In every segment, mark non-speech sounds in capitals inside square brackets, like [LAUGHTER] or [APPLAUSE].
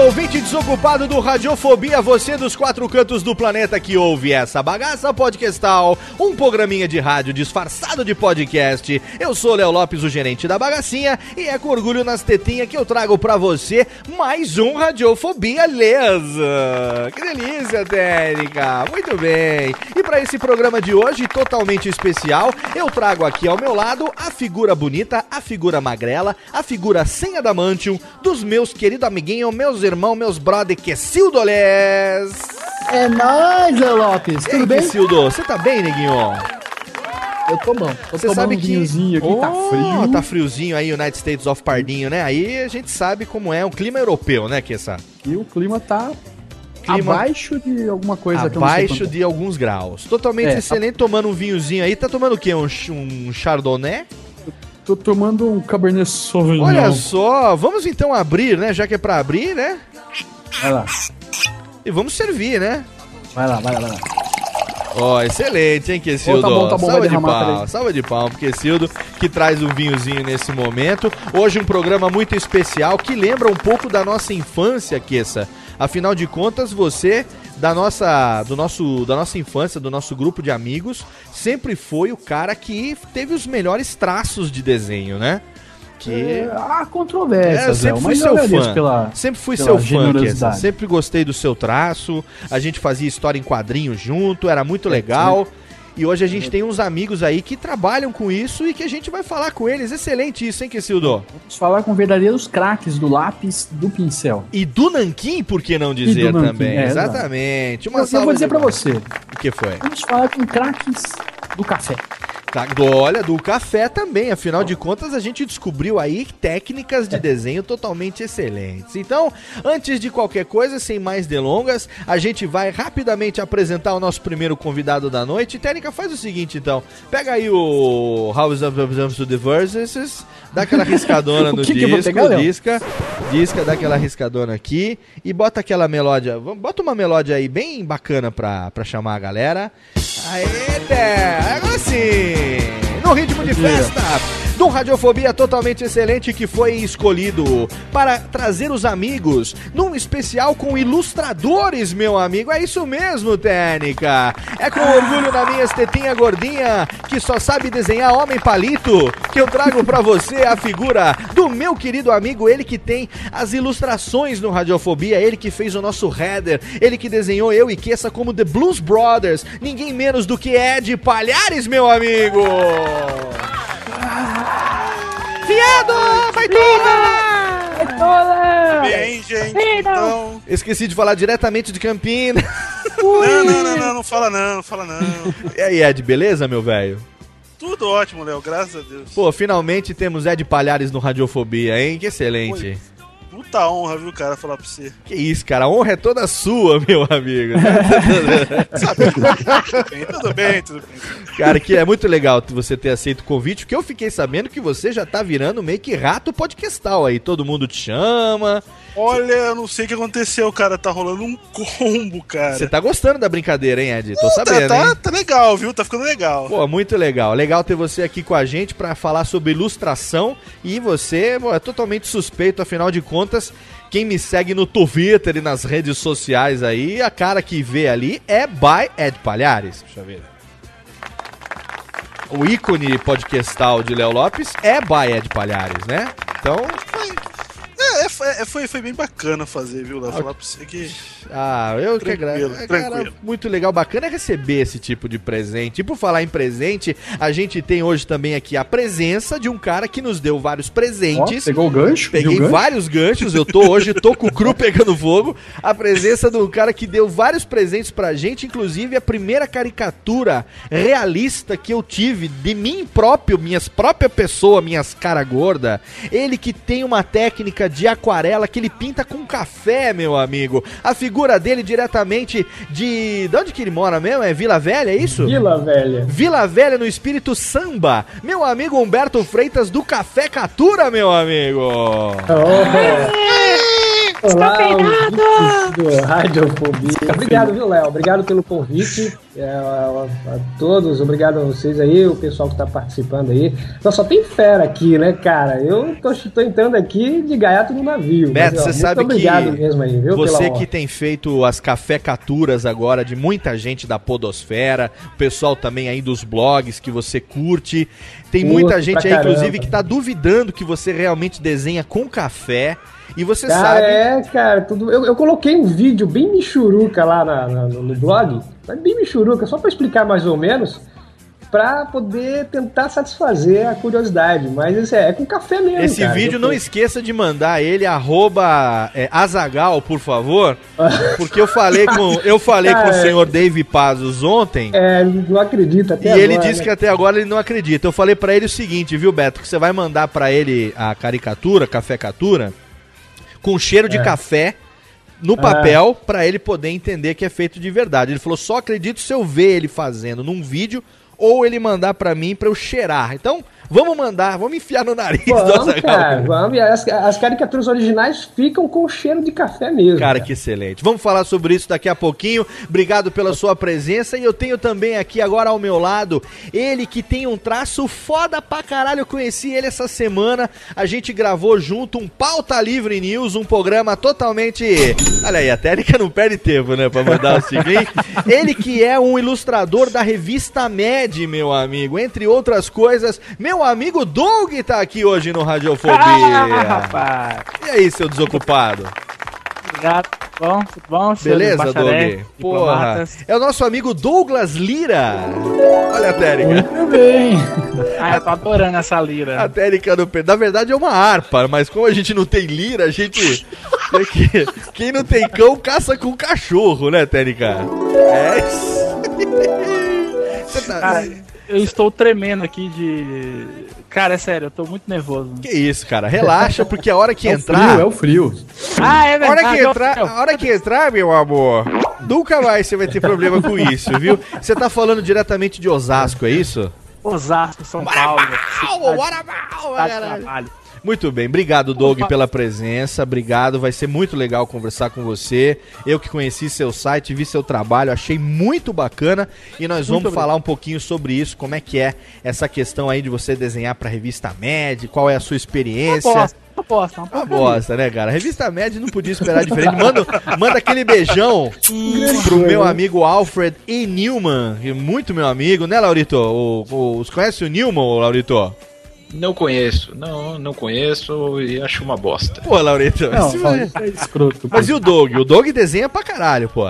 Ouvinte desocupado do Radiofobia, você dos quatro cantos do planeta que ouve essa bagaça podcastal, um programinha de rádio disfarçado de podcast. Eu sou Léo Lopes, o gerente da bagacinha, e é com orgulho nas tetinhas que eu trago pra você mais um Radiofobia Lesa. Que delícia, técnica. Muito bem. E pra esse programa de hoje, totalmente especial, eu trago aqui ao meu lado a figura bonita, a figura magrela, a figura sem adamantium dos meus queridos amiguinhos, meus irmãos, meus brother, Quesildo Olés. É nóis, Léo Lopes. Ei, Tudo bem? Quesildo, você tá bem, neguinho? Eu tô bom. Tô Você sabe um que aqui, tá Oh, frio. Tá friozinho aí, United States of Pardinho, né? Aí a gente sabe como é o clima europeu, né, Kessa? E o clima tá Clima- abaixo de alguma coisa que Abaixo é. de alguns graus. Totalmente É, excelente, tomando um vinhozinho aí. Tá tomando o quê? Um, um chardonnay? Tô tomando um Cabernet Sauvignon. Olha só, vamos então abrir, né? Já que é pra abrir, né? Vai lá, E vamos servir, né? vai lá, vai lá, vai lá. Ó, excelente, hein, Quesildo? Ô, tá bom, tá bom, vai salva de peraí. salva de palmas pro Quesildo, que traz um vinhozinho nesse momento. Hoje um programa muito especial, que lembra um pouco da nossa infância, Kessa. Afinal de contas, você, da nossa, do nosso, da nossa infância, do nosso grupo de amigos, sempre foi o cara que teve os melhores traços de desenho, né? Que... É, há controvérsias, É, sempre fui seu fã. pela... Sempre fui seu fã, Kessa. Sempre gostei do seu traço. A gente fazia história em quadrinhos junto, era muito legal. E hoje a gente tem uns amigos aí que trabalham com isso e que a gente vai falar com eles. Excelente isso, hein, Kessildo? Vamos falar com verdadeiros craques do lápis do pincel. E do Nanquim, por que não dizer Nanquim, também? é. Exatamente. Uma Eu, eu vou dizer palmas. você, O que foi? vamos falar com craques do café. Tá, do- olha, do café também. Afinal de contas, a gente descobriu aí técnicas de desenho totalmente excelentes. Então, antes de qualquer coisa, sem mais delongas, a gente vai rapidamente apresentar o nosso primeiro convidado da noite. Técnica, faz o seguinte, então. Pega aí o House of of the Verses, dá aquela [LAUGHS] riscadona no que que disco, pegar, Léo? disca, disca, dá aquela riscadona aqui e bota aquela melódia. Bota uma melódia aí bem bacana pra, pra chamar a galera. Aê, Té, agora sim! No ritmo de festa, do Radiofobia totalmente excelente que foi escolhido para trazer os amigos num especial com ilustradores, meu amigo. É isso mesmo, Técnica. É com orgulho na minha estetinha gordinha que só sabe desenhar homem palito que eu trago pra você a figura do meu querido amigo, ele que tem as ilustrações no Radiofobia, ele que fez o nosso header, ele que desenhou eu e Kessa como The Blues Brothers, ninguém menos do que Ed Palhares, meu amigo. Fiado, vai Bem, gente, então. Esqueci de falar diretamente de Campinas. Não, não, não, não, não fala não, não fala não. E aí, Ed, beleza, meu velho? Tudo ótimo, Léo, graças a Deus. Pô, finalmente temos Ed Palhares no Radiofobia, hein? Que excelente. Puta honra, viu, cara, falar pra você. Que isso, cara. A honra é toda sua, [LAUGHS] meu amigo. [LAUGHS] Tudo bem, tudo bem, tudo bem. Cara, que é muito legal você ter aceito o convite, porque eu fiquei sabendo que você já tá virando meio que rato podcastal aí. Todo mundo te chama. Olha, eu não sei o que aconteceu, cara. Tá rolando um combo, cara. Você tá gostando da brincadeira, hein, Ed? Tô Tá- sabendo, tá, hein? tá legal, viu? Tá ficando legal. Pô, muito legal. Legal ter você aqui com a gente pra falar sobre ilustração. E você pô, é totalmente suspeito, afinal de contas, quem me segue no Twitter e nas redes sociais aí, a cara que vê ali é by Ed Palhares. Deixa eu ver. O ícone podcastal de Léo Lopes é by Ed Palhares, né? Então, foi- é, foi, foi bem bacana fazer, viu, Léo? Falar pra você que. Ah, eu que agradeço. Cara, tranquilo. muito legal, bacana é receber esse tipo de presente. E por falar em presente, a gente tem hoje também aqui a presença de um cara que nos deu vários presentes. pegou o gancho? Peguei gancho? vários ganchos, eu tô hoje, tô com o cru pegando fogo. A presença de um cara que deu vários presentes pra gente, inclusive a primeira caricatura realista que eu tive de mim próprio, minhas própria pessoa, minhas cara gorda. Ele que tem uma técnica de aquarela que ele pinta com café, meu amigo. A figura dele diretamente de. De onde que ele mora mesmo? É Vila Velha, é isso? Vila Velha. Vila Velha no espírito samba. Meu amigo Humberto Freitas do Café Catura, meu amigo. Oh. Olá, ouvintes do Radiofobia. Obrigado, viu, Léo? Obrigado pelo convite. É, a, a todos, obrigado a vocês aí, o pessoal que tá participando aí. Só, só tem fera aqui, né, cara? Eu tô, tô entrando aqui de gaiato no navio. Beto, Mas, ó, você sabe obrigado que mesmo aí, viu? você que tem feito as cafecaturas agora de muita gente da podosfera, o pessoal também aí dos blogs que você curte. Tem Curto muita gente aí, inclusive, que tá duvidando que você realmente desenha com café. E você Cara, sabe... é, cara, tudo. Eu, eu coloquei um vídeo bem michuruca lá na- na- no blog, mas bem michuruca, só pra explicar mais ou menos, pra poder tentar satisfazer a curiosidade. Mas esse é, é com café mesmo. Esse cara. vídeo não esqueça de mandar ele arroba é, Azagal, por favor, [LAUGHS] porque eu falei com eu falei com o Cara, senhor Dave Pazos ontem É, não acredito até e ele agora, disse né? que até agora ele não acredita. Eu falei pra ele o seguinte, viu, Beto, que você vai mandar pra ele a caricatura, cafecatura, com cheiro de É. café no papel pra ele poder entender que é feito de verdade. Ele falou: "Só acredito se eu ver ele fazendo num vídeo ou ele mandar pra mim pra eu cheirar". Então, vamos mandar, vamos enfiar no nariz do Vamos, cara, vamos. E as, as caricaturas originais ficam com cheiro de café mesmo. Cara, que excelente. Vamos falar sobre isso daqui a pouquinho. Obrigado pela sua presença. E eu tenho também aqui agora ao meu lado ele que tem um traço foda pra caralho. Eu conheci ele essa semana. A gente gravou junto um Pauta Livre News, um programa totalmente. Olha aí, a técnica não perde tempo, né? Pra mandar o seguinte. [LAUGHS] Ele que é um ilustrador da revista Med, meu amigo. Entre outras coisas, meu amigo Doug tá aqui hoje no Radiofobia. [LAUGHS] Ah, rapaz. E aí, seu desocupado? Obrigado. Bom? Tudo bom? Beleza, Doug? Porra. É o nosso amigo Douglas Lira. Olha a Térica. Muito bem. Ah, eu tô adorando essa lira. A Térica no pé. Na verdade é uma harpa, mas como a gente não tem lira, a gente. [LAUGHS] é que- Quem não tem cão caça com cachorro, né, Térica? É. [LAUGHS] Você tá- eu estou tremendo aqui de. Cara, é sério, eu tô muito nervoso. Que isso, cara? Relaxa, porque a hora que É o entrar. frio, é o frio. Ah, é A verdade. hora que eu- entrar, a hora que entrar, meu amor, nunca mais você vai ter problema com isso, viu? Você tá falando diretamente de Osasco, é isso? Osasco, São Paulo. cidade- Bora Muito bem, obrigado Doug pela presença, obrigado, vai ser muito legal conversar com você. Eu que conheci seu site, vi seu trabalho, achei muito bacana e nós vamos falar um pouquinho sobre isso, como é que é essa questão aí de você desenhar pra revista Med, qual é a sua experiência. Uma bosta, uma bosta, uma bosta, né, cara? Revista Med não podia esperar diferente. Manda, manda aquele beijão pro meu amigo Alfred E. Newman, que é muito meu amigo, né, Laurito? O, o, você conhece o Newman, Laurito? Não conheço, não, não conheço e acho uma bosta. Pô, Laurito. Não, fala, isso é escroto. Mas e o Doug? O Doug desenha pra caralho, pô.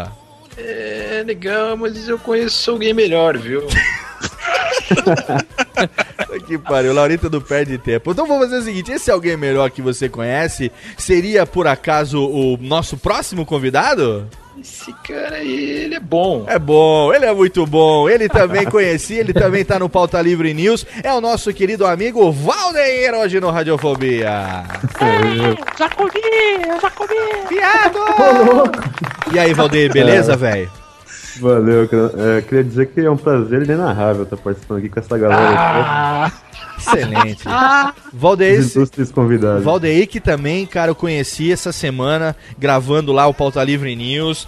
É legal, mas eu conheço alguém melhor, viu? [LAUGHS] Que pariu, o Laurito não perde tempo. Então vamos fazer o seguinte: esse alguém melhor que você conhece seria por acaso o nosso próximo convidado? Esse cara aí, ele é bom. É bom, ele é muito bom. Ele também [LAUGHS] conheci, ele também tá no Pauta Livre News. É o nosso querido amigo Valdeir hoje no Radiofobia. [LAUGHS] É, já comi, eu já comi. Viado! [LAUGHS] E aí, Valdeir, beleza, velho? Valeu, cara. É, queria dizer que é um prazer inenarrável estar participando aqui com essa galera. Ah, excelente. [LAUGHS] Valdeir, Os ilustres convidados. Valdeir que também, cara, eu conheci essa semana gravando lá o Pauta Livre News.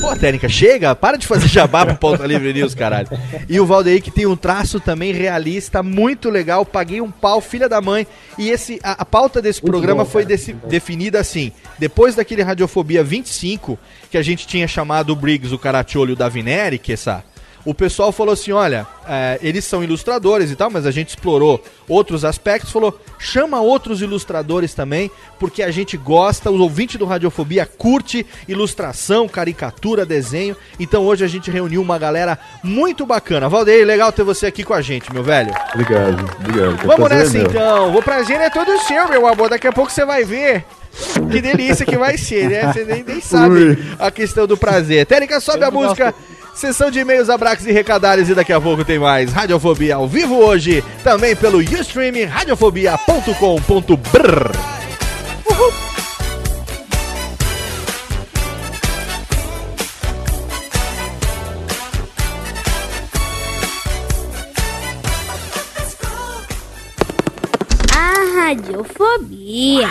Pô, técnica, chega, para de fazer jabá pro Pauta Livre News, caralho. E o Valdeir que tem um traço também realista, muito legal, paguei um pau, filha da mãe. E esse a, a pauta desse Muito programa bom, foi desse- definida assim, depois daquele Radiofobia 25, que a gente tinha chamado o Briggs, o Caracciolo e o Davineri, que essa o pessoal falou assim: olha, é, eles são ilustradores e tal, mas a gente explorou outros aspectos. Falou, chama outros ilustradores também, porque a gente gosta, o ouvinte do Radiofobia curte ilustração, caricatura, desenho. Então hoje a gente reuniu uma galera muito bacana. Valdeir, legal ter você aqui com a gente, meu velho. Obrigado, obrigado. Vamos prazer nessa meu. então. O prazer é todo seu, meu amor. Daqui a pouco você vai ver. Que delícia que vai ser, né? Você nem, nem sabe Ui. a questão do prazer. Técnica, sobe a música. Sessão de e-mails, abraços e recadários e daqui a pouco tem mais Radiofobia ao vivo hoje, também pelo Ustream radiofobia.com.br. A radiofobia.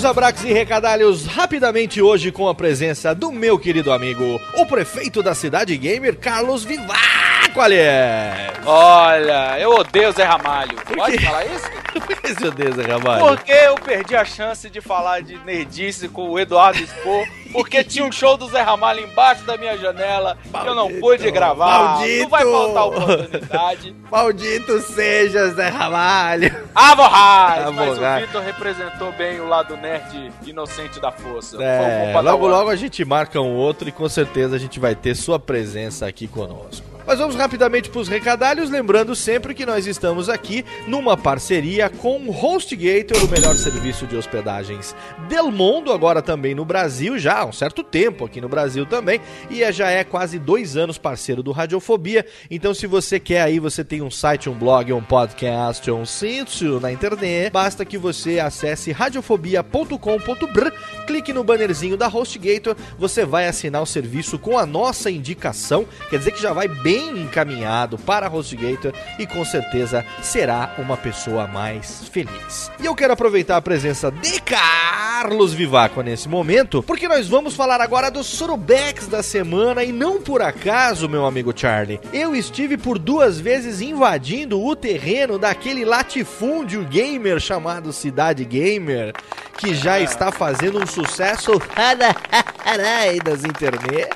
E-mails, abraços e recadalhos rapidamente hoje com a presença do meu querido amigo, o prefeito da cidade gamer, Carlos Vivaco, aliás. Olha, eu odeio o Zé Ramalho. Pode falar isso? [LAUGHS] Meu Deus, Ramalho. Porque eu perdi a chance de falar de nerdice com o Eduardo Spor, porque tinha um show do Zé Ramalho embaixo da minha janela, que eu não pude gravar. maldito. Não vai faltar oportunidade. Maldito seja, Zé Ramalho. Avorrais! Mas Avorrais. o Vitor representou bem o lado nerd inocente da força. É, logo logo a gente marca um outro e com certeza a gente vai ter sua presença aqui conosco. Mas vamos rapidamente para os recadalhos, lembrando sempre que nós estamos aqui numa parceria com o HostGator, o melhor serviço de hospedagens del mundo, agora também no Brasil, já há um certo tempo aqui no Brasil também, e é- já é quase dois anos parceiro do Radiofobia. Então, se você quer aí, você tem um site, um blog, um podcast, um sítio na internet, basta que você acesse radiofobia.com.br, clique no bannerzinho da HostGator, você vai assinar o serviço com a nossa indicação, quer dizer que já vai bem encaminhado para HostGator e com certeza será uma pessoa mais feliz. E eu quero aproveitar a presença de Carlos Vivaco nesse momento, porque nós vamos falar agora dos Surubex da semana e não por acaso, meu amigo Charlie, eu estive por duas vezes invadindo o terreno daquele latifúndio gamer chamado Cidade Gamer, que já está fazendo um sucesso [LAUGHS] das internet.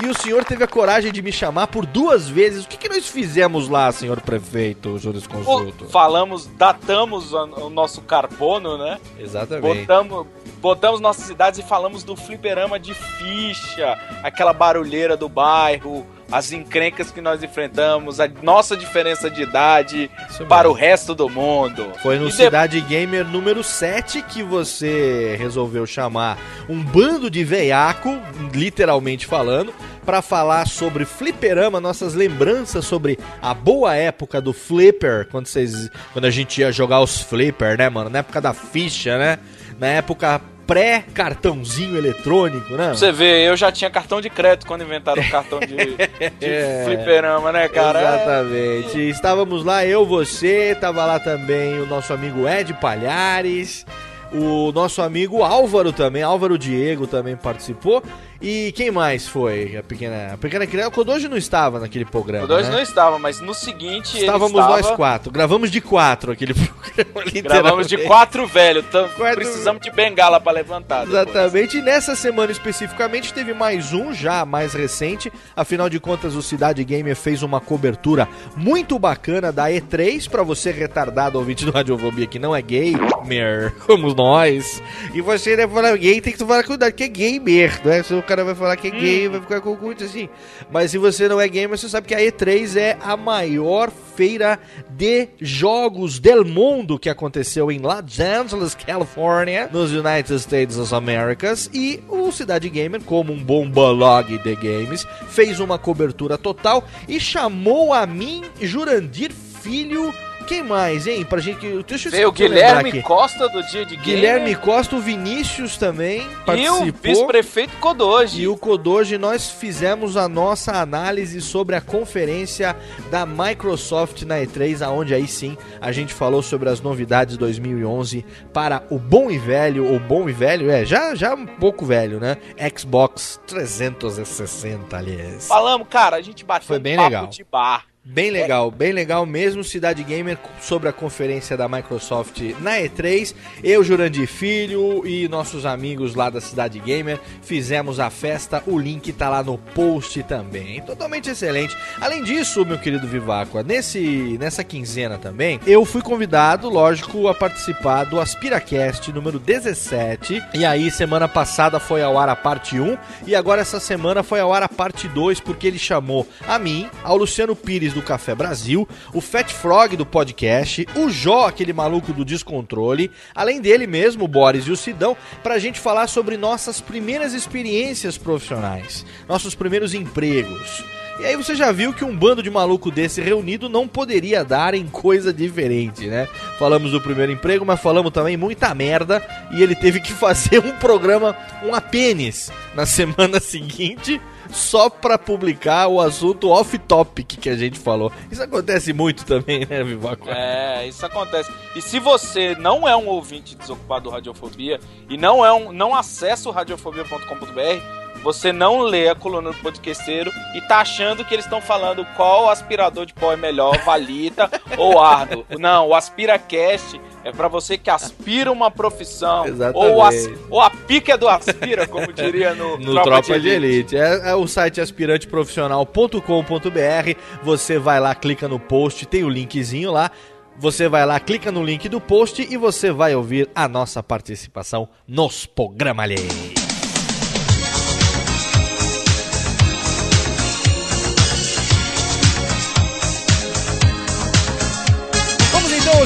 E o senhor teve a coragem de me chamar por duas vezes. O que, que nós fizemos lá, senhor prefeito, jurisconsulto? Falamos, datamos o, nosso carbono, né? Exatamente. Botamos, botamos nossas cidades e falamos do fliperama de ficha, aquela barulheira do bairro, as encrencas que nós enfrentamos, a nossa diferença de idade para o resto do mundo. Foi no E de- Cidade Gamer número 7 que você resolveu chamar um bando de veiaco, literalmente falando, para falar sobre fliperama, nossas lembranças sobre a boa época do flipper, quando vocês, quando a gente ia jogar os flipper, né, mano, na época da ficha, né? Na época pré-cartãozinho eletrônico, né? Você vê, eu já tinha cartão de crédito quando inventaram o cartão de, [LAUGHS] de É. fliperama, né, cara? Exatamente. Estávamos lá, eu, você, tava lá também o nosso amigo Ed Palhares, o nosso amigo Álvaro também, Álvaro Diego também participou. E quem mais foi? A pequena, a pequena criança. O Kodoji não estava naquele programa. O dois né? não estava, mas no seguinte Estávamos estava... nós quatro. Gravamos de quatro aquele [LAUGHS] programa. Gravamos de quatro, velho. Tam- Precisamos de bengala pra levantar. depois. Exatamente, e nessa semana especificamente teve mais um já mais recente. Afinal de contas, o Cidade Gamer fez uma cobertura muito bacana da E3 para você retardado ouvinte do Radiofobia que não é gamer, [LAUGHS] como nós. E você falar gay, tem que tomar cuidado que é gamer, não é? O cara vai falar que é gay, vai ficar com curto assim. Mas se você não é gamer, você sabe que a E3 é a maior feira de jogos del mundo que aconteceu em Los Angeles, Califórnia, nos United States of Americas. E o Cidade Gamer, como um bom blog de games, fez uma cobertura total e chamou a mim, Jurandir Filho. Quem mais, hein? Pra gente. Deixa eu Veio o Guilherme. Costa do Dia de Guilherme Costa, o Vinícius também e o participou. vice-prefeito Kodoji. E o Kodoji, nós fizemos a nossa análise sobre a conferência da Microsoft na E3, aonde aí sim a gente falou sobre as novidades 2011 para o bom e velho, o bom e velho, é, já, já um pouco velho, né? Xbox 360, aliás. Falamos, cara, a gente bateu Foi bem um legal. de bar. Bem legal, bem legal mesmo. Cidade Gamer sobre a conferência da Microsoft na E3. Eu, Jurandir Filho e nossos amigos lá da Cidade Gamer fizemos a festa. O link tá lá no post também. Totalmente excelente. Além disso, meu querido Viváqua, nesse, nessa quinzena também, eu fui convidado, lógico, a participar do AspiraCast número 17. E aí, semana passada foi ao ar a parte 1 e agora essa semana foi ao ar a parte 2 porque ele chamou a mim, ao Luciano Pires do Café Brasil, o Fat Frog do podcast, o Jó, aquele maluco do descontrole, além dele mesmo, o Boris e o Sidão, pra gente falar sobre nossas primeiras experiências profissionais, nossos primeiros empregos. E aí você já viu que um bando de maluco desse reunido não poderia dar em coisa diferente, né? Falamos do primeiro emprego, mas falamos também muita merda e ele teve que [LAUGHS] fazer um programa, um apênis, na semana [LAUGHS] seguinte, só pra publicar o assunto off-topic que a gente falou. Isso acontece muito também, né, Vivaco? É, isso acontece. E se você não é um ouvinte desocupado do Radiofobia e não é um, não acessa o radiofobia.com.br, você não lê a coluna do podcasteiro e tá achando que eles estão falando qual aspirador de pó é melhor, Valita [LAUGHS] ou Ardo. Não, o AspiraCast é pra você que aspira uma profissão. Exatamente. Ou, as, ou a pica do aspira, como [LAUGHS] diria no, No Tropa, de Elite. É, é o site aspiranteprofissional.com.br. Você vai lá, clica no post, tem o linkzinho lá. Você vai lá, clica no link do post e você vai ouvir a nossa participação nos programas alheios.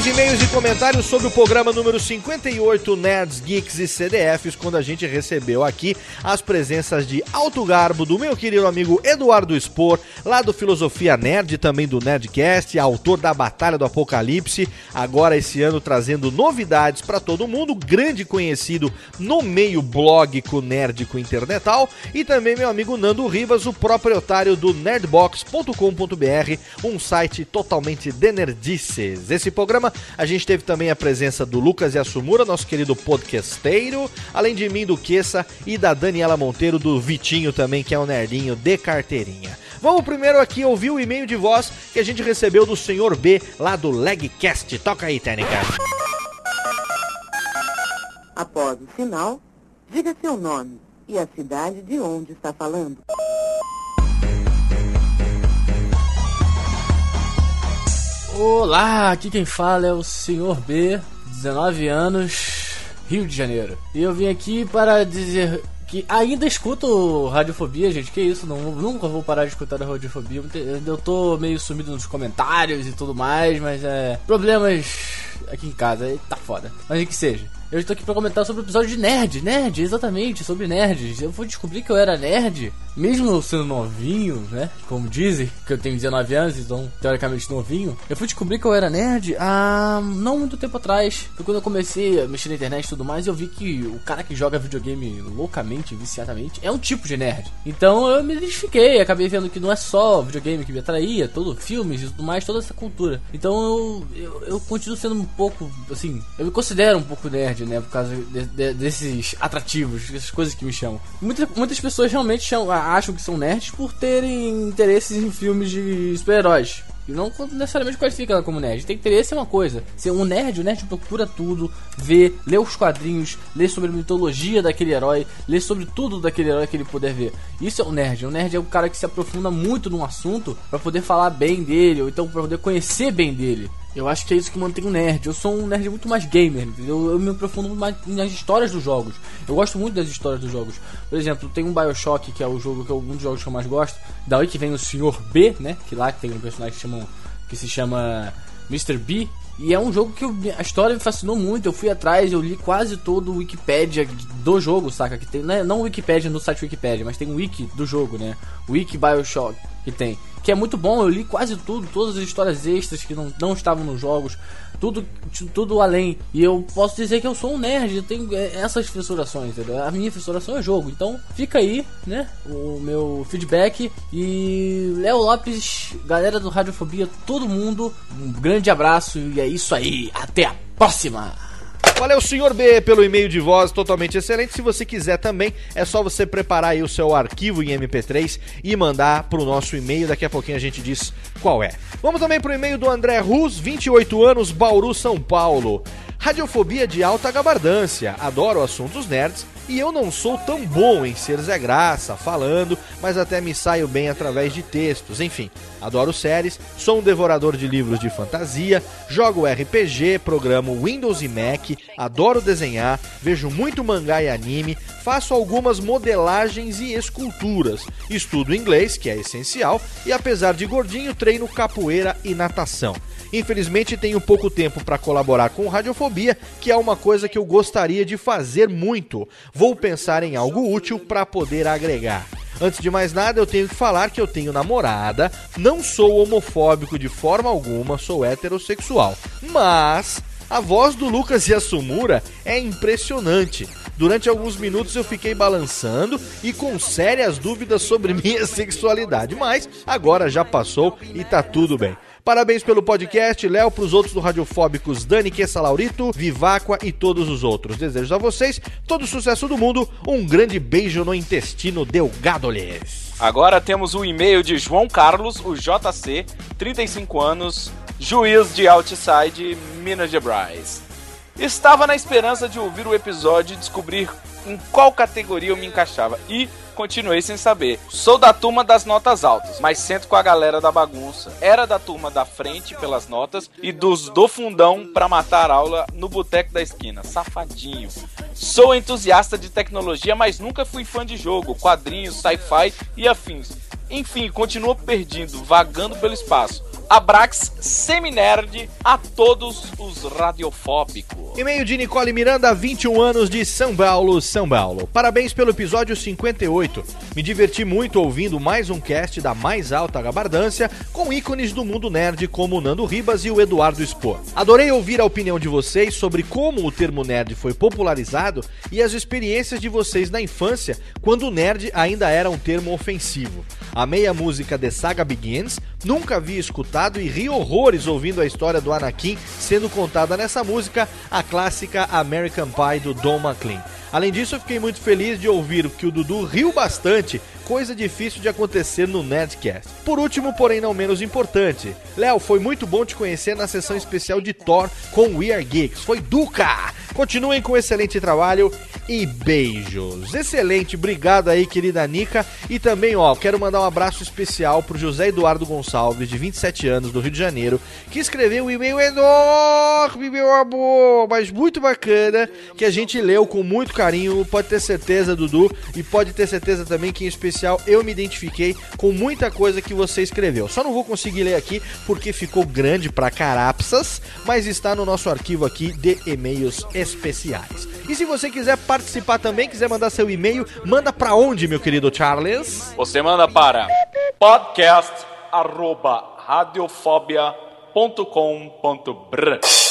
E-mails e comentários sobre o programa número 58 Nerds, Geeks e CDFs, quando a gente recebeu aqui as presenças de alto garbo do meu querido amigo Eduardo Spor, lá do Filosofia Nerd, também do Nerdcast, autor da Batalha do Apocalipse, agora esse ano trazendo novidades para todo mundo, grande conhecido no meio blogico nerdico internetal, e também meu amigo Nando Rivas, o proprietário do nerdbox.com.br, um site totalmente de nerdices. Esse programa a gente teve também a presença do Lucas Yasumura, nosso querido podcasteiro, além de mim, do Queça e da Daniela Monteiro, do Vitinho também, que é um nerdinho de carteirinha. Vamos primeiro aqui ouvir o e-mail de voz que a gente recebeu do Senhor B, lá do Legcast. Toca aí, Técnica. Após o sinal, diga seu nome e a cidade de onde está falando. Olá, aqui quem fala é o Sr. B, 19 anos, Rio de Janeiro. E eu vim aqui para dizer que ainda escuto Radiofobia, gente, que isso, não, nunca vou parar de escutar a Radiofobia. Eu tô meio sumido nos comentários e tudo mais, mas é. Problemas aqui em casa, tá foda. Mas que seja. Eu estou aqui para comentar sobre o episódio de Nerd, Nerd, exatamente, sobre nerds. Eu fui descobrir que eu era nerd, mesmo sendo novinho, né? Como dizem, que eu tenho 19 anos, então teoricamente novinho. Eu fui descobrir que eu era nerd há não muito tempo atrás. Foi quando eu comecei a mexer na internet e tudo mais, eu vi que o cara que joga videogame loucamente, viciadamente, é um tipo de nerd. Então eu me identifiquei, acabei vendo que não é só videogame que me atraía, todo filmes e tudo mais, toda essa cultura. Então eu, eu, eu continuo sendo um pouco, assim, eu me considero um pouco nerd né? Por causa de, de, desses atrativos, dessas coisas que me chamam. Muita, muitas pessoas realmente chamam, acham que são nerds por terem interesses em filmes de super-heróis. E não necessariamente qualifica ela como nerd. Tem interesse é uma coisa. Ser um nerd, o nerd procura tudo, vê, lê os quadrinhos, lê sobre a mitologia daquele herói, lê sobre tudo daquele herói que ele puder ver. Isso é um nerd. O nerd é o cara que se aprofunda muito num assunto para poder falar bem dele, ou então para poder conhecer bem dele. Eu acho que é isso que mantém o nerd. Eu sou um nerd muito mais gamer, entendeu? Eu me aprofundo mais nas histórias dos jogos. Eu gosto muito das histórias dos jogos. Por exemplo, tem um Bioshock, que é o jogo que é um dos jogos que eu mais gosto. Daí que vem o Sr. B, né? Que lá tem um personagem que, chamam, que se chama Mr. B. E é um jogo que eu, a história me fascinou muito. Eu fui atrás, eu li quase todo o Wikipedia do jogo, saca? Que tem, né? Não o Wikipedia no site Wikipedia, mas tem o Wiki do jogo, né? Wiki Bioshock que tem. Que é muito bom, eu li quase tudo, todas as histórias extras que não, não estavam nos jogos, tudo, tudo além. E eu posso dizer que eu sou um nerd, eu tenho é, essas fissurações, entendeu? A minha fissuração é jogo. Então fica aí, né? O meu feedback. E Léo Lopes, galera do Radiofobia, todo mundo, um grande abraço e é isso aí. Até a próxima! Valeu, senhor B, pelo e-mail de voz totalmente excelente. Se você quiser também, é só você preparar aí o seu arquivo em MP3 e mandar pro nosso e-mail. Daqui a pouquinho a gente diz qual é. Vamos também pro e-mail do André Rus, 28 anos, Bauru, São Paulo. Radiofobia de alta gabardância. Adoro assuntos nerds e eu não sou tão bom em ser Zé Graça, falando, mas até me saio bem através de textos. Enfim, adoro séries, sou um devorador de livros de fantasia, jogo RPG, programo Windows e Mac, adoro desenhar, vejo muito mangá e anime, faço algumas modelagens e esculturas, estudo inglês, que é essencial, e apesar de gordinho, treino capoeira e natação. Infelizmente tenho pouco tempo para colaborar com Radiofobia, que é uma coisa que eu gostaria de fazer muito. Vou pensar em algo útil para poder agregar. Antes de mais nada, eu tenho que falar que eu tenho namorada, não sou homofóbico de forma alguma, sou heterossexual. Mas a voz do Lucas Yasumura é impressionante. Durante alguns minutos eu fiquei balançando e com sérias dúvidas sobre [LAUGHS] minha sexualidade, mas agora já passou e tá tudo bem. Parabéns pelo podcast, Léo, pros outros do Radiofóbicos, Dani Quessa Laurito, Viváqua e todos os outros. Desejo a vocês todo o sucesso do mundo, um grande beijo no intestino delgado-lhes. Agora temos o e-mail de João Carlos, o JC, 35 anos, juiz de Outside, Minas Gerais. Estava na esperança de ouvir o episódio e descobrir em qual categoria eu me encaixava e continuei sem saber. Sou da turma das notas altas, mas sento com a galera da bagunça. Era da turma da frente pelas notas e dos do fundão para matar aula no boteco da esquina. Safadinho. Sou entusiasta de tecnologia, mas nunca fui fã de jogo, quadrinhos, sci-fi e afins. Enfim, continuo perdido, vagando pelo espaço. Abrax Seminerd a todos os radiofóbicos. E-mail de Nicole Miranda, 21 anos, de São Paulo, São Paulo. Parabéns pelo episódio 58. Me diverti muito ouvindo mais um cast da mais alta gabardância com ícones do mundo nerd como Nando Ribas e o Eduardo Spor. Adorei ouvir a opinião de vocês sobre como o termo nerd foi popularizado e as experiências de vocês na infância, quando o nerd ainda era um termo ofensivo. Amei a música The Saga Begins, nunca havia escutado e ri horrores ouvindo a história do Anakin sendo contada nessa música, a clássica American Pie do Don McLean. Além disso, eu fiquei muito feliz de ouvir que o Dudu riu bastante, coisa difícil de acontecer no Nerdcast. Por último, porém não menos importante, Léo, foi muito bom te conhecer na sessão especial de Thor com We Are Geeks. Foi Duca! Continuem com excelente trabalho e beijos. Excelente, obrigado aí, querida Nica. E também, ó, quero mandar um abraço especial pro José Eduardo Gonçalves, de 27 anos, do Rio de Janeiro, que escreveu um e-mail enorme, meu amor, mas muito bacana, que a gente leu com muito carinho. Pode ter certeza, Dudu, e pode ter certeza também que em especial eu me identifiquei com muita coisa que você escreveu. Só não vou conseguir ler aqui porque ficou grande pra carapsas, mas está no nosso arquivo aqui de e-mails especiais. E se você quiser participar também, quiser mandar seu e-mail, manda pra onde, meu querido Charles? Você manda para podcast@radiofobia.com.br.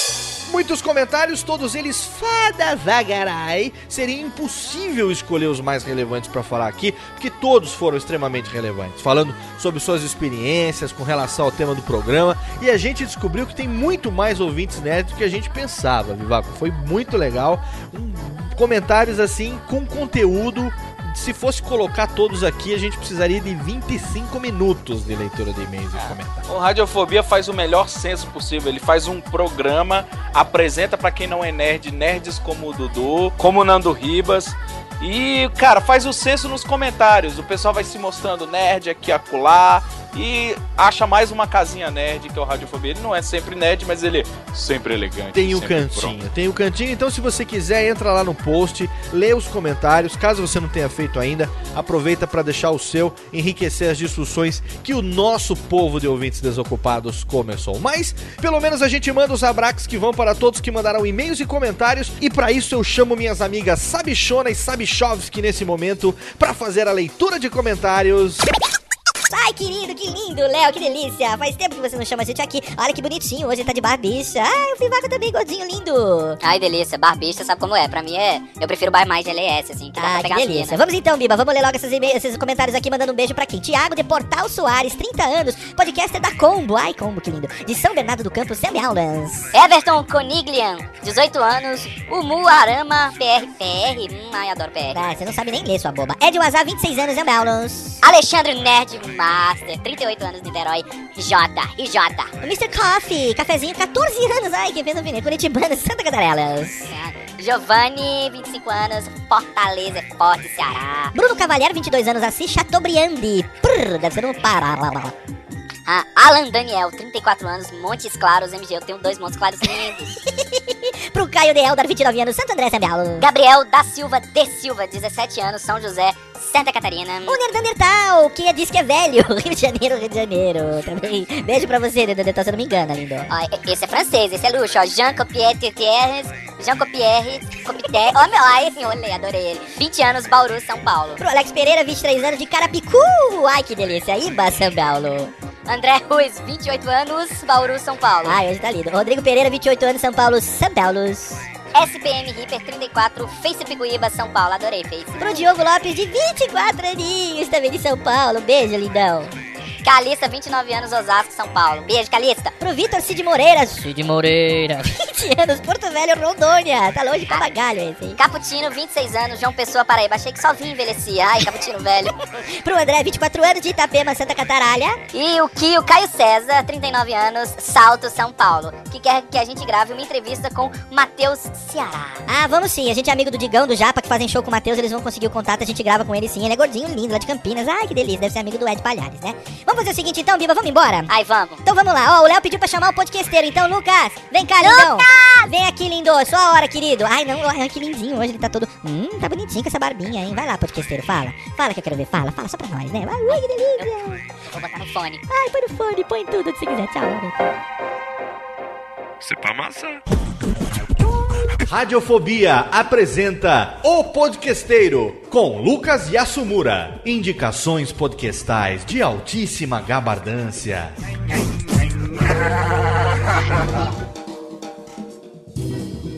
Muitos comentários, todos eles fada vagarai. Seria impossível escolher os mais relevantes para falar aqui, porque todos foram extremamente relevantes, falando sobre suas experiências com relação ao tema do programa. E a gente descobriu que tem muito mais ouvintes nerds do que a gente pensava, Vivaco. Foi muito legal. Um, comentários assim com conteúdo se fosse colocar todos aqui, a gente precisaria de 25 minutos de leitura de e-mails e comentários. O Radiofobia faz o melhor senso possível. Ele faz um programa, apresenta para quem não é nerd, nerds como o Dudu, como o Nando Ribas. E, cara, faz o senso nos comentários. O pessoal vai se mostrando nerd aqui acolá. E acha mais uma casinha nerd que é o Radiofobia. Ele não é sempre nerd, mas ele é sempre elegante. Tem o cantinho, pronto. tem o cantinho. Então, se você quiser, entra lá no post, lê os comentários. Caso você não tenha feito ainda, aproveita para deixar o seu, enriquecer as discussões que o nosso povo de ouvintes desocupados começou. Mas, pelo menos a gente manda os abraços que vão para todos que mandaram e-mails e comentários. E para isso eu chamo minhas amigas Sabichona e Sabichovski nesse momento para fazer a leitura de comentários. Ai, querido, que lindo, Léo, que delícia. Faz tempo que você não chama a gente aqui. Olha que bonitinho, hoje ele tá de barbicha. Ai, o Fivaco também, gordinho, lindo. Ai, delícia, barbicha, sabe como é? Pra mim é. Eu prefiro bar mais de LS, assim, que dá Ah, pra que pegar as delícia. Vamos então, Biba, vamos ler logo esses, esses comentários aqui, mandando um beijo pra quem? Tiago de Portal Soares, 30 anos, podcaster da Combo. Ai, Combo, que lindo. De São Bernardo do Campo, Semi Aulas. Everton Coniglian, 18 anos. Umu Arama, PR. PR? Hum, ai, adoro PR. Ah, você não sabe nem ler, sua boba. Ed Wazar, 26 anos, Semi Aulas. Alexandre Nerd Master, 38 anos, Niterói. J. e J. O Mr. Coffee, cafezinho, 14 anos. Ai, quem fez o vinil? Curitibano, [LAUGHS] Santa Catarelas. Giovanni, 25 anos, Fortaleza, Forte, Ceará. Bruno Cavalheiro, 22 anos, Assis Chateaubriand. Prrr, deve ser um Pará. Ah, Alan Daniel, 34 anos, Montes Claros, MG. Eu tenho dois Montes Claros lindos. [LAUGHS] Pro Caio de Eldar, 29 anos, Santo André, Aulas. Gabriel da Silva de Silva, 17 anos, São José, Santa Catarina. O Nerdandertal, que diz que é velho. [LAUGHS] Rio de Janeiro, Rio de Janeiro. Também. Beijo pra você, Nerdandertal, se eu não me engano, lindo. Ó, esse é francês, esse é luxo, ó. Jean Copier Terres, Jean Copier, Copité. Ó, meu, ai, assim, [LAUGHS] olhei, adorei ele. 20 anos, Bauru, São Paulo. Pro Alex Pereira, 23 anos, de Carapicu. Ai, que delícia. Iba, São Paulo. André Ruiz, 28 anos, Bauru, São Paulo. Ai, hoje tá lindo. Rodrigo Pereira, 28 anos, São Paulo, São Paulo. SPM Ripper 34, Face Picuíba, São Paulo. Adorei, Face. Pro Diogo Lopes, de 24 aninhos, também de São Paulo. Beijo, lindão. Calista, 29 anos, Osasco, São Paulo. Beijo, Calista. Pro Vitor Cid Moreira. Cid Moreira. [LAUGHS] 20 anos, Porto Velho, Rondônia. Tá longe pra bagalho esse, hein? Caputino, 26 anos, João Pessoa, Paraíba. Achei que só vinha envelhecer. Ai, Caputino velho. [LAUGHS] Pro André, 24 anos, de Itapema, Santa Cataralha. E o Kio Caio César, 39 anos, Salto, São Paulo. Que quer que a gente grave uma entrevista com Matheus Ceará. Ah, vamos sim. A gente é amigo do Digão, do Japa, que fazem show com o Matheus. Eles vão conseguir o contato, a gente grava com ele sim. Ele é gordinho, lindo, lá de Campinas. Ai, que delícia. Deve ser amigo do Ed Palhares, né? Vamos fazer o seguinte então, Biba, vamos embora? Ai, vamos. Então vamos lá. Ó, o Léo pediu pra chamar o podcasteiro. Então, Lucas, vem cá, lindão. Vem aqui, lindo. Só a hora, querido. Ai, não, ai, que lindinho. Hoje ele tá todo... Hum, tá bonitinho com essa barbinha, hein? Vai lá, podcasteiro, fala. Fala que eu quero ver. Fala, fala só pra nós, né? Ai, ui, que delícia. Vou botar no fone. Ai, põe no fone, põe tudo se quiser. Tchau. Você pra amassar. Radiofobia apresenta O Podquesteiro com Lucas Yasumura. Indicações podcastais de altíssima gabardância.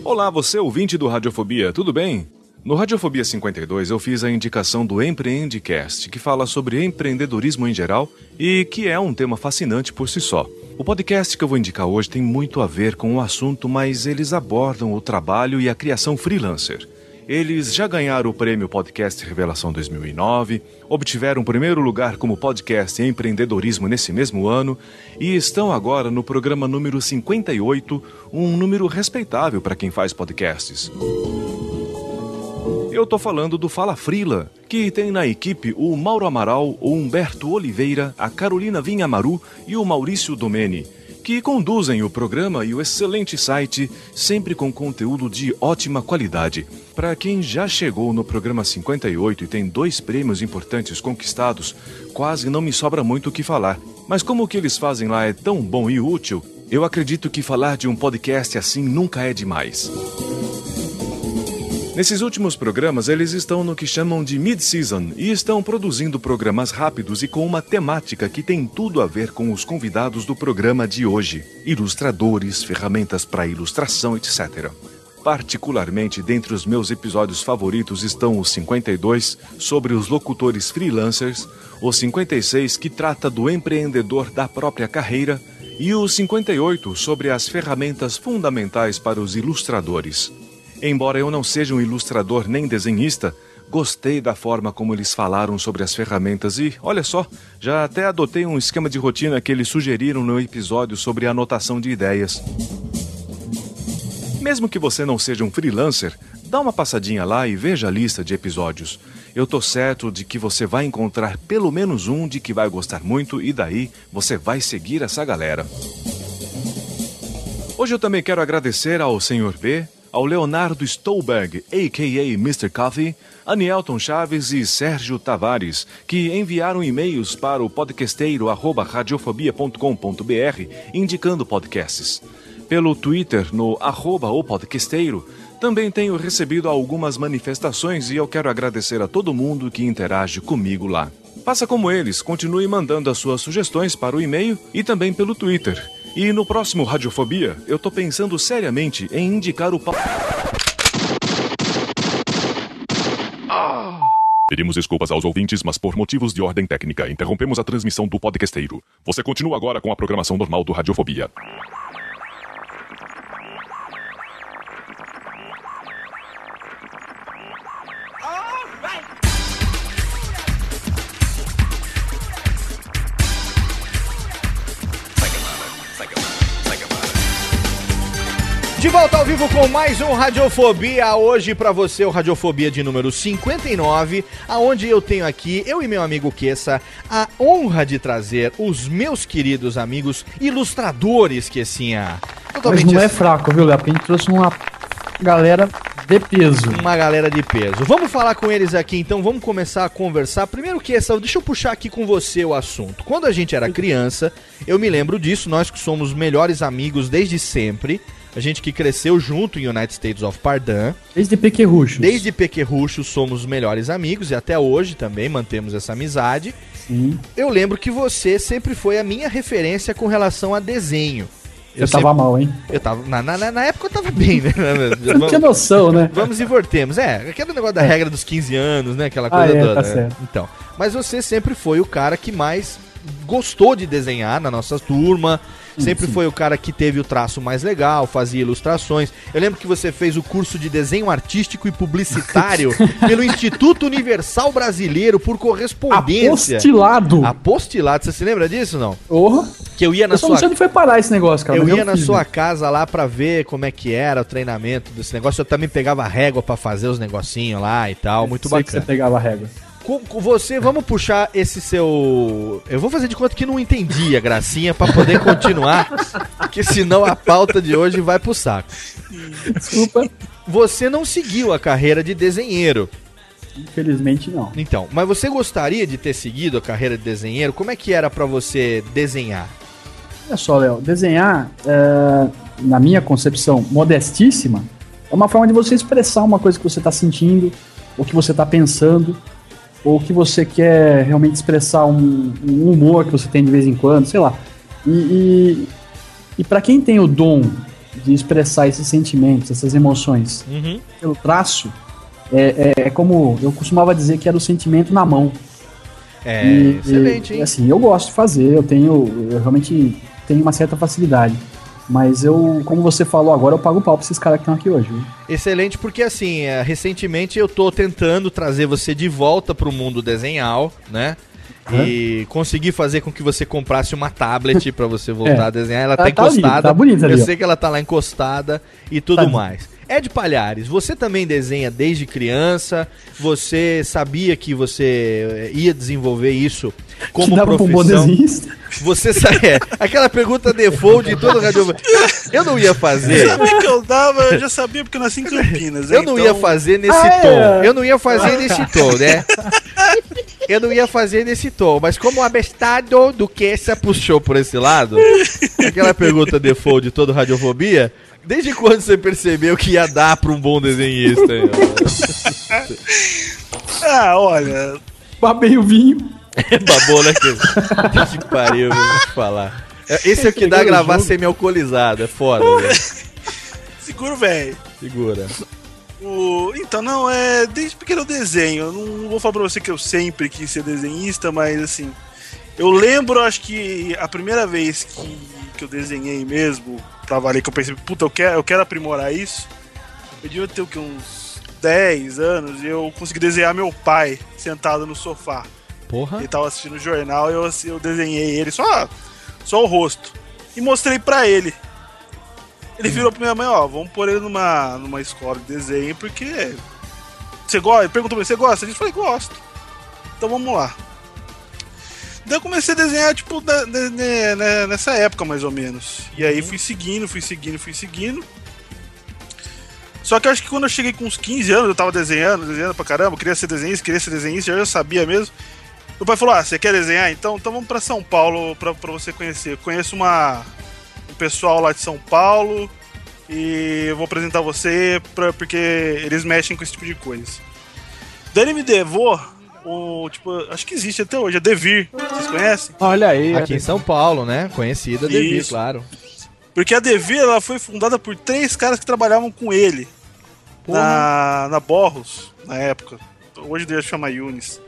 Olá, você ouvinte do Radiofobia, tudo bem? No Radiofobia 52 eu fiz a indicação do Empreendecast, que fala sobre empreendedorismo em geral e que é um tema fascinante por si só. O podcast que eu vou indicar hoje tem muito a ver com o assunto, mas eles abordam o trabalho e a criação freelancer. Eles já ganharam o prêmio Podcast Revelação 2009, obtiveram primeiro lugar como podcast em empreendedorismo nesse mesmo ano e estão agora no programa número 58, um número respeitável para quem faz podcasts. Eu tô falando do Fala Frila, que tem na equipe o Mauro Amaral, o Humberto Oliveira, a Carolina Vinhamaru e o Maurício Domene, que conduzem o programa e o excelente site, sempre com conteúdo de ótima qualidade. Para quem já chegou no programa 58 e tem dois prêmios importantes conquistados, quase não me sobra muito o que falar. Mas como o que eles fazem lá é tão bom e útil, eu acredito que falar de um podcast assim nunca é demais. Nesses últimos programas, eles estão no que chamam de mid-season e estão produzindo programas rápidos e com uma temática que tem tudo a ver com os convidados do programa de hoje: ilustradores, ferramentas para ilustração, etc. Particularmente dentre os meus episódios favoritos estão os 52 sobre os locutores freelancers, o 56 que trata do empreendedor da própria carreira e o 58 sobre as ferramentas fundamentais para os ilustradores. Embora eu não seja um ilustrador nem desenhista, gostei da forma como eles falaram sobre as ferramentas e, olha só, já até adotei um esquema de rotina que eles sugeriram no episódio sobre anotação de ideias. Mesmo que você não seja um freelancer, dá uma passadinha lá e veja a lista de episódios. eu tô certo de que você vai encontrar pelo menos um de que vai gostar muito e daí você vai seguir essa galera. Hoje eu também quero agradecer ao Sr. B, ao Leonardo Stolberg, a.k.a. Mr. Coffee, a Nielton Chaves e Sérgio Tavares, que enviaram e-mails para o podcasteiro arroba radiofobia.com.br indicando podcasts. Pelo Twitter, no arroba o podcasteiro, também tenho recebido algumas manifestações e eu quero agradecer a todo mundo que interage comigo lá. Faça como eles, continue mandando as suas sugestões para o e-mail e também pelo Twitter. E no próximo Radiofobia, eu tô pensando seriamente em indicar o. pa- Pedimos desculpas aos ouvintes, mas por motivos de ordem técnica, interrompemos a transmissão do podcasteiro. Você continua agora com a programação normal do Radiofobia. De volta ao vivo com mais um Radiofobia. Hoje pra você o Radiofobia de número 59, aonde eu tenho aqui, eu e meu amigo Kessa, a honra de trazer os meus queridos amigos ilustradores Kessinha. Mas não é fraco, viu, Léo? Porque a gente trouxe uma galera de peso. Uma galera de peso. Vamos falar com eles aqui então, vamos começar a conversar. Primeiro que essa, deixa eu puxar aqui com você o assunto. Quando a gente era criança, eu me lembro disso, nós que somos melhores amigos desde sempre. A gente que cresceu junto em United States of Pardon. Desde pequerruchos. Desde pequerruchos somos melhores amigos e até hoje também mantemos essa amizade. Sim. Eu lembro que você sempre foi a minha referência com relação a desenho. Eu tava mal, hein? Eu tava. Na, na, na época eu tava bem, né? [LAUGHS] Você não tinha noção, né? Vamos e voltemos. É, aquele negócio da É. regra dos 15 anos, né? Aquela Ah, coisa é, toda. tá né? certo. Então. Mas você sempre foi o cara que mais gostou de desenhar na nossa turma. Sempre sim. foi o cara que teve o traço mais legal, fazia ilustrações. Eu lembro que você fez o curso de desenho artístico e publicitário [LAUGHS] pelo Instituto Universal Brasileiro por correspondência. Apostilado. Apostilado. Você se lembra disso, não? Porra. Que eu ia na Eu só sua não sei onde foi parar esse negócio, cara. eu ia na fiz, sua né? casa lá pra ver como é que era o treinamento desse negócio. Eu também pegava régua pra fazer os negocinhos lá e tal. Muito Sei que bacana. você pegava régua. Com, com você, vamos puxar esse seu. Eu vou fazer de conta que não entendi a gracinha pra poder continuar. [LAUGHS] porque senão a pauta de hoje vai pro saco. Desculpa. Você não seguiu a carreira de desenheiro. Infelizmente não. Então, mas você gostaria de ter seguido a carreira de desenheiro? Como é que era pra você desenhar? Olha só, Léo, desenhar, é, na minha concepção modestíssima, é uma forma de você expressar uma coisa que você está sentindo, ou que você está pensando, ou que você quer realmente expressar um, um humor que você tem de vez em quando, sei lá. E, e, e para quem tem o dom de expressar esses sentimentos, essas emoções Uhum. pelo traço, é, é- é como eu costumava dizer que era o sentimento na mão. É, E- excelente, e, hein? assim, eu gosto de fazer, eu tenho, eu realmente tenho uma certa facilidade. Mas eu, como você falou agora, eu pago pau pra esses caras que estão aqui hoje. Viu? Excelente, porque assim, é, recentemente eu tô tentando trazer você de volta pro mundo desenhal, né? E consegui fazer com que você comprasse uma tablet pra você [LAUGHS] voltar É. a desenhar. Ela Tá- tá, tá ali, encostada. tá bonita ali, eu sei que ela tá lá encostada e tudo Tá ali. mais. Ed Palhares, você também desenha desde criança? Você sabia que você eh, ia desenvolver isso como dava pra um bom profissão? desenhista. Você sabe, [LAUGHS] é, aquela pergunta default de todo radio. Eu não ia fazer. É que eu dava? Eu já sabia porque eu nasci em Campinas. Eu não então- ia fazer nesse Ah, é? tom. Eu não ia fazer nesse tom, né? [LAUGHS] Eu não ia fazer nesse tom, mas como o abestado do Kessa puxou por esse lado, aquela pergunta default de todo Radiofobia, desde quando você percebeu que ia dar pra um bom desenhista? [LAUGHS] Ah, olha. Babei o vinho. [LAUGHS] Babou, né, Kessa? Que pariu, vou te falar. Esse é o que dá a gravar semi-alcoolizado, é foda, [LAUGHS] velho. Seguro, velho. Segura. O... Então, não, é. Desde pequeno eu desenho. Eu não vou falar pra você que eu sempre quis ser desenhista, mas assim. Eu lembro, acho que a primeira vez que, que eu desenhei mesmo, trabalhei, que eu pensei, puta, eu quero, eu quero aprimorar isso. Eu devia ter o que, uns 10 anos e eu consegui desenhar meu pai sentado no sofá. Porra. Ele tava assistindo o jornal e eu, eu desenhei ele, só, só o rosto. E mostrei pra ele. Ele virou pra minha mãe, ó, vamos pôr ele numa, numa escola de desenho, porque você gosta? Ele perguntou pra mim, você gosta disso? Eu falei, gosto. Então vamos lá. Daí eu comecei a desenhar, tipo, da- da- nessa época, mais ou menos. E aí fui seguindo, fui seguindo, fui seguindo. Só que eu acho que quando eu cheguei com uns 15 anos, eu tava desenhando, desenhando pra caramba, queria ser desenhista, queria ser desenhista, eu já sabia mesmo. Meu pai falou: Ah, você quer desenhar? Então, então vamos pra São Paulo pra, pra você conhecer. Eu conheço uma, um pessoal lá de São Paulo e eu vou apresentar você pra, porque eles mexem com esse tipo de coisa. Daí ele me levou o. Tipo, acho que existe até hoje, a Devir. Vocês conhecem? Olha aí. Aqui em São Paulo, né? Conhecida Devir, Isso. claro. Porque a Devir ela foi fundada por três caras que trabalhavam com ele na, na Borros, na época. Hoje deve chamar Yunis.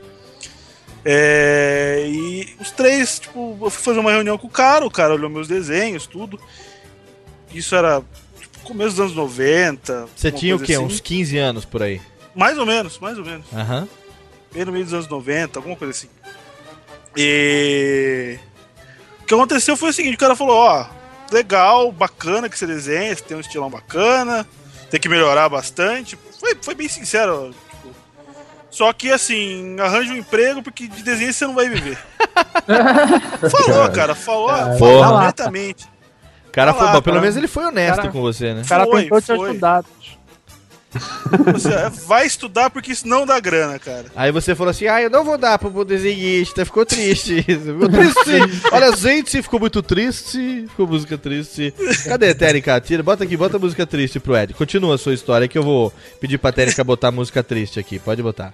É, e os três, tipo, eu fui fazer uma reunião com o cara, o cara olhou meus desenhos, tudo. Isso era tipo, começo dos anos 90. Você tinha o quê? assim. Uns 15 anos por aí. Mais ou menos, mais ou menos. Aham. Bem no meio dos anos 90, alguma coisa assim. E. O que aconteceu foi o seguinte: o cara falou: Ó, legal, bacana que você desenha, você tem um estilão bacana, tem que melhorar bastante. Foi, foi bem sincero. tipo, só que assim, arranja um emprego porque de desenho você não vai viver. [LAUGHS] falou, cara, falou, Cara, falou porra. diretamente. O cara Tá foi, lá, bom, pelo cara. menos ele foi honesto Cara- com você, né? O cara Foi, tentou te foi. ajudar. [LAUGHS] Você vai estudar porque isso não dá grana, cara. Aí você falou assim, ah, eu não vou dar pro desenhista, ficou triste. Ficou triste. [LAUGHS] Olha, gente, ficou muito triste. Ficou música triste. Cadê a Térica? Tira, bota aqui, bota a música triste pro Ed. Continua a sua história que eu vou pedir pra Térica botar a música triste aqui. Pode botar.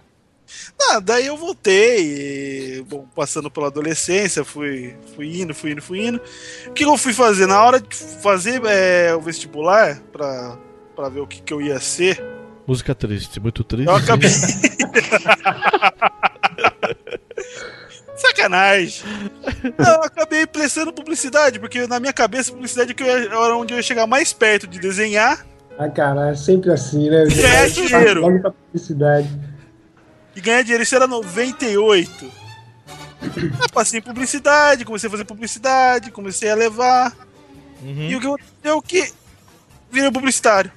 Ah, daí eu voltei, e, bom, passando pela adolescência, fui, fui indo, fui indo, fui indo. O que eu fui fazer? Na hora de fazer é, o vestibular, pra, pra ver o que, que eu ia ser, Música triste, muito triste. eu acabei. [LAUGHS] [LAUGHS] Sacanagem. Eu acabei prestando publicidade, porque na minha cabeça, publicidade é que eu ia- era onde eu ia chegar mais perto de desenhar Ah, cara, é sempre assim, né? Ganhar dinheiro. Publicidade. e ganhar dinheiro. Isso era 98. Ah, passei em publicidade, comecei a fazer publicidade, comecei a levar. E o que aconteceu é que virei publicitário.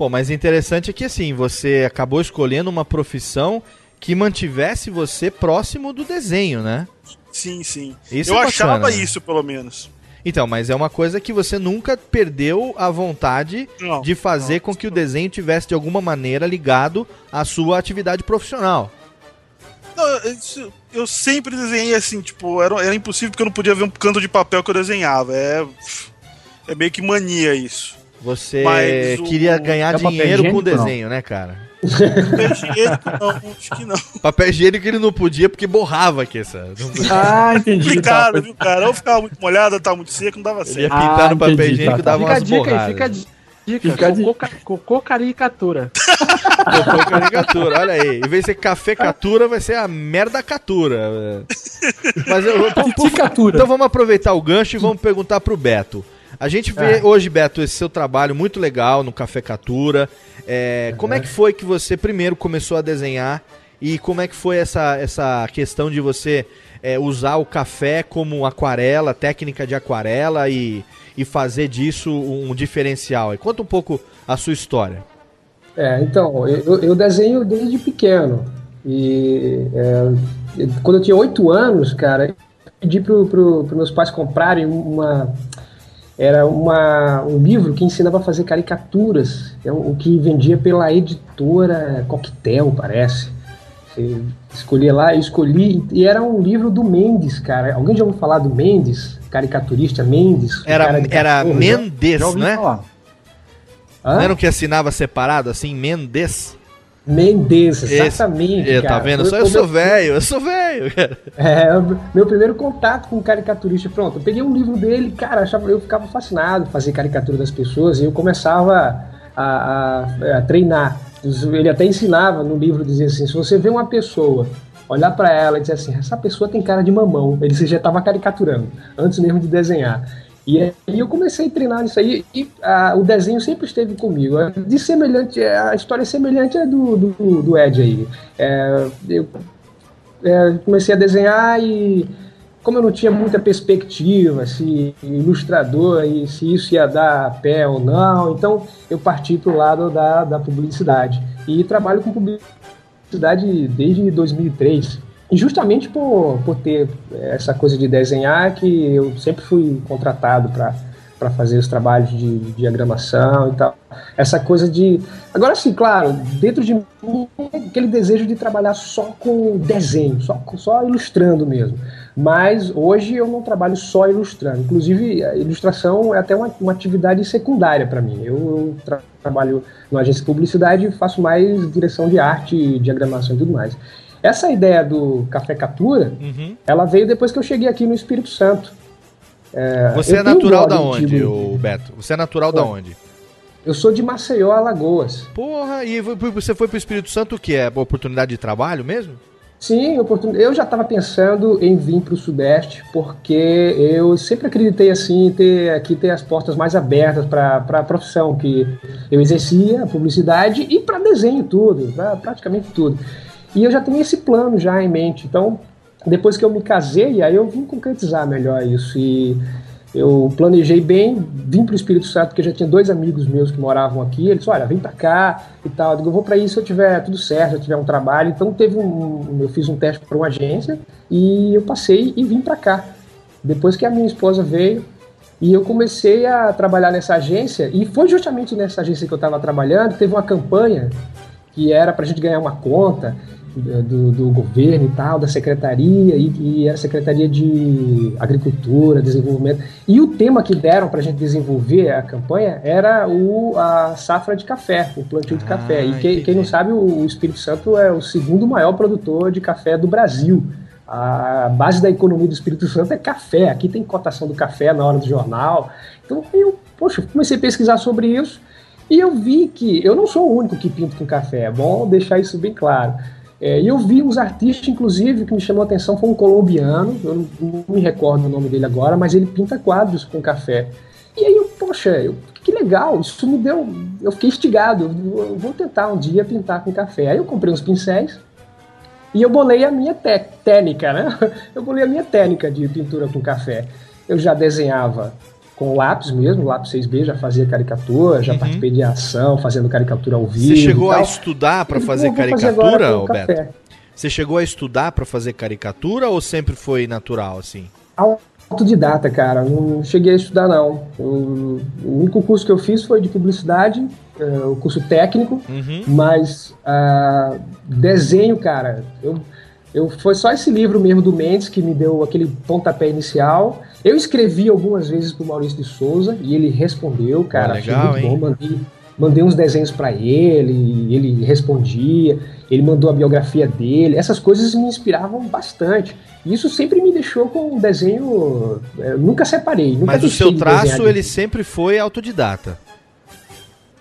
Pô, mas interessante é que assim, você acabou escolhendo uma profissão que mantivesse você próximo do desenho, né? Sim, sim. Isso eu é achava bacana, né? isso, pelo menos. Então, mas é uma coisa que você nunca perdeu a vontade Não, de fazer com que o desenho tivesse de alguma maneira ligado à sua atividade profissional. Não, isso- eu sempre desenhei assim, tipo, era, era impossível porque eu não podia ver um canto de papel que eu desenhava. É, é meio que mania isso. Você Mas o- queria ganhar É dinheiro com o higiênico, não? desenho, né, cara? Papel higiênico, não, acho que não. Papel higiênico ele não podia porque borrava aqui essa. Ah, entendi. Complicado, viu, cara? Ou ficava muito molhado, ou tava muito seco, não dava Ele ia certo. pintar no papel entendi, higiênico tá, e dava Fica a umas dica aí, borradas. fica a dica. Fica a dica. Cocô, ca- cocô caricatura. [LAUGHS] Cocô caricatura, olha aí. Em vez de ser café catura, vai ser a merda catura. Mas eu, por- Titicatura. então vamos aproveitar o gancho e vamos perguntar pro Beto. A gente vê Ah. hoje, Beto, esse seu trabalho muito legal no Café Catura. É, Como é que foi que você primeiro começou a desenhar e como é que foi essa, essa questão de você é, usar o café como aquarela, técnica de aquarela e, e fazer disso um diferencial? E conta um pouco a sua história. É, então, eu, eu desenho desde pequeno. E é, quando eu tinha oito anos, cara, eu pedi para pro, pro meus pais comprarem uma. Era uma, um livro que ensinava a fazer caricaturas, é o que vendia pela editora Coquetel, parece. Você escolhia lá, eu escolhi, e era um livro do Mendes, cara. Alguém já ouviu falar do Mendes? Caricaturista Mendes? o Era, cara era cachorro, Mendes, Já ouvi né? falar. Hã? Não era um que assinava separado, assim, Mendes? Mendes, Esse- exatamente. É, tá cara. vendo? Só eu sou velho, eu sou velho, cara. É, meu primeiro contato com caricaturista. Pronto, eu peguei um livro dele, cara, achava, eu ficava fascinado fazer caricatura das pessoas e eu começava a, a- a treinar. Ele até ensinava no livro, dizia assim, se você vê uma pessoa, olhar pra ela e dizer assim, essa pessoa tem cara de mamão, ele já estava caricaturando, antes mesmo de desenhar. E aí eu comecei a treinar nisso aí e o desenho sempre esteve comigo. De semelhante, a história é semelhante à do, do, do Ed aí. É, eu é, comecei a desenhar e como eu não tinha muita perspectiva se ilustrador e se isso ia dar pé ou não, então eu parti para o lado da, da publicidade e trabalho com publicidade desde 2003. Justamente por, por ter essa coisa de desenhar que eu sempre fui contratado para fazer os trabalhos de, de diagramação e tal. Essa coisa de. Agora sim, claro, dentro de mim aquele desejo de trabalhar só com desenho, só, só ilustrando mesmo. Mas hoje eu não trabalho só ilustrando. Inclusive, a ilustração é até uma, uma atividade secundária para mim. Eu, eu tra trabalho numa agência de publicidade e faço mais direção de arte, diagramação e tudo mais. Essa ideia do Café Captura, Uhum. ela veio depois que eu cheguei aqui no Espírito Santo. É, Você é natural da onde, ô Beto? Você é natural da Oi. onde? Eu sou de Maceió, Alagoas. Porra, e você foi pro Espírito Santo o que? É oportunidade de trabalho mesmo? Sim, oportun- eu já estava pensando em vir para o Sudeste, porque eu sempre acreditei assim, ter aqui ter as portas mais abertas para a profissão que eu exercia, publicidade, e para desenho tudo, pra praticamente tudo. E eu já tinha esse plano já em mente. Então, depois que eu me casei, aí eu vim concretizar melhor isso. E eu planejei bem, vim para o Espírito Santo, porque já tinha dois amigos meus que moravam aqui. Eles olha, vem para cá e tal. Eu digo, eu vou para isso se eu tiver tudo certo, se eu tiver um trabalho. Então, teve um, eu fiz um teste para uma agência e eu passei e vim para cá. Depois que a minha esposa veio, e eu comecei a trabalhar nessa agência, e foi justamente nessa agência que eu estava trabalhando, teve uma campanha que era para a gente ganhar uma conta do, do governo e tal, da secretaria, e, e era Secretaria de Agricultura, Desenvolvimento. E o tema que deram para a gente desenvolver a campanha era o, a safra de café, o plantio de café. E quem, quem não sabe, o, o Espírito Santo é o segundo maior produtor de café do Brasil. A base da economia do Espírito Santo é café. Aqui tem cotação do café na hora do jornal. Então eu, poxa, comecei a pesquisar sobre isso e eu vi que eu não sou o único que pinto com café. É bom deixar isso bem claro. É, E eu vi uns artistas, inclusive, que me chamou a atenção, foi um colombiano, eu não, não me recordo o nome dele agora, mas ele pinta quadros com café. E aí eu, poxa, eu, que legal, isso me deu. Eu fiquei instigado, eu, vou tentar um dia pintar com café. Aí eu comprei uns pincéis e eu bolei a minha técnica, né? [LAUGHS] Eu bolei a minha técnica de pintura com café. Eu já desenhava com lápis mesmo, lápis 6B, já fazia caricatura, já participei de ação, fazendo caricatura ao vivo. Você chegou a estudar Eu fazer fazer caricatura, com ô café. Você chegou a estudar pra fazer caricatura ou sempre foi natural assim? Autodidata, cara. Não cheguei a estudar, não. Eu- o único curso que eu fiz foi de publicidade, é, o curso técnico, Uhum. mas ah, desenho, cara, eu, eu, foi só esse livro mesmo do Mendes que me deu aquele pontapé inicial. Eu escrevi algumas vezes pro Maurício de Souza e ele respondeu, cara. Pô, achei legal, muito hein? bom. Mandei, mandei uns desenhos para ele, e ele respondia, ele mandou a biografia dele. Essas coisas me inspiravam bastante. E isso sempre me deixou com um desenho. eh, nunca separei. Nunca Mas o seu traço, ele sempre foi autodidata.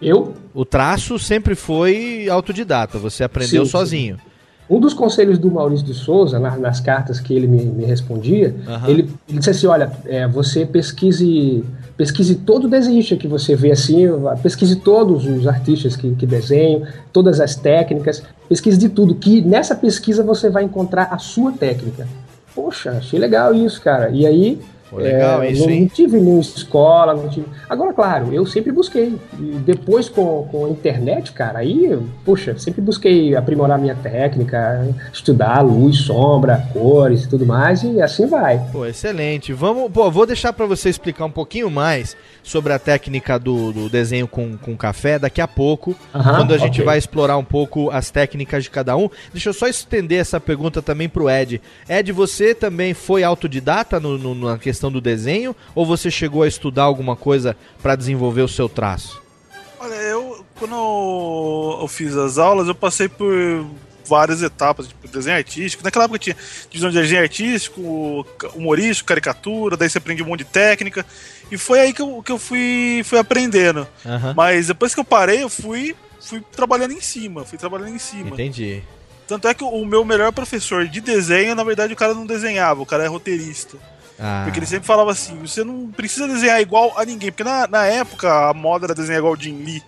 Eu? O traço sempre foi autodidata, você aprendeu Sim, sim. Um dos conselhos do Maurício de Souza, na- nas cartas que ele me, me respondia, Aham. ele, ele disse assim: olha, é, você pesquise, pesquise todo desenhista que você vê assim, pesquise todos os artistas que, que desenham, todas as técnicas, pesquise de tudo, que nessa pesquisa você vai encontrar a sua técnica. Poxa, achei legal isso, cara. E aí. Pô, legal é, isso, não, hein? não tive nenhuma escola, não tive. Agora, claro, eu sempre busquei. E depois com, com a internet, cara, aí, poxa, sempre busquei aprimorar minha técnica, estudar luz, sombra, cores e tudo mais, e assim vai. Pô, excelente. Vamos, pô, vou deixar pra você explicar um pouquinho mais sobre a técnica do, do desenho com, com café daqui a pouco, Aham, quando a gente vai explorar um pouco as técnicas de cada um. Deixa eu só estender essa pergunta também pro Ed. Ed, você também foi autodidata no, no- na questão do desenho ou você chegou a estudar alguma coisa pra desenvolver o seu traço? Olha, eu quando eu, fiz as aulas, eu passei por várias etapas, tipo desenho artístico. Naquela época tinha divisão de desenho artístico, humorístico, caricatura, daí você aprende um monte de técnica. E foi aí que eu, que eu fui, fui aprendendo. Aham. Mas depois que eu parei, eu fui, fui trabalhando em cima, fui trabalhando em cima. Entendi. Tanto é que o meu melhor professor de desenho, na verdade, o cara não desenhava, o cara é roteirista. Ah. Porque ele sempre falava assim: você não precisa desenhar igual a ninguém. Porque na, na época a moda era desenhar igual o Jim Lee.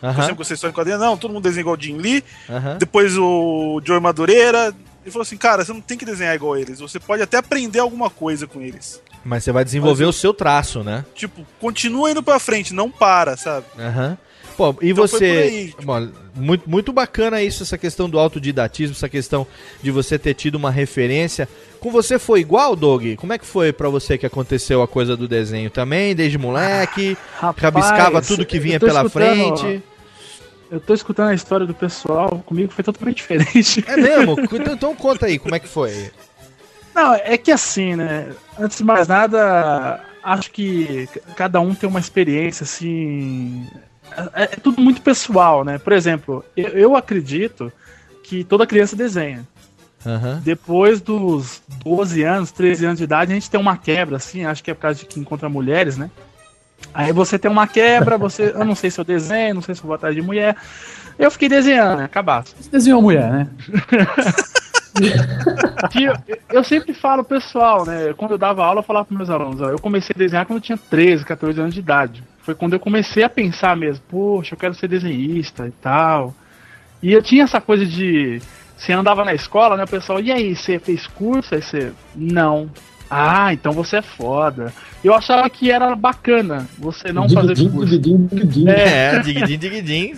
Eu Aham. sempre gostei de história em quadrinhos. Não, todo mundo desenha igual o Jim Lee. Aham. Depois o Joey Madureira. Ele falou assim, cara, você não tem que desenhar igual eles, você pode até aprender alguma coisa com eles. Mas você vai desenvolver Mas o seu traço, né? Tipo, continua indo pra frente, não para, sabe? Aham. Pô, e Então você. aí, Bom, muito, muito bacana isso, essa questão do autodidatismo, essa questão de você ter tido uma referência. Com você foi igual, Doug? Como é que foi pra você que aconteceu a coisa do desenho também, desde moleque? rabiscava tudo que vinha pela frente? Eu tô escutando a história do pessoal, comigo foi totalmente [LAUGHS] diferente. É mesmo? então, então conta aí, como é que foi? Não, é que assim, né? Antes de mais nada, acho que cada um tem uma experiência, assim. É, é tudo muito pessoal, né? Por exemplo, eu, eu acredito que toda criança desenha. Aham. Depois dos 12 anos, 13 anos de idade, a gente tem uma quebra, assim, acho que é por causa de que encontra mulheres, né? Aí você tem uma quebra, você. Eu não sei se eu desenho, não sei se eu vou atrás de mulher. Eu fiquei desenhando, né? Você desenhou mulher, né? [LAUGHS] Eu, sempre falo, pessoal, né? Quando eu dava aula, eu falava para meus alunos, ó, eu comecei a desenhar quando eu tinha 13, 14 anos de idade. Foi quando eu comecei a pensar mesmo, poxa, eu quero ser desenhista e tal. E eu tinha essa coisa de. Você andava na escola, né? Pessoal, e aí, você fez curso? Aí você. Não. Ah, então você é foda. Eu achava que era bacana você não fazer curso. É, digdim, digdim.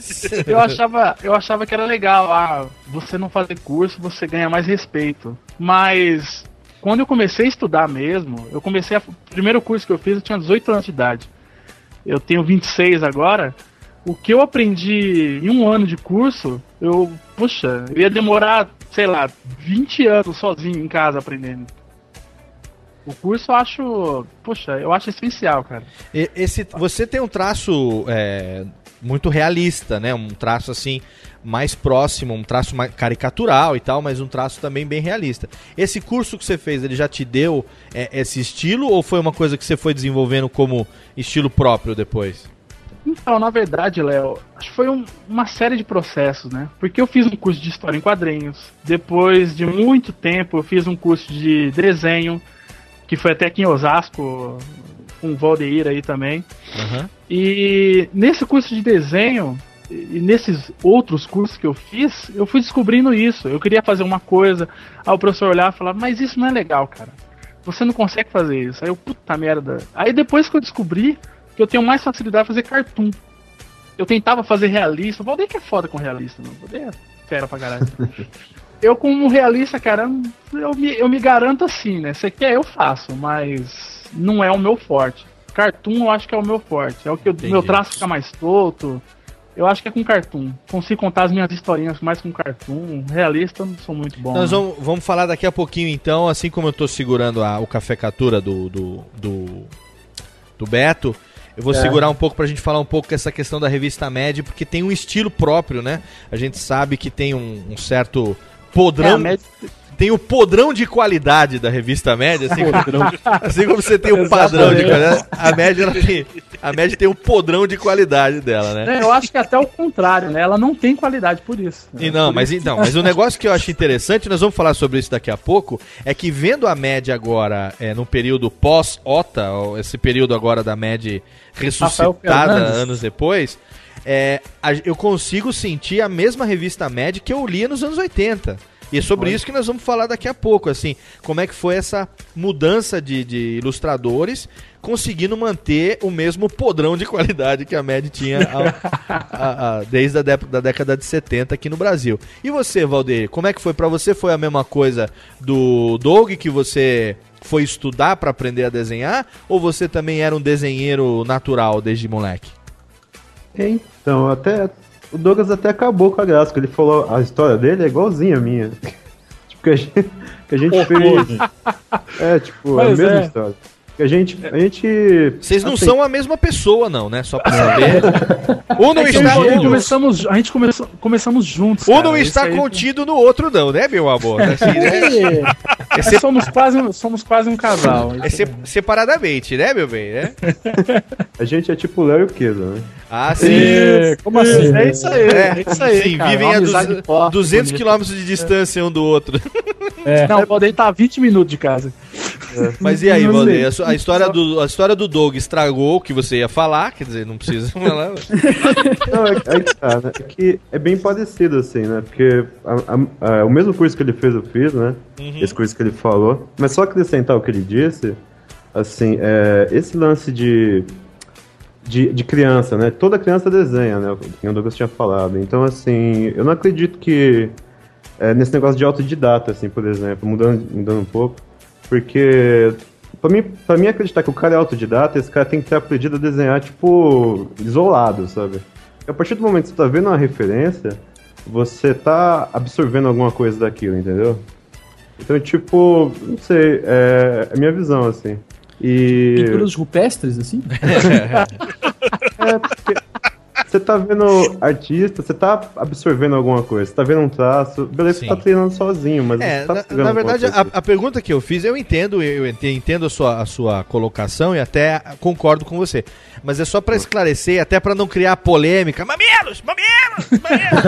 Eu achava, eu achava que era legal, ah, você não fazer curso, você ganha mais respeito. Mas quando eu comecei a estudar mesmo, eu comecei a, o primeiro curso que eu fiz, eu tinha 18 anos de idade. Eu tenho 26 agora. O que eu aprendi em um ano de curso, eu, puxa, eu ia demorar, sei lá, 20 anos sozinho em casa aprendendo. O curso eu acho, puxa, eu acho essencial, cara. Esse, você tem um traço é, muito realista, né? Um traço assim mais próximo, um traço mais caricatural e tal, mas um traço também bem realista. Esse curso que você fez, ele já te deu é, esse estilo ou foi uma coisa que você foi desenvolvendo como estilo próprio depois? Então, na verdade, Léo, acho que foi um- uma série de processos, né? Porque eu fiz um curso de história em quadrinhos. Depois de muito tempo, eu fiz um curso de desenho, que foi até aqui em Osasco, com o Valdeir aí também. E nesse curso de desenho e nesses outros cursos que eu fiz, eu fui descobrindo isso. Eu queria fazer uma coisa, aí o professor olhava e falava, mas isso não é legal, cara. Você não consegue fazer isso. Aí eu, puta merda. Aí depois que eu descobri que eu tenho mais facilidade fazer cartoon. Eu tentava fazer realista. O Valdeir que é foda com realista, mano. O Valdeir é fera pra caralho. [LAUGHS] eu, como realista, cara, eu me, eu me garanto assim, né? Você quer, eu faço, mas não é o meu forte. Cartoon eu acho que é o meu forte. É o que o meu traço fica mais solto. Eu acho que é com cartoon. Consigo contar as minhas historinhas mais com cartoon. Realista eu não sou muito bom. Nós vamos, vamos falar daqui a pouquinho, então, assim como eu tô segurando a- o cafecatura do, do, do, do Beto, eu vou É. segurar um pouco pra gente falar um pouco dessa questão da revista Med, porque tem um estilo próprio, né? A gente sabe que tem um, um certo podrão. Med- Tem o podrão de qualidade da revista Média, assim, Podrão. assim como você tem o padrão de qualidade, a média tem, a média tem o podrão de qualidade dela, né? É, eu acho que até o contrário, né? Ela não tem qualidade por isso. E não, mas então, mas o negócio que eu acho interessante, nós vamos falar sobre isso daqui a pouco, é que vendo a média agora é, no período pós-OTA, esse período agora da média ressuscitada anos depois, é, a- eu consigo sentir a mesma revista média que eu lia nos anos 80. E é sobre Olha. isso que nós vamos falar daqui a pouco, assim, como é que foi essa mudança de, de ilustradores conseguindo manter o mesmo podrão de qualidade que a Med tinha ao- a- a- desde a dé- da década de 70 aqui no Brasil. E você, Valdeir, como é que foi pra você? Foi a mesma coisa do Doug que você foi estudar pra aprender a desenhar ou você também era um desenheiro natural desde moleque? Então, até. O Douglas até acabou com a graça, porque ele falou a história dele é igualzinha a minha. [LAUGHS] tipo, que a gente, que a gente fez. É, tipo, é a mesma é. história. Que a gente. A gente Vocês não assim, são a mesma pessoa, não, né? Só pra saber. ou [LAUGHS] não É está, a gente ou- começamos, a gente começou, começamos juntos. ou cara. não está aí- contido no outro, não, né, meu amor? Assim, né? [LAUGHS] É, somos, quase, um- somos quase um casal. É se- separadamente, né, meu bem? Né? [LAUGHS] A gente é tipo o Léo e o Keza, né? Ah, sim. É, como assim? É isso aí, é isso aí, Sim, cara, vivem a amizade duz- forte, 200 bonita. quilômetros de distância um do outro. Não, pode estar a 20 minutos de casa. Mas e aí. Valdeir? A, a história do, a história do Doug estragou o que você ia falar, quer dizer, não precisa [LAUGHS] falar. Não, é, é que tá, né? É que é bem parecido, assim, né? Porque a- a- a- o mesmo curso que ele fez, eu fiz, né? Uhum. Esse curso que ele falou. Mas só acrescentar o que ele disse, assim, é, esse lance de, de, de criança, né? Toda criança desenha, né? Que o Douglas tinha falado. Então, assim, eu não acredito que é, nesse negócio de autodidata, assim, por exemplo, mudando, mudando um pouco. Porque, pra mim, pra mim acreditar que o cara é autodidata, esse cara tem que ter aprendido a desenhar, tipo, isolado, sabe? A partir do momento que você tá vendo uma referência, você tá absorvendo alguma coisa daquilo, entendeu? Então, tipo, não sei, é, é a minha visão, assim. E. Pinturas rupestres, assim? [LAUGHS] É, porque você tá vendo [LAUGHS] artista, você tá absorvendo alguma coisa, você tá vendo um traço, beleza, você tá treinando sozinho, mas É, tá na, na verdade, a, a pergunta que eu fiz, eu entendo, eu ente- entendo a sua, a sua colocação e até concordo com você. Mas é só pra esclarecer, até pra não criar polêmica. Mamilos! Mamilos! Mamilos!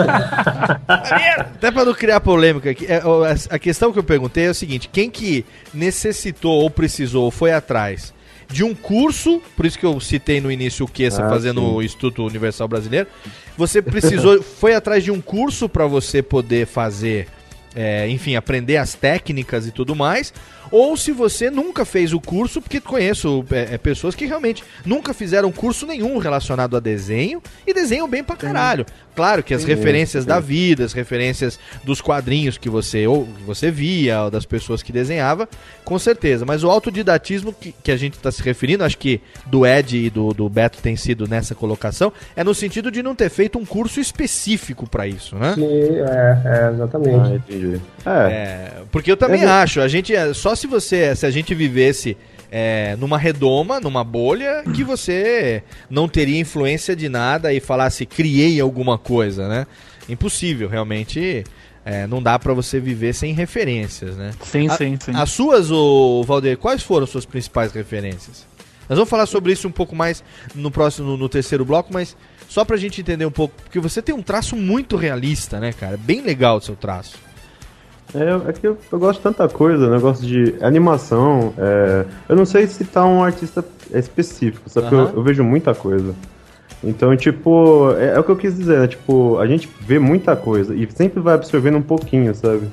Mamilos! [LAUGHS] Até pra não criar polêmica. aqui, é, A questão que eu perguntei é o seguinte: quem que necessitou ou precisou ou foi atrás de um curso, por isso que eu citei no início o Kessa Ah, fazendo sim. o Instituto Universal Brasileiro, você precisou, [LAUGHS] foi atrás de um curso pra você poder fazer é, enfim, aprender as técnicas e tudo mais, ou se você nunca fez o curso, porque conheço é, é, pessoas que realmente nunca fizeram curso nenhum relacionado a desenho e desenham bem pra caralho. Claro que as Sim, referências sim. da vida, as referências dos quadrinhos que você ou que você via, ou das pessoas que desenhava, com certeza. Mas o autodidatismo que, que a gente está se referindo, acho que do Ed e do, do Beto tem sido nessa colocação, é no sentido de não ter feito um curso específico pra isso, né? Sim, é, é, exatamente. Ah, entendi. É, porque eu também É, acho, a gente é- só se você, se a gente vivesse é, numa redoma, numa bolha, que você não teria influência de nada e falasse criei alguma coisa, né? Impossível, realmente. é, não dá pra você viver sem referências, né? Sim, A- sim, sim. As suas, ô, Valdeir, quais foram as suas principais referências? Nós vamos falar sobre isso um pouco mais no próximo, no, no terceiro bloco, mas só pra gente entender um pouco, porque você tem um traço muito realista, né, cara? Bem legal o seu traço. É, é que eu, eu gosto de tanta coisa, negócio de animação. é, eu não sei se tá um artista específico, sabe? Porque Aham. Eu, eu vejo muita coisa. Então, tipo, é, é o que eu quis dizer, né? Tipo, a gente vê muita coisa e sempre vai absorvendo um pouquinho, sabe?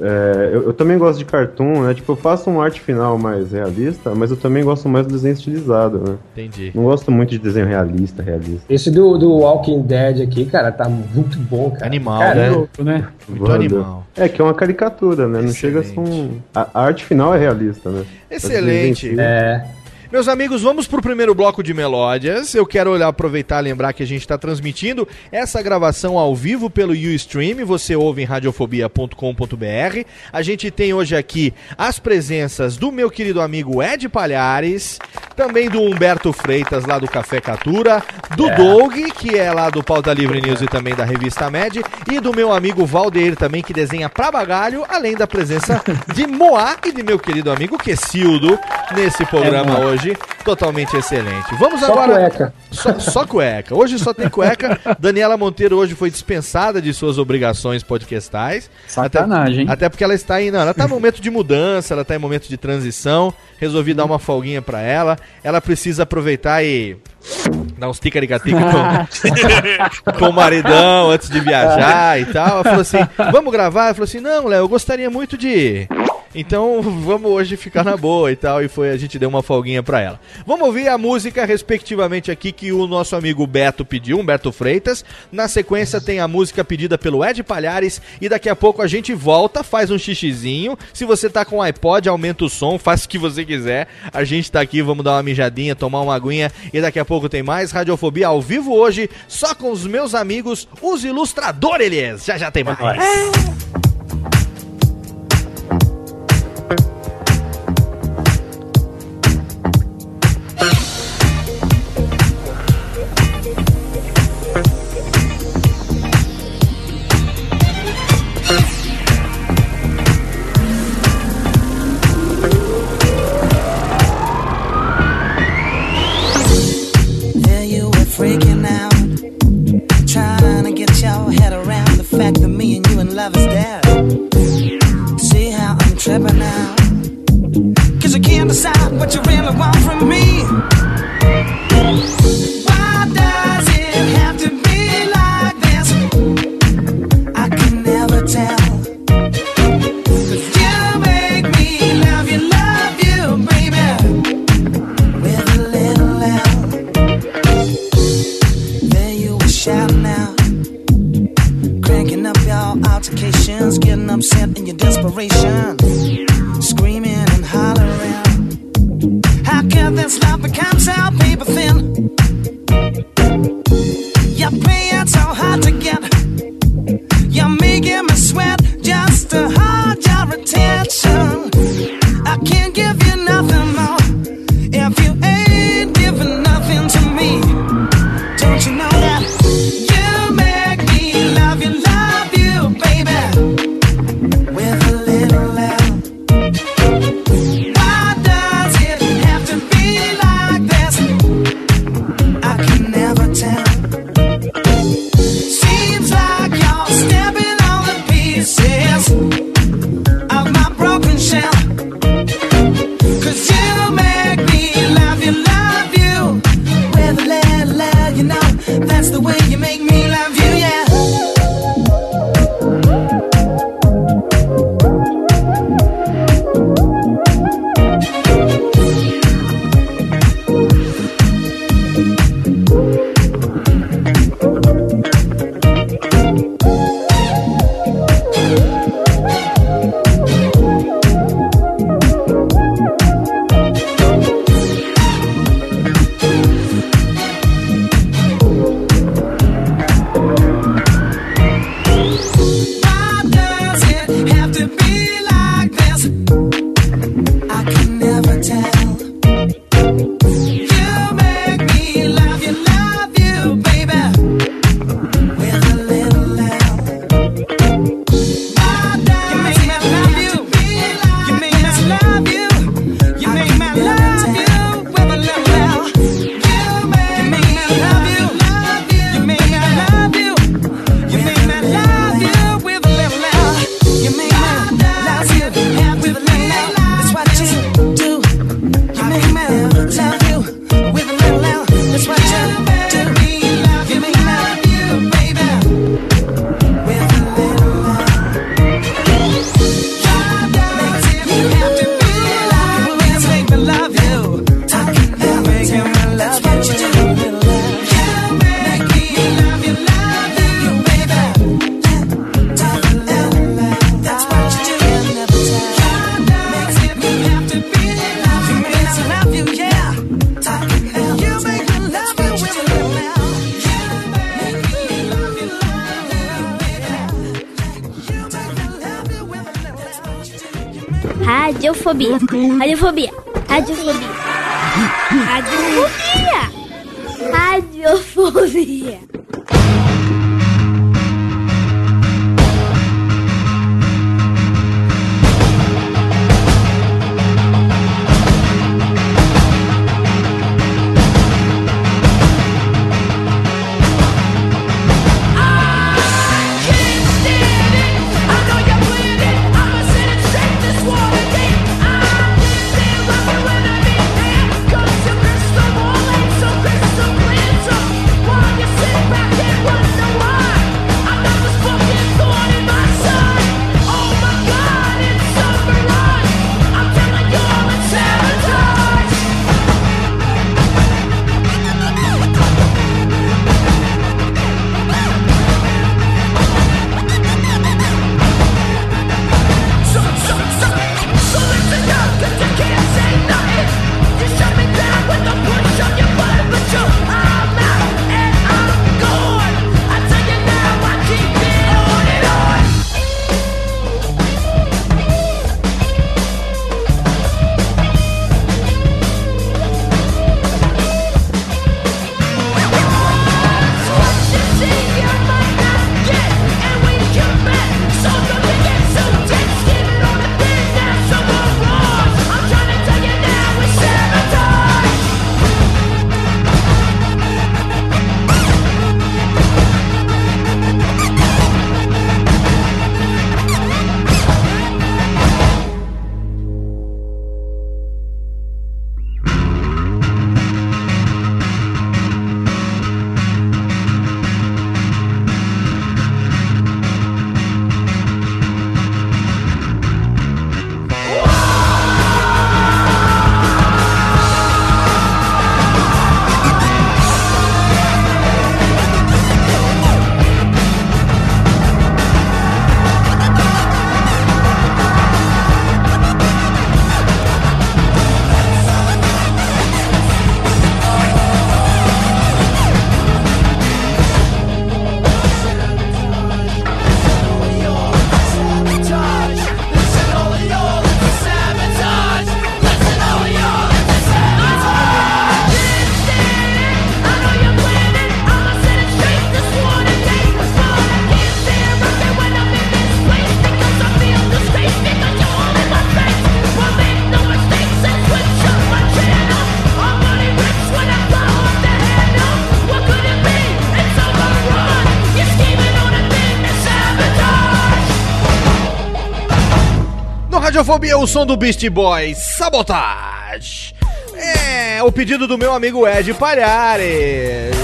É, eu, eu também gosto de cartoon, né? Tipo, eu faço um arte final mais realista, mas eu também gosto mais do desenho estilizado, né? Entendi. Não gosto muito de desenho realista, realista. Esse do, do Walking Dead aqui, cara, tá muito bom, cara. Animal, cara, né? louco, né? Muito animal. É, que é uma caricatura, né? Não chega a ser um. A a arte final é realista, né? Excelente. Mas Meus amigos, vamos pro primeiro bloco de melódias. Eu quero olhar, aproveitar e lembrar que a gente está transmitindo essa gravação ao vivo pelo Ustream. Você ouve em radiofobia.com.br. A gente tem hoje aqui as presenças do meu querido amigo Ed Palhares, também do Humberto Freitas, lá do Café Catura, do É. Doug, que é lá do Pauta Livre News e também da Revista Med, e do meu amigo Valdeir também, que desenha pra bagalho, além da presença [LAUGHS] de Moá e de meu querido amigo Quessildo nesse programa É, hoje. Totalmente excelente. Vamos Só agora. cueca. Só, só cueca. Hoje só tem cueca. [LAUGHS] Daniela Monteiro hoje foi dispensada de suas obrigações podcastais. Sacanagem, Até, até porque ela está em. Não, ela está em momento de mudança, ela está em momento de transição. Resolvi dar uma folguinha pra ela. Ela precisa aproveitar e. Dar uns ticaricatica com, [LAUGHS] com o maridão antes de viajar e tal. Ela falou assim: vamos gravar? Ela falou assim: não, Léo, eu gostaria muito de. Então [LAUGHS] vamos hoje ficar na boa e tal. E foi a gente deu uma folguinha pra ela. Vamos ouvir a música, respectivamente, aqui que o nosso amigo Beto pediu, Humberto Freitas. Na sequência tem a música pedida pelo Ed Palhares. E daqui a pouco a gente volta, faz um xixizinho. Se você tá com iPod, aumenta o som, [LAUGHS] faz o que você quiser. A gente tá aqui, vamos dar uma mijadinha, tomar uma aguinha. E daqui a pouco tem mais Radiofobia ao vivo hoje, só com os meus amigos, os ilustradores. Já já tem mais. There pieces of my broken shell. Radiofobia, o som do Beast Boys, Sabotage. É, o pedido do meu amigo Ed Palhares.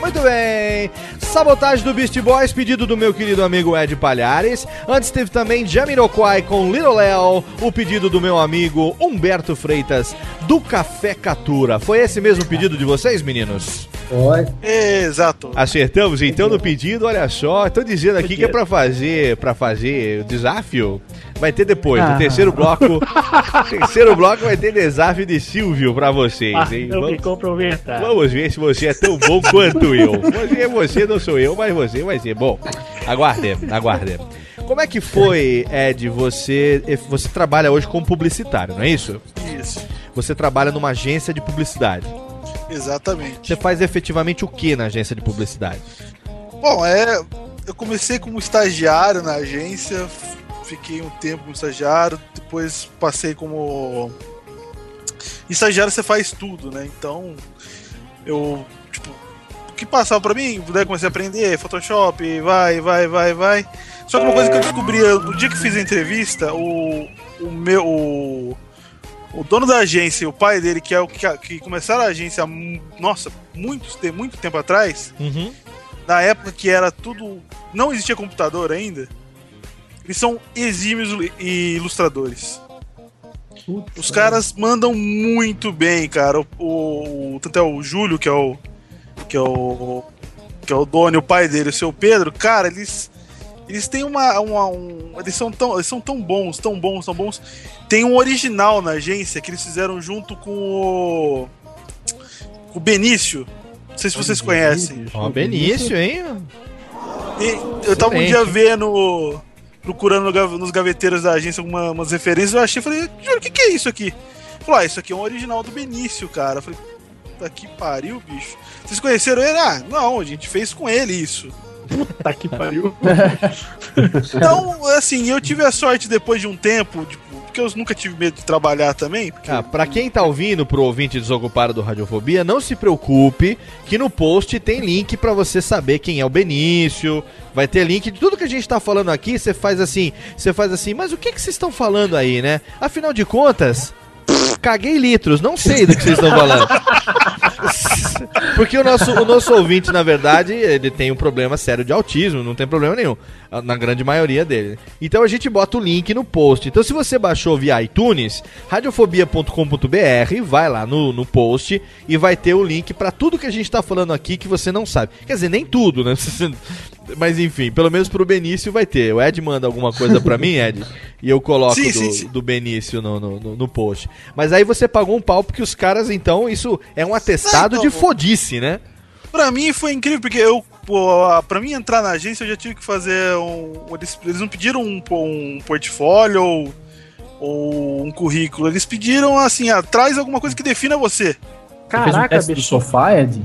Muito bem. Sabotagem do Beast Boys, pedido do meu querido amigo Ed Palhares. Antes teve também Jamiroquai com Little Léo, o pedido do meu amigo Humberto Freitas, do Café Catura. Foi esse mesmo pedido de vocês, meninos? Foi. Exato. Acertamos então no pedido, olha só. Tô dizendo aqui que é pra fazer, para fazer o desafio. Vai ter depois, no Ah. terceiro bloco. [LAUGHS] terceiro bloco vai ter desafio de Silvio pra vocês, Ah, hein? eu me Vamos, comprometo. vamos ver se você é tão bom quanto eu. Você, você não sou eu, mas você vai ser. Bom, aguardemos, aguardemos. Como é que foi, Ed, você, você trabalha hoje como publicitário, não é isso? Isso. Você trabalha numa agência de publicidade. Exatamente. Você faz efetivamente o que na agência de publicidade? Bom, é. Eu comecei como estagiário na agência, fiquei um tempo como estagiário, depois passei como. Estagiário você faz tudo, né? Então, eu. Tipo, o que passava pra mim, daí comecei a aprender Photoshop, vai, vai, vai, vai. Só que uma coisa que eu descobri no dia que fiz a entrevista, o, o meu. O, o dono da agência, e o pai dele, que é o que, que começaram a agência, nossa, muitos, tem muito tempo atrás, Uhum. na época que era tudo. não existia computador ainda, eles são exímios ilu- ilustradores. Os caras mandam muito bem, cara. O, o- o- tanto é o Júlio, que é o. que é o. que é o dono e o pai dele, o seu Pedro, cara, eles. Eles têm uma. uma- um, eles, são tão, eles são tão bons, tão bons, tão bons. Tem um original na agência que eles fizeram junto com o. com o Benício. Não sei se vocês conhecem. Ó, Benício, hein? E eu tava um dia vendo, procurando nos gaveteiros da agência algumas umas referências, eu achei, falei, Júlio, o que, que é isso aqui? Falou, ah, isso aqui é um original do Benício, cara. Eu falei, puta que pariu, bicho. Vocês conheceram ele? Ah, não, a gente fez com ele isso. Puta que pariu. [LAUGHS] Então, assim, eu tive a sorte depois de um tempo, tipo, porque eu nunca tive medo de trabalhar também. Porque Ah, pra quem tá ouvindo, pro ouvinte desocupado do Radiofobia, não se preocupe que no post tem link pra você saber quem é o Benício. Vai ter link de tudo que a gente tá falando aqui. Você faz assim, você faz assim, mas o que que vocês estão falando aí, né? Afinal de contas, caguei litros, não sei do que vocês estão falando. Porque o nosso, o nosso ouvinte, na verdade, ele tem um problema sério de autismo, não tem problema nenhum. Na grande maioria dele. Então a gente bota o link no post. Então se você baixou via iTunes, radiofobia.com.br, vai lá no, no post e vai ter o link pra tudo que a gente tá falando aqui que você não sabe. Quer dizer, nem tudo, né? [LAUGHS] Mas enfim, pelo menos pro Benício vai ter. O Ed manda alguma coisa pra mim, Ed, [LAUGHS] e eu coloco Sim, do, sim, sim. do Benício no, no, no- post. Mas aí você pagou um pau porque os caras, então, isso é um atestado Não, de fodice, né? Pra mim foi incrível, porque eu, pô, a- pra mim entrar na agência eu já tive que fazer um. Eles, eles não pediram um, um portfólio ou, ou um currículo, eles pediram assim, ah, traz alguma coisa que defina você. Você fez um teste do sofá, Ed?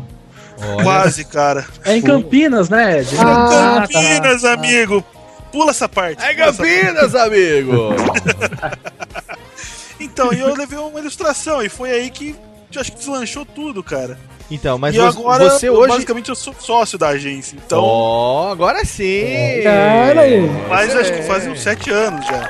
Quase, cara. É em Campinas, né, Ed? Ah, Campinas, amigo! Pula essa parte. É essa Campinas, amigo! [LAUGHS] então, e eu levei uma ilustração, e foi aí que eu acho que deslanchou tudo, cara. Então, mas e vo- agora, você eu, hoje. basicamente, eu sou sócio da agência, então. Ó, agora sim! Cara, aí. Mas acho que fazem uns sete anos já.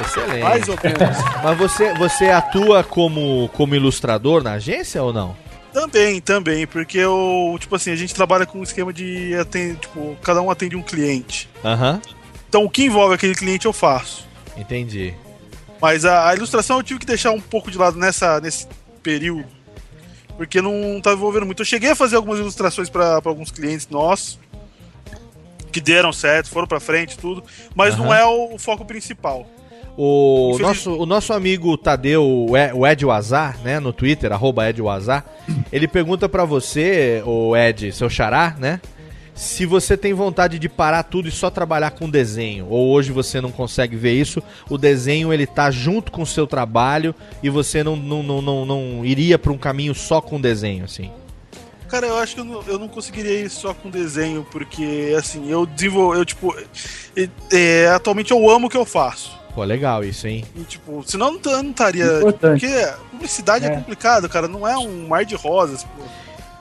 Excelente. Mais ou menos. Mas você, você atua como, como ilustrador na agência ou não? Também, também, porque eu, tipo assim, a gente trabalha com um esquema de atende, tipo, cada um atende um cliente. Aham. Então o que envolve aquele cliente eu faço. Entendi. Mas a, a ilustração eu tive que deixar um pouco de lado nessa, nesse período. Porque não tá envolvendo muito. Eu cheguei a fazer algumas ilustrações para alguns clientes nossos. Que deram certo, foram pra frente, tudo. Mas não Aham. é o, o foco principal. O Infeliz- nosso, o nosso amigo Tadeu, o o Ed Wazar, né, no Twitter, arroba Ed Wazar, [CLEARS THROAT] ele pergunta pra você, o Ed, seu xará, né, se você tem vontade de parar tudo e só trabalhar com desenho, ou hoje você não consegue ver isso, o desenho ele tá junto com o seu trabalho e você não, não, não, não, não iria pra um caminho só com desenho, assim. Cara, eu acho que eu não, eu não conseguiria ir só com desenho, porque assim, eu desenvolvo. Eu, tipo. é, atualmente eu amo o que eu faço. Pô, legal isso, hein? E, tipo, senão eu não, estaria. Porque publicidade é. É. complicado, cara. Não é um mar de rosas, pô.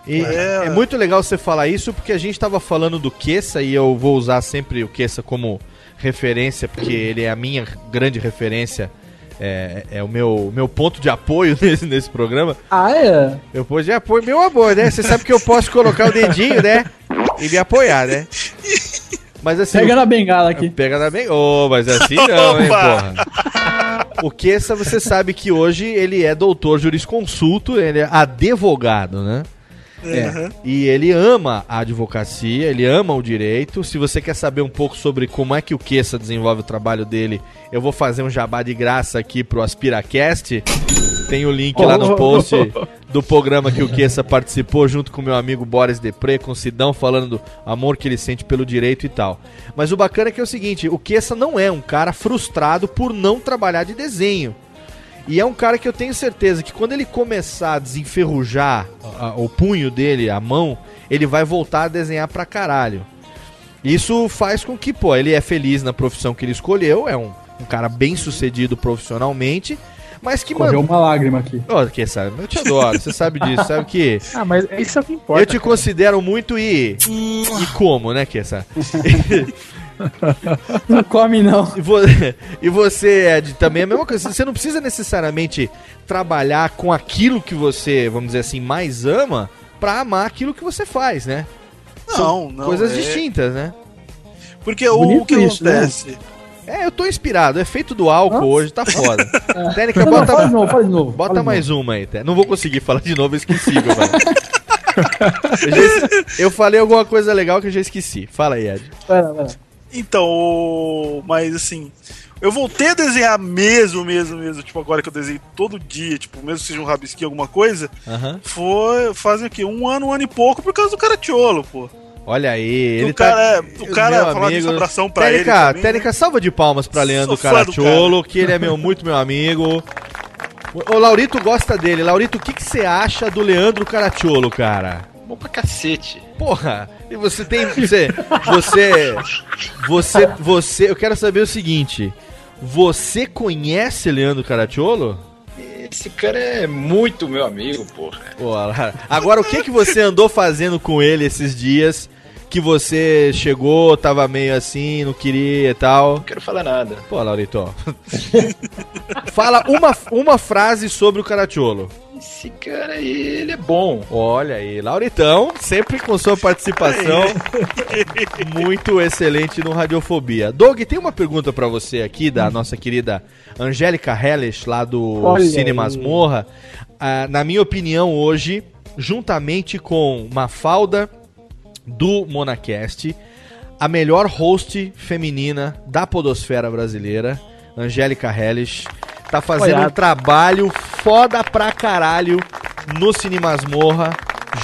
E é... muito legal você falar isso porque a gente tava falando do Kessa e eu vou usar sempre o Kessa como referência, porque ele é a minha grande referência. É, é o meu, meu ponto de apoio [LAUGHS] nesse, nesse programa. Ah, é? Meu ponto de apoio, meu amor, né? Você sabe que eu posso colocar o dedinho, né? E me apoiar, né? [LAUGHS] Mas assim. Pega na bengala aqui. Pega na bengala. Ô, mas assim [LAUGHS] não, hein, porra. O Kessa, você sabe que hoje ele é doutor jurisconsulto, ele é advogado, né? Uhum. E ele ama a advocacia, ele ama o direito. Se você quer saber um pouco sobre como é que o Kessa desenvolve o trabalho dele, eu vou fazer um jabá de graça aqui pro AspiraCast. Tem o link lá no post [LAUGHS] do programa que o Kessa participou junto com meu amigo Boris Depré, com o Sidão, falando do amor que ele sente pelo direito e tal. Mas o bacana é que é o seguinte, o Kessa não é um cara frustrado por não trabalhar de desenho. E é um cara que eu tenho certeza que quando ele começar a desenferrujar a- o punho dele, a mão, ele vai voltar a desenhar pra caralho. Isso faz com que, pô, ele é feliz na profissão que ele escolheu, é um, um cara bem sucedido profissionalmente, mas que, Correu mano... uma lágrima aqui. Ô, que sabe, eu te adoro, você sabe disso, sabe que... [LAUGHS] Ah, mas isso é o que importa. Eu te considero muito e... E como, né, Kessa? [LAUGHS] [LAUGHS] Não come, não. E, vo- [LAUGHS] e você, Ed, também é a mesma coisa. Você não precisa necessariamente trabalhar com aquilo que você, vamos dizer assim, mais ama pra amar aquilo que você faz, né? Não, não, Coisas é- distintas, né? Porque o, Bonito o que isso, né? acontece? É, eu tô inspirado. É feito do álcool hoje, tá foda. [LAUGHS] Técnica, Não, não, bota, fala de novo, fala de novo. bota mais uma aí, Té. Não vou conseguir falar de novo, eu esqueci, meu velho. eu, já eu falei alguma coisa legal que eu já esqueci. Fala aí, Ed. Pera, pera. Então, mas assim, eu voltei a desenhar mesmo, mesmo, mesmo, tipo, agora que eu desenho todo dia, tipo, mesmo que seja um rabisquinho, alguma coisa, Aham. foi, fazem o quê? Um ano, um ano e pouco por causa do Caratiolo, pô. Olha aí, ele o cara, tá. o cara meu falar amigo- disso, abração pra ele Técnica, também, né? Técnica, salva de palmas pra Leandro do Caracciolo, que ele é meu, muito meu amigo. O o Laurito gosta dele. Laurito, o que que você acha do Leandro Caracciolo, cara? Bom pra cacete. Porra, e você tem. Você. Você. Você. Você. Eu quero saber o seguinte. Você conhece Leandro Caracciolo? Esse cara é muito meu amigo, porra. Pô, lá- Agora, o que que você andou fazendo com ele esses dias? Que você chegou, tava meio assim, não queria e tal. Não quero falar nada. Pô, Laurito. [LAUGHS] Fala uma, uma frase sobre o Caracciolo. Esse cara aí, ele é bom. Olha aí, Lauritão, sempre com sua participação [LAUGHS] muito excelente no Radiofobia. Doug, tem uma pergunta pra você aqui da nossa querida Angélica Hellish, lá do Olha Cine aí. Masmorra. Ah, na minha opinião, hoje, juntamente com Mafalda do Monacast, a melhor host feminina da podosfera brasileira, Angélica Hellish, tá fazendo Olha. um trabalho foda pra caralho no Cine Masmorra,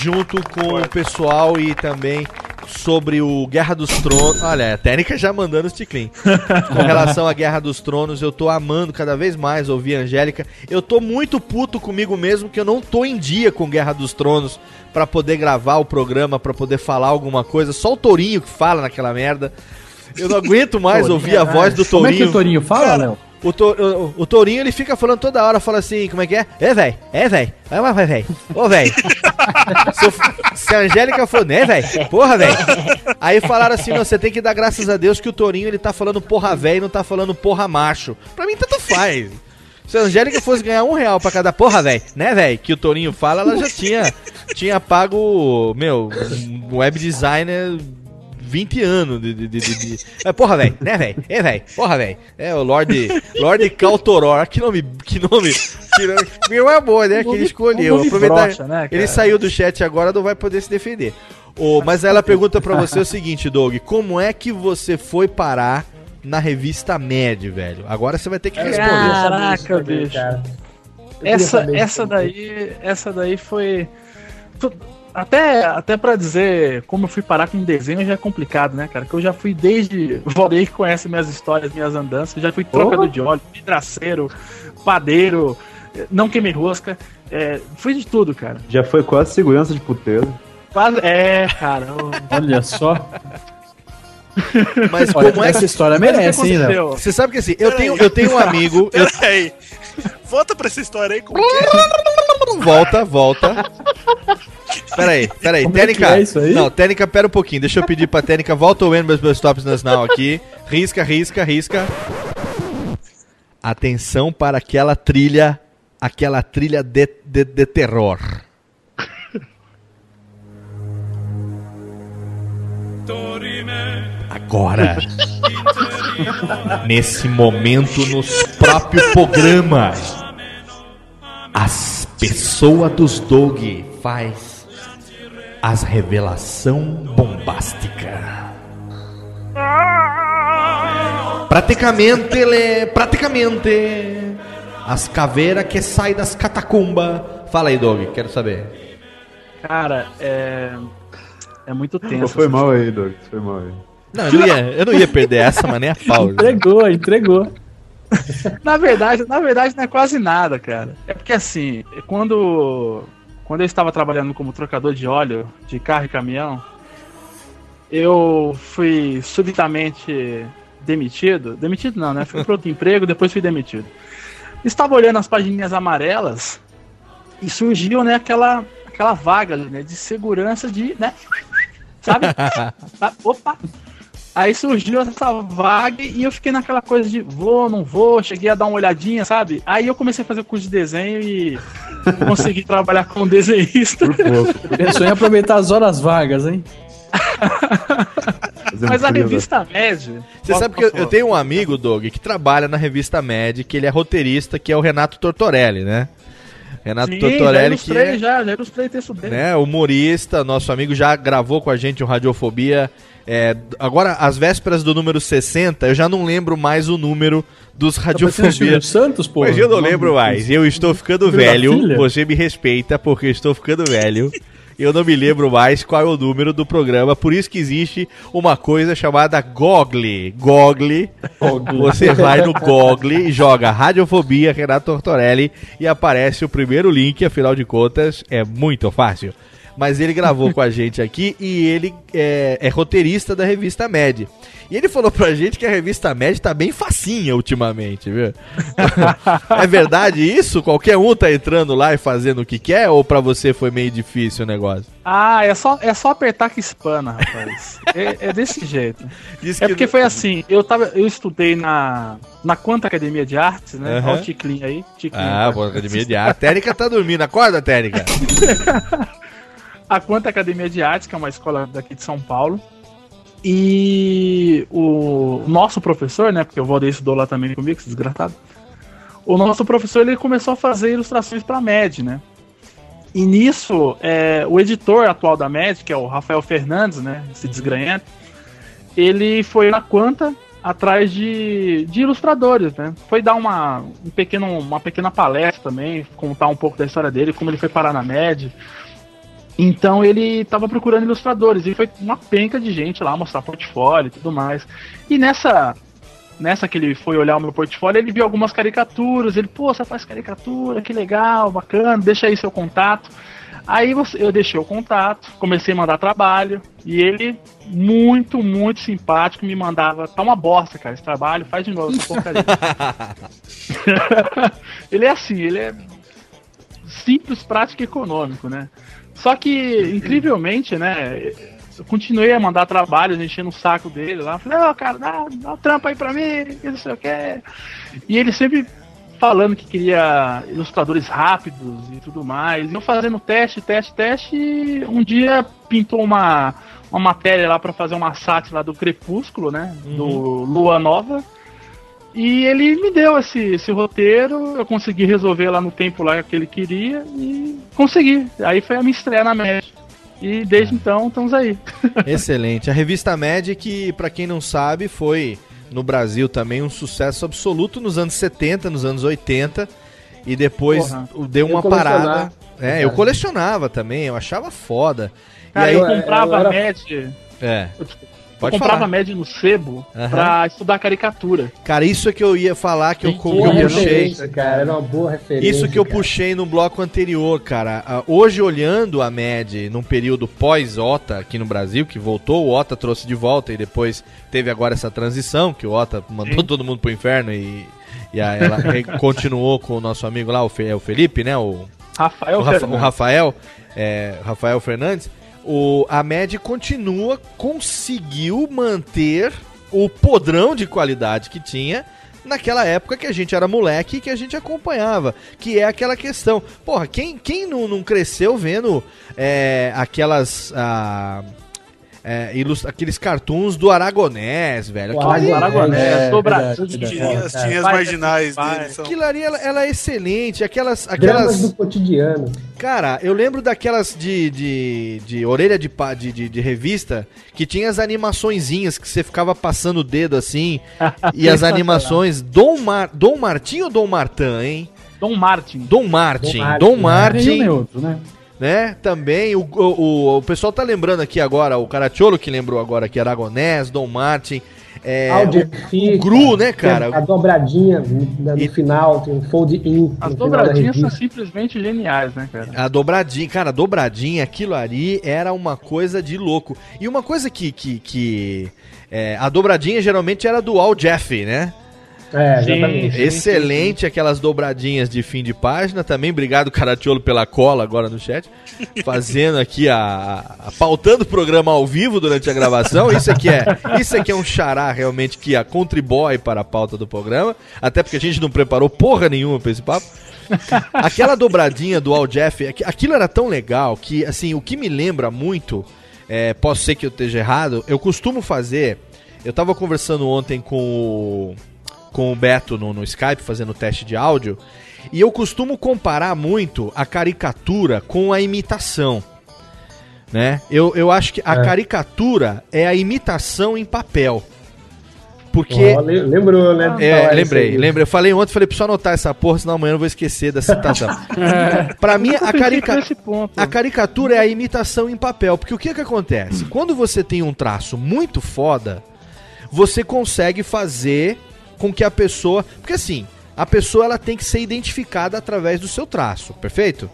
junto com o pessoal e também sobre o Guerra dos Tronos. Olha, a técnica já mandando os ticlin. [LAUGHS] Com relação à Guerra dos Tronos, eu tô amando cada vez mais ouvir a Angélica. Eu tô muito puto comigo mesmo que eu não tô em dia com Guerra dos Tronos pra poder gravar o programa, pra poder falar alguma coisa. Só o Tourinho que fala naquela merda. Eu não aguento mais ouvir a voz do Como é que o Tourinho fala, Léo? O, to, o, o Tourinho ele fica falando toda hora, fala assim, como é que é? É, velho, é, velho, vai, vai, vai, velho, ô, velho. [LAUGHS] se, a Angélica falou, né, velho, porra, velho. Aí falaram assim, você tem que dar graças a Deus que o Tourinho ele tá falando porra velho e não tá falando porra macho. Pra mim, tanto faz. Se a Angélica fosse ganhar um real pra cada porra, velho, né, velho, que o Tourinho fala, ela já tinha, tinha pago, meu, um web designer 20 anos de. de, de, de- de- É, porra, velho, né, velho? É, velho, porra, velho. É o Lord. Lord Caltoror. Que nome. Que nome. Que nome meu amor, né? Que ele escolheu. Aproveitar. broxa, né, ele saiu do chat agora, não vai poder se defender. Ô, mas ela pergunta pra você o seguinte, Doug: como é que você foi parar na revista Mad, velho? Agora você vai ter que responder. Caraca, bicho. Essa, essa daí, essa daí foi. Até, até pra dizer como eu fui parar com desenho já é complicado, né, cara? Que eu já fui desde. O Valdeir que conhece minhas histórias, minhas andanças, já fui trocador de óleo, vidraceiro, padeiro, não queimei rosca. É, fui de tudo, cara. Já foi quase segurança de puteiro. Quase- É, cara. Olha só. Mas Olha, como é essa história merece, hein, aconteceu? Você sabe que assim, eu tenho, eu tenho um amigo. Eu... Peraí. Volta pra essa história aí, como que? Volta, volta. Peraí, [LAUGHS] peraí, Como é Técnica. é isso aí? Não, Técnica, pera um pouquinho. Deixa eu pedir pra Técnica, volta o Embers Bus Stops Nas Now aqui. Risca, risca, risca. Atenção para aquela trilha, aquela trilha de, de, de terror. Agora, nesse momento, nos próprios programas, as pessoas dos Dog faz as revelação bombástica. Praticamente, ele, praticamente, as caveiras que saem das catacumbas. Fala aí, Dog, quero saber. Cara, é. É muito tenso. foi mal aí, Doug. Foi mal aí. Não, eu não ia, eu não ia perder essa, mas nem a pau. Entregou, entregou. [LAUGHS] Na verdade, na verdade não é quase nada, cara. É porque assim, quando quando eu estava trabalhando como trocador de óleo de carro e caminhão, eu fui subitamente demitido. Demitido não, né? Fui para outro [LAUGHS] emprego, depois fui demitido. Estava olhando as pagininhas amarelas e surgiu, né, aquela aquela vaga né, de segurança de, né? Sabe? [LAUGHS] Opa! Aí surgiu essa vaga e eu fiquei naquela coisa de vou, não vou, cheguei a dar uma olhadinha, sabe? Aí eu comecei a fazer curso de desenho e [LAUGHS] consegui trabalhar como desenhista. Pensou em aproveitar as horas vagas, hein? [LAUGHS] Mas a revista Média. Você sabe que eu, eu tenho um amigo, Doug, que trabalha na revista Med, que ele é roteirista, que é o Renato Tortorelli, né? Renato Sim, já Tortorelli, que ilustrei, é já, já ilustrei texto dele. né, humorista, nosso amigo já gravou com a gente um Radiofobia. É, agora, às vésperas do número 60, eu já não lembro mais o número dos Silvio Radiofobia. Santos, pô. Mas eu não lembro mais. Eu estou ficando velho. Você me respeita porque eu estou ficando velho. Eu não me lembro mais qual é o número do programa. Por isso que existe uma coisa chamada Google. Google. Você vai no Google e joga Radiofobia Renato Tortorelli e aparece o primeiro link. Afinal de contas, é muito fácil. Mas ele gravou com a gente aqui e ele é, é roteirista da revista Med. E ele falou pra gente que a revista Med tá bem facinha ultimamente, viu? [LAUGHS] é verdade isso? Qualquer um tá entrando lá e fazendo o que quer? Ou pra você foi meio difícil o negócio? Ah, é só, é só apertar que espana, rapaz. é, é desse jeito. é porque foi assim, eu, tava, eu estudei na, na Quanta Academia de Artes, né? Aham. Olha o Ticlin aí. Ticlin, Ah, boa academia de arte. A Térica tá dormindo. Acorda, Térica. [LAUGHS] a Quanta Academia de Artes, que é uma escola daqui de São Paulo. E o nosso professor, né? Porque o Valdeir estudou lá também comigo, esse desgraçado. O nosso professor ele começou a fazer ilustrações para a MED, né? E nisso, é, o editor atual da MED, que é o Rafael Fernandes, né? Esse desgranhento, ele foi na Quanta atrás de, de ilustradores, né? Foi dar uma, um pequeno, uma pequena palestra também, contar um pouco da história dele, como ele foi parar na MED. Então ele estava procurando ilustradores e foi uma penca de gente lá mostrar portfólio e tudo mais. E nessa nessa que ele foi olhar o meu portfólio, ele viu algumas caricaturas. Ele, pô, você faz caricatura, que legal, bacana, deixa aí seu contato. Aí eu deixei o contato, comecei a mandar trabalho e ele, muito, muito simpático, me mandava, tá uma bosta, cara, esse trabalho, faz de novo porcaria. [LAUGHS] [LAUGHS] ele é assim, ele é simples, prático e econômico, né? Só que, incrivelmente, né? Eu continuei a mandar trabalhos, enchendo o saco dele lá. Falei, ó, cara, dá, dá um trampo aí pra mim, que não sei o que. E ele sempre falando que queria ilustradores rápidos e tudo mais. E eu fazendo teste, teste, teste. E um dia pintou uma, uma matéria lá pra fazer uma sátira lá do Crepúsculo, né? Do Lua Nova. E ele me deu esse, esse roteiro, eu consegui resolver lá no tempo lá que ele queria e consegui. Aí foi a minha estreia na média. E desde então estamos aí. [LAUGHS] Excelente. A revista que pra quem não sabe, foi no Brasil também um sucesso absoluto nos anos 70, nos anos 80. E depois Porra. deu Eu uma parada. É, eu colecionava também, eu achava foda. Cara, e aí, eu comprava eu era- a MED. É. Eu Pode comprava falar. a MED no sebo Aham. pra estudar caricatura. Cara, isso é que eu ia falar que eu, que eu puxei. cara. Era uma boa referência. Isso que eu cara. puxei no bloco anterior, cara. Ah, Hoje, olhando a MED num período pós-OTA aqui no Brasil, que voltou, o OTA trouxe de volta e depois teve agora essa transição, que o OTA mandou todo mundo pro inferno e, e ela [LAUGHS] continuou com o nosso amigo lá, o, é o Felipe, né? O, Rafael o, Rafa- o Rafael, é, Rafael Fernandes. O, a MED continua, conseguiu manter o podrão de qualidade que tinha naquela época que a gente era moleque e que a gente acompanhava. Que é aquela questão. Porra, quem, quem não, não cresceu vendo é, aquelas. ah, é, aqueles cartoons do Aragonés, velho. O Aquilo ali- Aragonés, é, Dobradinha, verdade, Tinha verdade. as, tinha as marginais dele. São... Aquilo ali, ela, ela é excelente. Aquelas. Dramas aquelas do cotidiano. Cara, eu lembro daquelas de, de, de orelha de, de, de, de revista que tinha as animaçõezinhas que você ficava passando o dedo assim. [LAUGHS] e as animações. Dom, Mar, Dom Martim ou Dom Martin, hein? Dom Martin. Dom Martin. Dom Dom Martin. Martin. Nem um nem outro, né? Né? Também. O, o, o, pessoal tá lembrando aqui agora, o Caracciolo que lembrou agora que Aragonés, Dom Martin. É, Aldir o, o Gru, né, cara? A dobradinha no, no final, tem um fold-in. As dobradinhas são simplesmente geniais, né, cara? A dobradinha, cara, a dobradinha, aquilo ali era uma coisa de louco. E uma coisa que. que, que é, a dobradinha geralmente era do Al Jeff, né? É, exatamente. Excelente aquelas dobradinhas de fim de página. Também obrigado, Caratiolo, pela cola agora no chat. [LAUGHS] Fazendo aqui a, a- pautando o programa ao vivo durante a gravação. Isso aqui é, isso aqui é um xará realmente que a contribui para a pauta do programa. Até porque a gente não preparou porra nenhuma pra esse papo. Aquela dobradinha do Al Jeff, aqu- aquilo era tão legal que, assim, o que me lembra muito, é, posso ser que eu esteja errado, eu costumo fazer. Eu tava conversando ontem com o, com o Beto no, no Skype, fazendo teste de áudio, e eu costumo comparar muito a caricatura com a imitação. Né? Eu, eu acho que a É. caricatura é a imitação em papel. Porque. Le- lembrou, né? É, lembrei, lembrei. Eu falei ontem, falei, preciso anotar essa porra, senão amanhã eu vou esquecer da citação. [LAUGHS] pra mim, a, carica... a caricatura é a imitação em papel. Porque o que que acontece? Quando você tem um traço muito foda, você consegue fazer com que a pessoa... Porque assim, a pessoa ela tem que ser identificada através do seu traço, perfeito?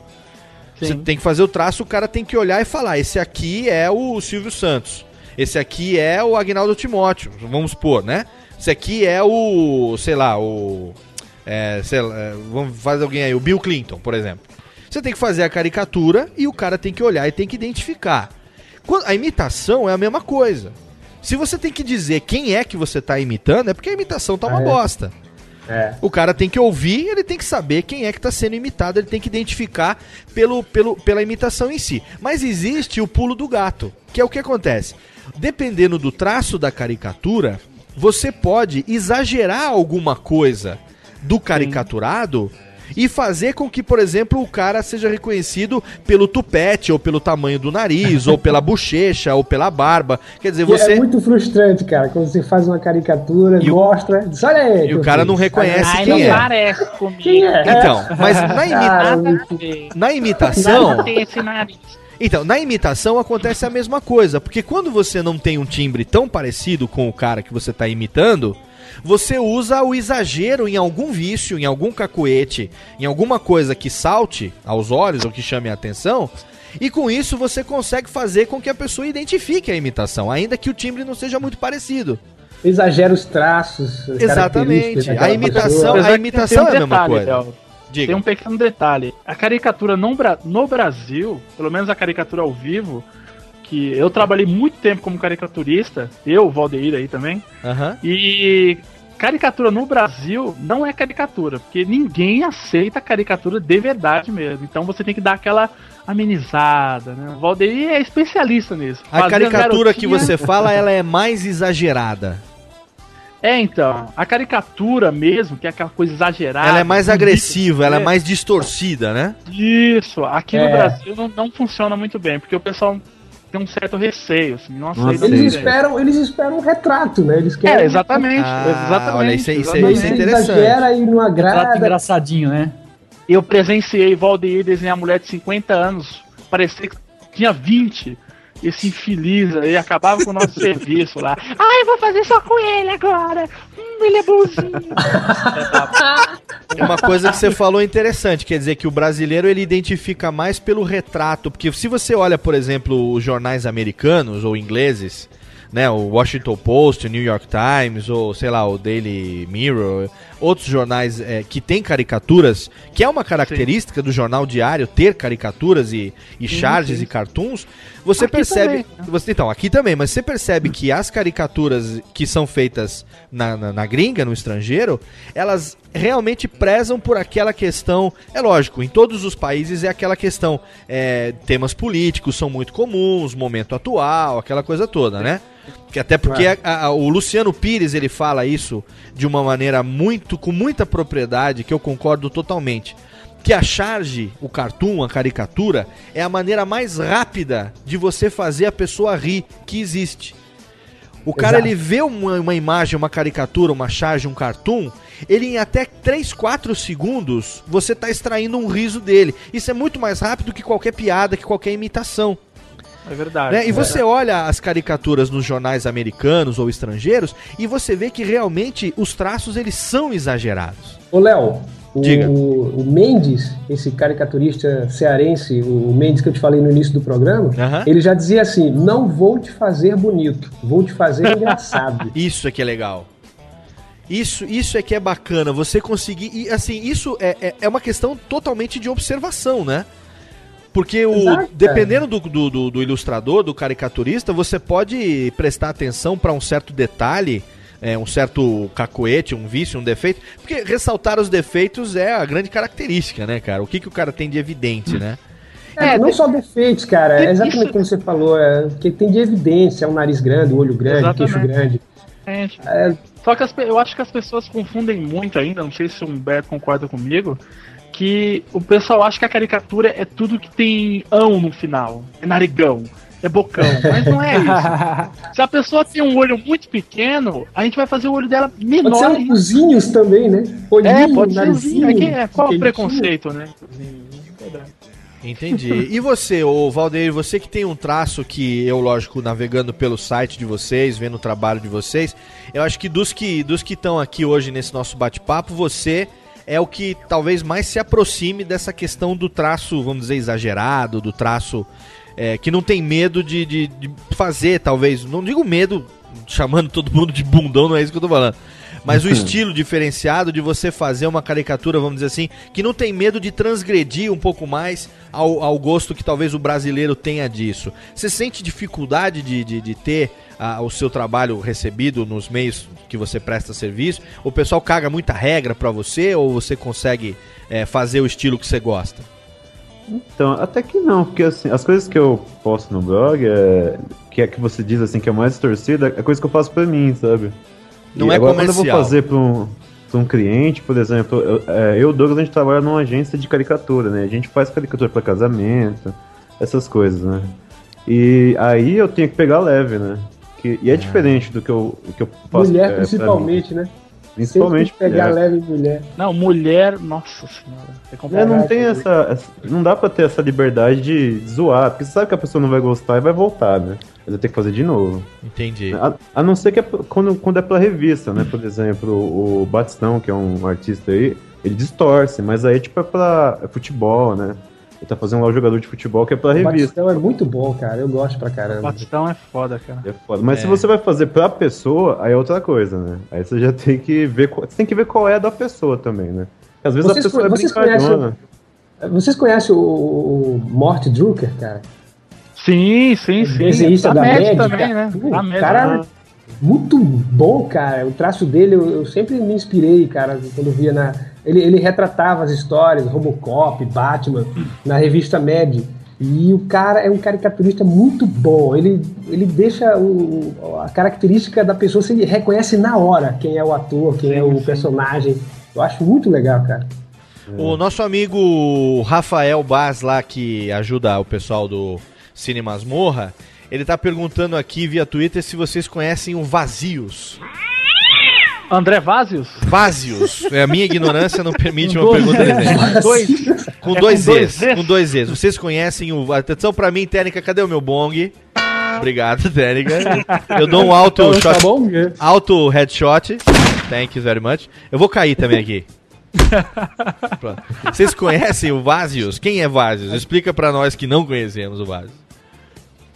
Você tem que fazer o traço, o cara tem que olhar e falar: esse aqui é o Silvio Santos. Esse aqui é o Agnaldo Timóteo, vamos supor, né? Esse aqui é o, sei lá, o. É, sei lá, é, vamos fazer alguém aí, o Bill Clinton, por exemplo. Você tem que fazer a caricatura e o cara tem que olhar e tem que identificar. A imitação é a mesma coisa. Se você tem que dizer quem é que você tá imitando, é porque a imitação tá uma É. bosta. É. O cara tem que ouvir, ele tem que saber quem é que está sendo imitado, ele tem que identificar pelo, pelo, pela imitação em si. Mas existe o pulo do gato, que é o que acontece. Dependendo do traço da caricatura, você pode exagerar alguma coisa do caricaturado e fazer com que, por exemplo, o cara seja reconhecido pelo tupete, ou pelo tamanho do nariz, ou pela bochecha, ou pela barba. Quer dizer, Que você. É muito frustrante, cara, quando você faz uma caricatura, mostra, diz, olha aí. E o cara não reconhece Ai, quem não é. parece comigo. Quem é? Então, mas [LAUGHS] na, imi- Cara, na imitação. Esse nariz. Então, na imitação acontece a mesma coisa, porque quando você não tem um timbre tão parecido com o cara que você está imitando, você usa o exagero em algum vício, em algum cacuete, em alguma coisa que salte aos olhos ou que chame a atenção, e com isso você consegue fazer com que a pessoa identifique a imitação, ainda que o timbre não seja muito parecido. Exagera os traços. Exatamente. A imitação, a imitação tem é a mesma detalhe, coisa. Diga. Tem um pequeno detalhe. A caricatura no, Bra- no Brasil, pelo menos a caricatura ao vivo, que eu trabalhei muito tempo como caricaturista, eu, Valdeir aí também, Aham. e caricatura no Brasil não é caricatura, porque ninguém aceita caricatura de verdade mesmo. Então você tem que dar aquela amenizada, né? O Valdeir é especialista nisso. A caricatura que você fala, ela é mais exagerada. É, então. A caricatura mesmo, que é aquela coisa exagerada. Ela é mais agressiva, ela é mais distorcida, né? Isso, aqui no É. Brasil não, não funciona muito bem, porque o pessoal tem um certo receio, assim, não aceita. Eles esperam, eles esperam um retrato, né? Eles querem. É, exatamente, Ah, exatamente. olha, isso é- isso é- isso é interessante. exagera e não agrada. engraçadinho, né? Eu presenciei Valdeir desenhar mulher de 50 anos, parecia que tinha 20. Esse infeliz aí acabava com o nosso [LAUGHS] serviço lá. Ai, vou fazer só com ele agora. Hum, ele é bonzinho. Uma coisa que você falou é interessante, quer dizer que o brasileiro ele identifica mais pelo retrato, porque se você olha, por exemplo, os jornais americanos ou ingleses, né, o Washington Post, o New York Times ou sei lá, o Daily Mirror, outros jornais é, que têm caricaturas, que é uma característica do jornal diário ter caricaturas e, e Sim, charges sim. e cartoons, você Aqui percebe. também, né? Você, então, aqui também, mas você percebe que as caricaturas que são feitas na, na, na gringa, no estrangeiro, elas realmente prezam por aquela questão. É lógico, em todos os países é aquela questão. é, temas políticos são muito comuns, momento atual, aquela coisa toda, né? Que até porque É. a- a- o Luciano Pires ele fala isso de uma maneira muito com muita propriedade que eu concordo totalmente. Que a charge, o cartoon, a caricatura, é a maneira mais rápida de você fazer a pessoa rir que existe. O cara Exato. ele vê uma, uma imagem, uma caricatura, uma charge, um cartoon, ele em até 3, 4 segundos você tá extraindo um riso dele. Isso é muito mais rápido que qualquer piada, que qualquer imitação. É verdade. Né? E você olha as caricaturas nos jornais americanos ou estrangeiros e você vê que realmente os traços eles são exagerados. Ô, Léo, o, Diga. o Mendes, esse caricaturista cearense, o Mendes que eu te falei no início do programa, ele já dizia assim: não vou te fazer bonito, vou te fazer [LAUGHS] engraçado. Isso é que é legal. Isso, isso é que é bacana, você conseguir. E assim, isso é, é, é uma questão totalmente de observação, né? Porque o, Exato, dependendo do, do, do- do ilustrador, do caricaturista, você pode prestar atenção para um certo detalhe, é, um certo cacoete, um vício, um defeito. Porque ressaltar os defeitos é a grande característica, né, cara? O que, que o cara tem de evidente, né? É, não só defeitos, cara, é exatamente como você falou, é, que tem de evidência, é um nariz grande, o olho grande, o queixo Exatamente. grande. Gente, Só que as eu acho que as pessoas confundem muito ainda, não sei se o Humberto concorda comigo, que o pessoal acha que a caricatura é tudo que tem ão no final. É narigão, é bocão, mas não é isso. [LAUGHS] Se a pessoa tem um olho muito pequeno, a gente vai fazer o olho dela menor. Pode ser um cozinhos também, né? Olhinho, É, pode ser narizinho, um é Qual o preconceito, né? Entendi. E você, ô Valdeir, você que tem um traço que eu, lógico, navegando pelo site de vocês, vendo o trabalho de vocês, eu acho que dos que dos que estão aqui hoje nesse nosso bate-papo, você é o que talvez mais se aproxime dessa questão do traço, vamos dizer, exagerado, do traço é, que não tem medo de, de, de fazer, talvez, não digo medo, chamando todo mundo de bundão, não é isso que eu tô falando. Mas o estilo diferenciado de você fazer uma caricatura, vamos dizer assim, que não tem medo de transgredir um pouco mais ao, ao gosto que talvez o brasileiro tenha disso. Você sente dificuldade de, de, de ter ah, o seu trabalho recebido nos meios que você presta serviço? O pessoal caga muita regra pra você ou você consegue eh, fazer o estilo que você gosta? Então, até que não, porque assim, as coisas que eu posto no blog, é, que é que você diz assim que é mais torcida, é coisa que eu faço pra mim, sabe? Não E é agora, quando eu comercial. vou fazer pra um, pra um cliente, por exemplo, eu, é, eu e o Douglas, a gente trabalha numa agência de caricatura, né? A gente faz caricatura pra casamento, essas coisas, né? E aí eu tenho que pegar leve, né? Que, e é diferente do que eu, do que eu faço. é, Mulher, pra principalmente, né? Principalmente Sempre pegar mulher. leve mulher. Não, mulher, nossa senhora. É É, complicado. não tem essa, essa- Não dá pra ter essa liberdade de zoar, porque você sabe que a pessoa não vai gostar e vai voltar, né? Mas eu tenho que fazer de novo. Entendi. A, a não ser que é quando, quando é pela revista, né? Por exemplo, o Batistão, que é um artista aí, ele distorce, mas aí tipo é pra é futebol, né? Ele tá fazendo lá o jogador de futebol que é O revista. Batistão é muito bom, cara. Eu gosto pra caramba. Batistão é foda, cara. É foda. Mas É. se você vai fazer pra pessoa, aí é outra coisa, né? Aí você já tem que ver. qual- Você tem que ver qual é a da pessoa também, né? Porque às vezes Vocês a pessoa co- é vocês brincalhona. Vocês conhecem o, o Mort Drucker, cara? Sim, sim, sim. Desenhista da, Med Médica. também, né? Pô, Da Med, cara, né? muito bom, cara. O traço dele, eu, eu sempre me inspirei, cara, quando via na. Ele, ele retratava as histórias, Robocop, Batman, na revista Mad. E o cara é um caricaturista muito bom. Ele, ele deixa o, a característica da pessoa, você reconhece na hora quem é o ator, quem é o personagem. Eu acho muito legal, cara. O nosso amigo Rafael Baz lá, que ajuda o pessoal do Cine Masmorra, ele tá perguntando aqui via Twitter se vocês conhecem o Vazios. André Vazios? Vazios. É, a minha ignorância não permite uma pergunta desse. Dois. Com É dois com dois Es. Es? Com dois Es. Vocês conhecem o. Atenção pra mim, técnica, cadê o meu bong? Obrigado, técnica. Eu dou um alto Tá shot. bom? Alto headshot. Thank you very much. Eu vou cair também aqui. Pronto. Vocês conhecem o Vazios? Quem é Vazios? Explica pra nós que não conhecemos o Vazios.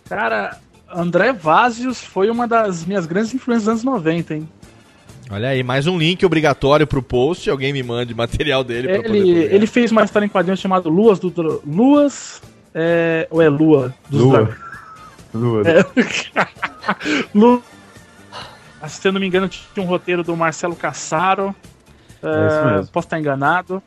Cara, André Vazios foi uma das minhas grandes influências dos anos 90, hein? Olha aí, mais um link obrigatório pro post. Alguém me mande material dele pra poder Ele, publicar. ele fez uma história em quadrinhos chamada Luas do Dra- Luas. É, ou é Lua? Dos Lua. Zoa. É. [LAUGHS] Lu- Se eu não me engano, tinha um roteiro do Marcelo Cassaro. É É, posso estar enganado.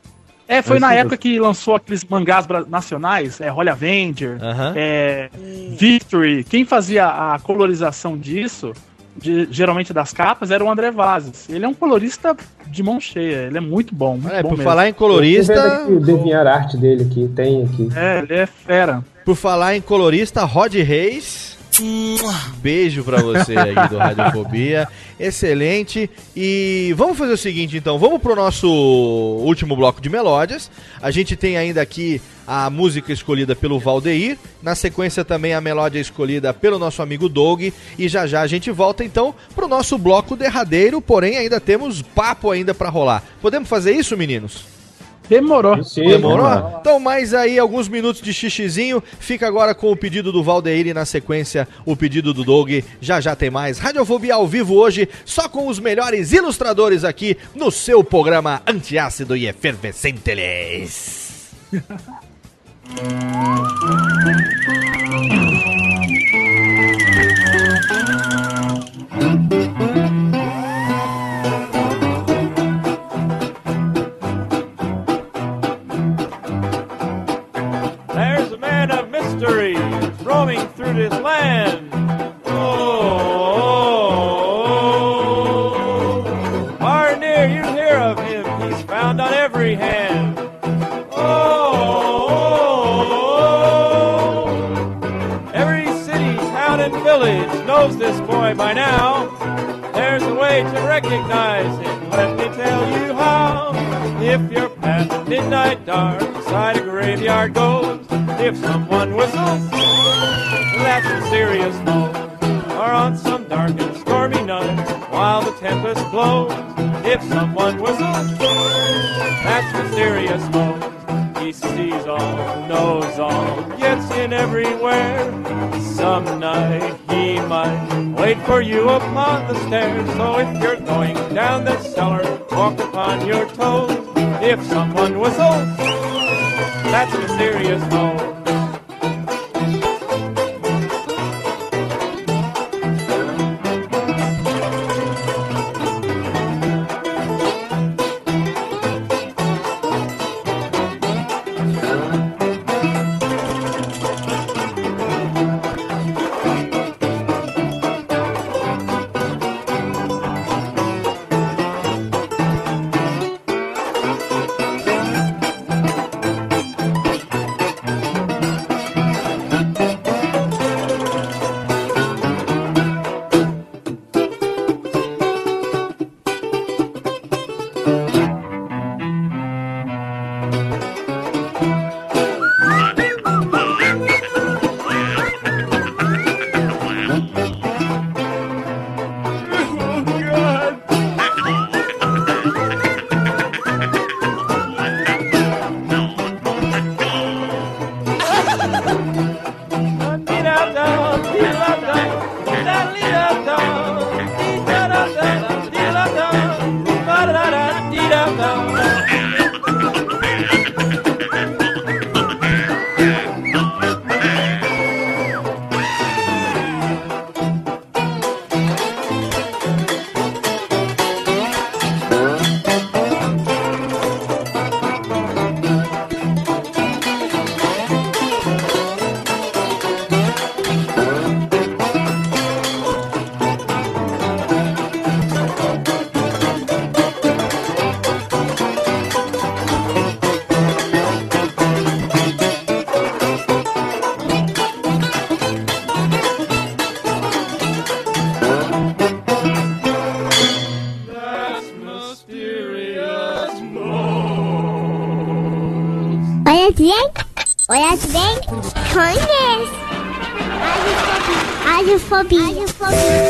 É, foi É na época mesmo. que lançou aqueles mangás nacionais, é Holy Avenger, é, Victory. Quem fazia a colorização disso, de- geralmente das capas, era o André Vazes. Ele é um colorista de mão cheia, ele é muito bom. Muito É, bom por mesmo. falar em colorista- o desenhar arte dele aqui, tem aqui. É, ele é fera. Por falar em colorista, Rod Reis. Beijo pra você aí do Radiofobia. Excelente. E vamos fazer o seguinte então, vamos pro nosso último bloco de melódias. A gente tem ainda aqui a música escolhida pelo Valdeir, na sequência também a melódia escolhida pelo nosso amigo Doug e já já a gente volta então pro nosso bloco derradeiro, porém ainda temos papo ainda pra rolar. Podemos fazer isso, meninos? Demorou. Demorou? Então, mais aí alguns minutos de xixizinho. Fica agora com o pedido do Valdeir e na sequência o pedido do Doug. Já já tem mais Radiofobia ao vivo hoje, só com os melhores ilustradores aqui no seu programa antiácido e efervescente. [LAUGHS] this land. Oh, far and near you hear of him. He's found on every hand. Oh, every city, town, and village knows this boy by now. There's a way to recognize him. Let me tell you how. If you're past midnight dark beside a graveyard goes, if someone whistles, that's a serious mode. Or on some dark and stormy night while the tempest blows, if someone whistles, that's mysterious mode. He sees all, knows all, gets in everywhere. Some night he might wait for you upon the stairs. So if you're going down the cellar, walk upon your toes. If someone whistles, that's mysterious mode. Olha Radiofobia.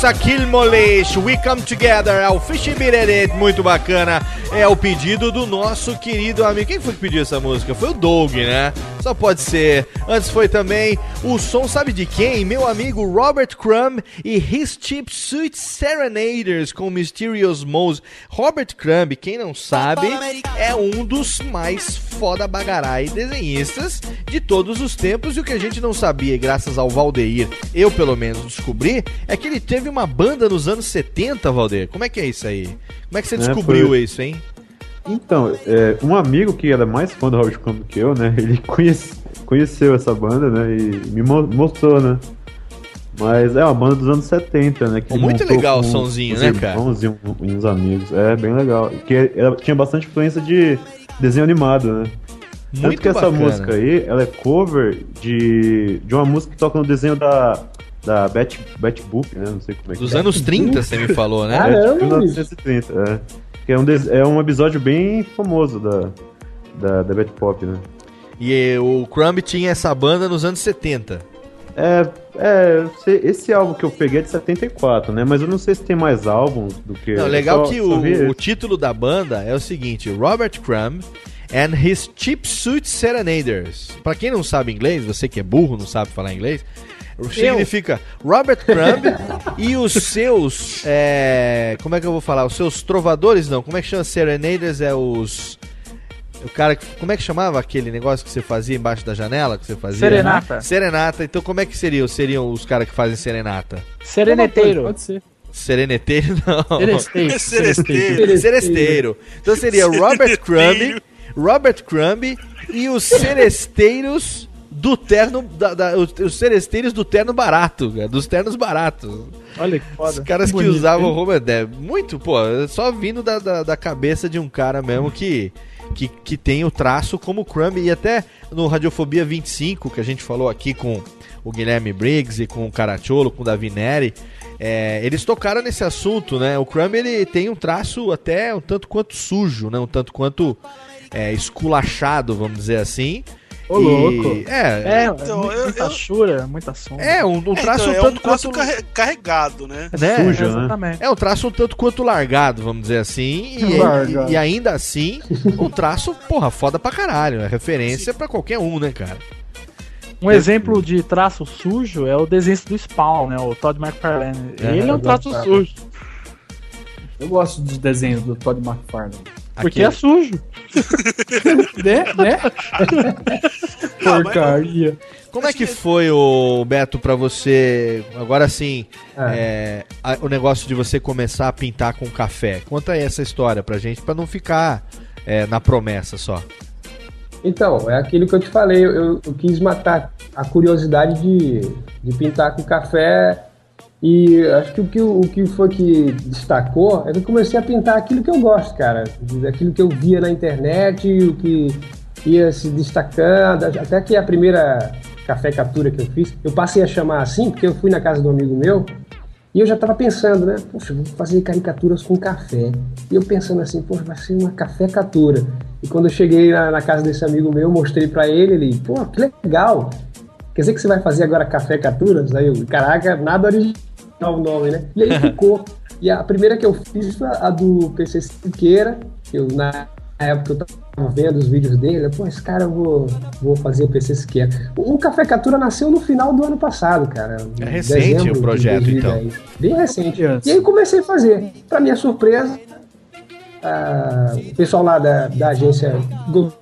Sakil Moleish, We Come Together, é o Fish It, muito bacana. É o pedido do nosso querido amigo. Quem foi que pediu essa música? Foi o Doug, né? Só pode ser. Antes foi também o som, sabe de quem? Meu amigo Robert Crumb e His Cheap Suit Serenaders com Mysterious Mose. Robert Crumb, quem não sabe, é um dos mais foda bagarai desenhistas de todos os tempos. E o que a gente não sabia, graças ao Valdeir, eu pelo menos descobri, é que ele teve uma banda nos anos 70, Valdeir. Como é que é isso aí? Como é que você É, descobriu foi- isso, hein? Então, é, um amigo que era mais fã do Robert Crumb que eu, né? [LAUGHS] Ele conhece- conheceu essa banda, né? E me mo- mostrou, né? Mas é uma banda dos anos 70, né? Que muito legal o os né, cara? irmãos E, um- e uns amigos. É, bem legal. Que era- tinha bastante influência de desenho animado, né? Tanto Muito que essa bacana. música aí, ela é cover de, de uma música que toca no desenho da, da Betty, Betty Boop, né? Não sei como é que Dos é. anos 30, você me falou, né? É, de 1930, é. Que é um, des- é um episódio bem famoso da, da, da Betty Pop, né? E o Crumb tinha essa banda nos anos 70. É, é, eu esse álbum que eu peguei é de 74, né? Mas eu não sei se tem mais álbuns do que. Não, eu legal só- que o, o título da banda é o seguinte: Robert Crumb and His Cheap Suit Serenaders. Pra quem não sabe inglês, você que é burro, não sabe falar inglês, significa Robert Crumb [LAUGHS] e os seus. é, como é que eu vou falar? Os seus trovadores, não. Como é que chama? Serenaders é os. O cara que. Como é que chamava aquele negócio que você fazia embaixo da janela? Que você fazia? Serenata. Serenata. Então como é que seriam? Seriam os caras que fazem serenata? Sereneteiro. Pode ser. Sereneteiro, não. Seresteiro. [LAUGHS] Seresteiro. Seresteiro. Então seria Robert Crumb, Robert Crumb e os seresteiros do terno. Da, da- os, os seresteiros do terno barato, cara, dos ternos baratos. Olha que foda. Os caras que Bonito, usavam hein? roupa. É, muito, pô, só vindo da, da, da cabeça de um cara mesmo que. Que, que tem o traço como o Crumb. E até no Radiofobia 25, que a gente falou aqui com o Guilherme Briggs e com o Caracciolo, com o Davi Neri, é, eles tocaram nesse assunto, né? O Crumb ele tem um traço até um tanto quanto sujo, né? Um tanto quanto é, esculachado, vamos dizer assim. Ô, E- louco. É, É, muita, muita chura, muita sombra. é um, um traço então, um é um tanto traço quanto carre- carregado, né? né? sujo, né? Exatamente. É um traço um tanto quanto largado, vamos dizer assim. E, [LAUGHS] e- e ainda assim, um traço, porra, foda pra caralho. É referência pra qualquer um, né, cara? Um exemplo de traço sujo é o desenho do Spawn, né? O Todd McFarlane. É, Ele é um eu traço sujo. Eu gosto dos desenhos do Todd McFarlane. Porque é sujo. [LAUGHS] né? né? Porcaria. Como é que foi, o Beto, pra você, agora sim, é, a- o negócio de você começar a pintar com café? Conta aí essa história pra gente, pra não ficar é, na promessa só. Então, é aquilo que eu te falei, eu, eu quis matar a curiosidade de, de pintar com café e acho que o, que o que foi que destacou é que eu comecei a pintar aquilo que eu gosto, cara, aquilo que eu via na internet, o que ia se destacando, até que a primeira café captura que eu fiz, eu passei a chamar assim porque eu fui na casa de um amigo meu e eu já tava pensando, né? Poxa, vou fazer caricaturas com café. E eu pensando assim, poxa, vai ser uma café captura. E quando eu cheguei na, na casa desse amigo meu, eu mostrei pra ele, ele, pô, que legal. Quer dizer que você vai fazer agora café capturas? Aí eu, caraca, nada original o nome, né? E aí ficou. E a primeira que eu fiz foi a do PC Siqueira, que eu na época eu tava vendo os vídeos dele, eu, pô, esse cara eu vou, vou fazer o PC Siqueira. O Café Captura nasceu no final do ano passado, cara. É recente Dezembro o projeto, 2010. Bem recente. E aí comecei a fazer. Pra minha surpresa, ah, o pessoal lá da, da agência gostou.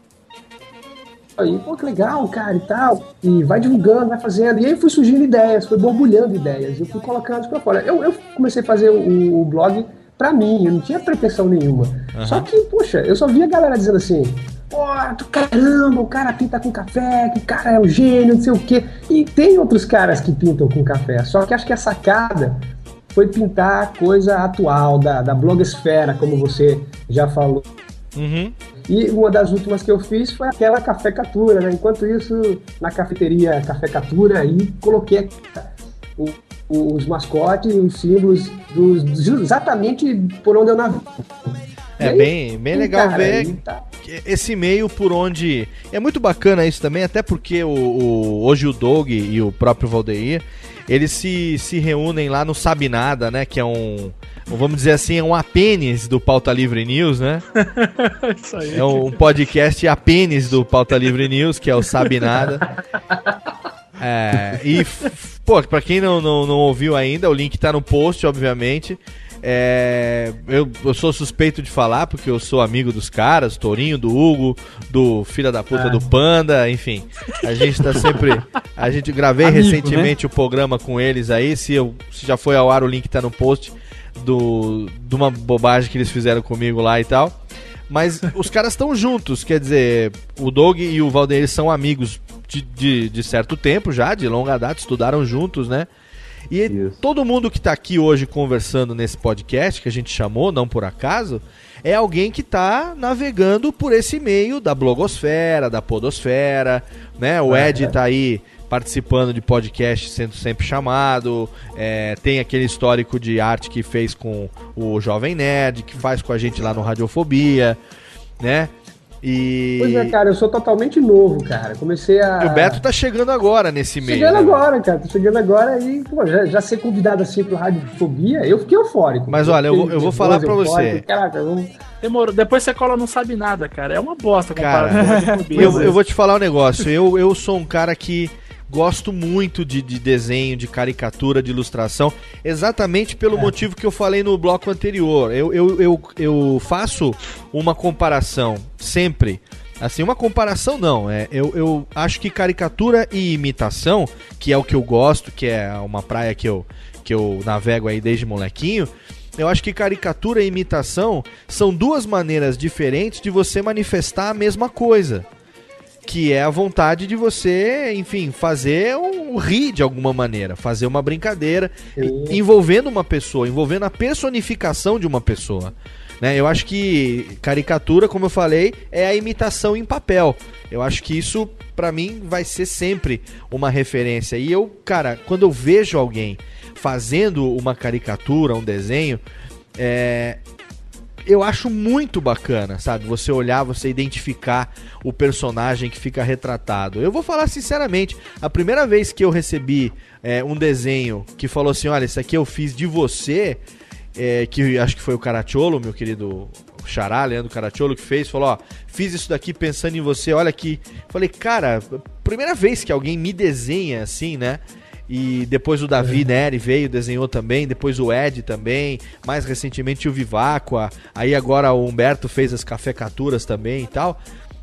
Aí, pô, que legal, cara, e tal. E vai divulgando, vai fazendo. E aí fui surgindo ideias, foi borbulhando ideias. Eu fui colocando isso pra fora. Eu, eu comecei a fazer o, o blog pra mim, eu não tinha pretensão nenhuma. Aham. Só que, poxa, eu só via a galera dizendo assim: pô, tu caramba, o cara pinta com café, que o cara é um gênio, não sei o quê. E tem outros caras que pintam com café. Só que acho que a sacada foi pintar coisa atual, da, da blogosfera, como você já falou. Uhum. E uma das últimas que eu fiz foi aquela Café Catura, né? Enquanto isso, na cafeteria Café Catura, aí coloquei o- os mascotes e os símbolos dos, exatamente por onde eu naveguei. É aí, bem, bem legal cara, ver tá- esse meio por onde. É muito bacana isso também, até porque o, o- hoje o Doug e o próprio Valdeir eles se, se reúnem lá no Sabe Nada, né? Que é um. Vamos dizer assim, é um apênis do Pauta Livre News, né? [LAUGHS] Isso aí. É um podcast apênis do Pauta Livre News, que é o Sabe Nada. É, e, pô, pra quem não, não, não ouviu ainda, o link tá no post, obviamente. É, eu, eu sou suspeito de falar, porque eu sou amigo dos caras, Torinho, do Hugo, do filho da puta Ah. do Panda, enfim. A gente tá sempre. A gente gravei Amigo, recentemente o programa com eles aí. Se, eu, se já foi ao ar, o link tá no post do, de uma bobagem que eles fizeram comigo lá e tal. Mas [LAUGHS] os caras estão juntos, quer dizer, o Doug e o Valdeir são amigos de, de, de certo tempo já, de longa data, estudaram juntos, né? E todo mundo que tá aqui hoje conversando nesse podcast, que a gente chamou, não por acaso, é alguém que tá navegando por esse meio da blogosfera, da podosfera, né? O Ed tá aí participando de podcast sendo sempre chamado, é, tem aquele histórico de arte que fez com o Jovem Nerd, que faz com a gente lá no Radiofobia, né? E, Pois é, cara, eu sou totalmente novo, cara. Comecei a. e o Beto tá chegando agora nesse meio. Chegando né? agora, cara. Tô chegando agora e, pô, já, já ser convidado assim pro Radiofobia, eu fiquei eufórico. Mas olha, eu vou- eu vou falar pra você. Caraca, vamos. Demorou. Depois você cola não sabe nada, cara. É uma bosta Cara, eu, eu vou te falar um negócio. Eu, eu sou um cara que gosto muito de, de desenho, de caricatura, de ilustração, exatamente pelo motivo que eu falei no bloco anterior. Eu, eu, eu, eu faço uma comparação sempre. Assim, uma comparação não. É, eu, eu acho que caricatura e imitação, que é o que eu gosto, que é uma praia que eu, que eu navego aí desde molequinho, eu acho que caricatura e imitação são duas maneiras diferentes de você manifestar a mesma coisa. Que é a vontade de você, enfim, fazer um rir de alguma maneira, fazer uma brincadeira, e- envolvendo uma pessoa, envolvendo a personificação de uma pessoa. Né? Eu acho que caricatura, como eu falei, é a imitação em papel. Eu acho que isso, pra mim, vai ser sempre uma referência. E eu, cara, quando eu vejo alguém fazendo uma caricatura, um desenho, é, eu acho muito bacana, sabe? Você olhar, você identificar o personagem que fica retratado. Eu vou falar sinceramente, a primeira vez que eu recebi é, um desenho que falou assim, olha, isso aqui eu fiz de você, é, que acho que foi o Caracciolo, meu querido Xará, Leandro Caracciolo, que fez, falou, ó, fiz isso daqui pensando em você, olha aqui. Falei, cara, primeira vez que alguém me desenha assim, né? E depois o Davi Neri veio, desenhou também, depois o Ed também, mais recentemente o Viváqua, aí agora o Humberto fez as cafecaturas também e tal.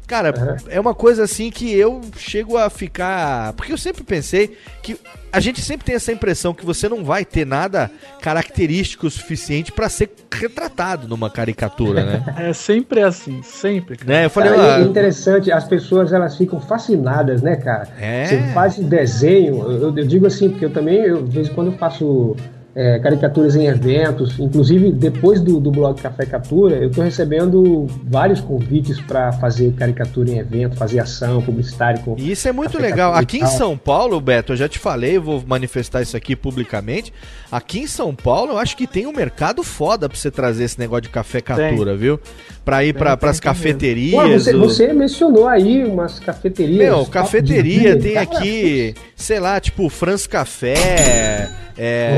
Cara, é uma coisa assim que eu chego a ficar. Porque eu sempre pensei que a gente sempre tem essa impressão que você não vai ter nada característico o suficiente pra ser retratado numa caricatura, né? [LAUGHS] É sempre assim, sempre. cara. né? Eu falei, Cara, é ah, interessante, as pessoas elas ficam fascinadas, né, cara? É. Você faz desenho, eu, eu digo assim, porque eu também, eu, de vez em quando, eu faço é, caricaturas em eventos, inclusive depois do, do blog Café Catura, eu tô recebendo vários convites para fazer caricatura em evento, fazer ação publicitária. Com E isso é muito café legal. Aqui em. São Paulo, Beto, eu já te falei, eu vou manifestar isso aqui publicamente. Aqui em São Paulo, eu acho que tem um mercado foda pra você trazer esse negócio de café catura, viu? Pra ir pra, pras cafeterias. Pô, você, o- você mencionou aí umas cafeterias. Meu, top cafeteria de tem aqui, sei lá, tipo, France Café, é.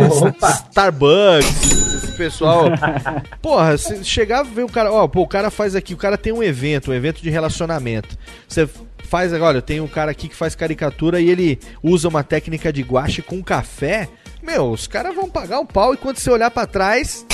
Starbucks, esse pessoal. [LAUGHS] Porra, se chegar ver o cara, ó, pô, o cara faz aqui, o cara tem um evento, um evento de relacionamento. Você faz, olha, tem um cara aqui que faz caricatura e ele usa uma técnica de guache com café. Meu, os caras vão pagar um pau e quando você olhar pra trás,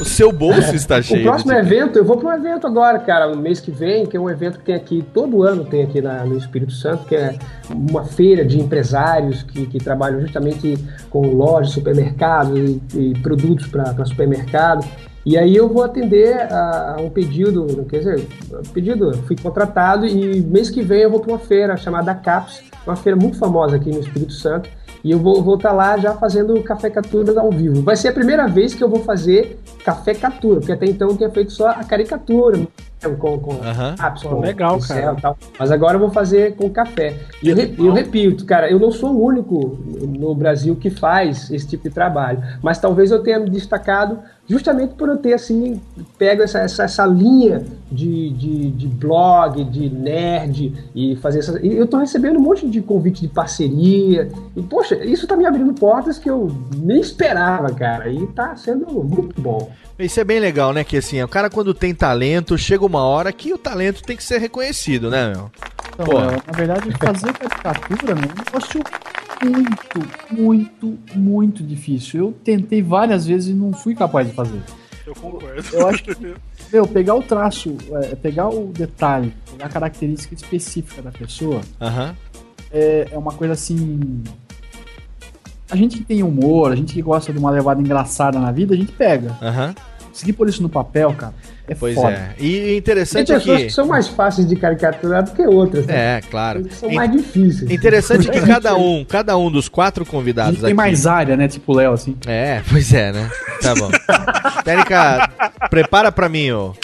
o seu bolso está cheio. O próximo evento, eu vou para um evento agora, cara, no mês que vem, que é um evento que tem aqui, todo ano tem aqui na- no Espírito Santo, que é uma feira de empresários que, que trabalham justamente com lojas, supermercados e, e produtos para supermercado. E aí eu vou atender a, um pedido, quer dizer, pedido, fui contratado e mês que vem eu vou para uma feira chamada CAPS, uma feira muito famosa aqui no Espírito Santo, e eu vou vou estar lá já fazendo café caturas ao vivo. Vai ser a primeira vez que eu vou fazer café catura, porque até então eu tinha feito só a caricatura né, com, com lápis, com legal, pincel cara. e tal. Mas agora eu vou fazer com café. E eu, re- eu repito, cara, eu não sou o único no Brasil que faz esse tipo de trabalho, mas talvez eu tenha me destacado justamente por eu ter assim pego essa, essa, essa linha de, de, de blog, de nerd e fazer essas. E eu tô recebendo um monte de convite de parceria. E, poxa, isso tá me abrindo portas que eu nem esperava, cara. E tá sendo muito bom. Isso é bem legal, né? Que assim, o cara quando tem talento, chega uma hora que o talento tem que ser reconhecido, né, meu? Então, Pô. é, na verdade, fazer caricatura, meu, é um negócio muito, muito, muito difícil. Eu tentei várias vezes e não fui capaz de fazer. Eu concordo. Eu acho que, [LAUGHS] meu, pegar o traço, é, pegar o detalhe, pegar a característica específica da pessoa, Aham. é, é uma coisa assim. A gente que tem humor, a gente que gosta de uma levada engraçada na vida, a gente pega. Aham. Conseguir pôr isso no papel, cara, é Pois foda. é. E Tem interessante é pessoas que. que são mais fáceis de caricaturar do que outras. né? É, claro. Que são In- mais difíceis. Interessante que [LAUGHS] cada um, cada um dos quatro A convidados tem aqui. mais área, né? Tipo o Léo, assim. É, pois é, né? Tá bom. [LAUGHS] Térica, prepara pra mim, ô.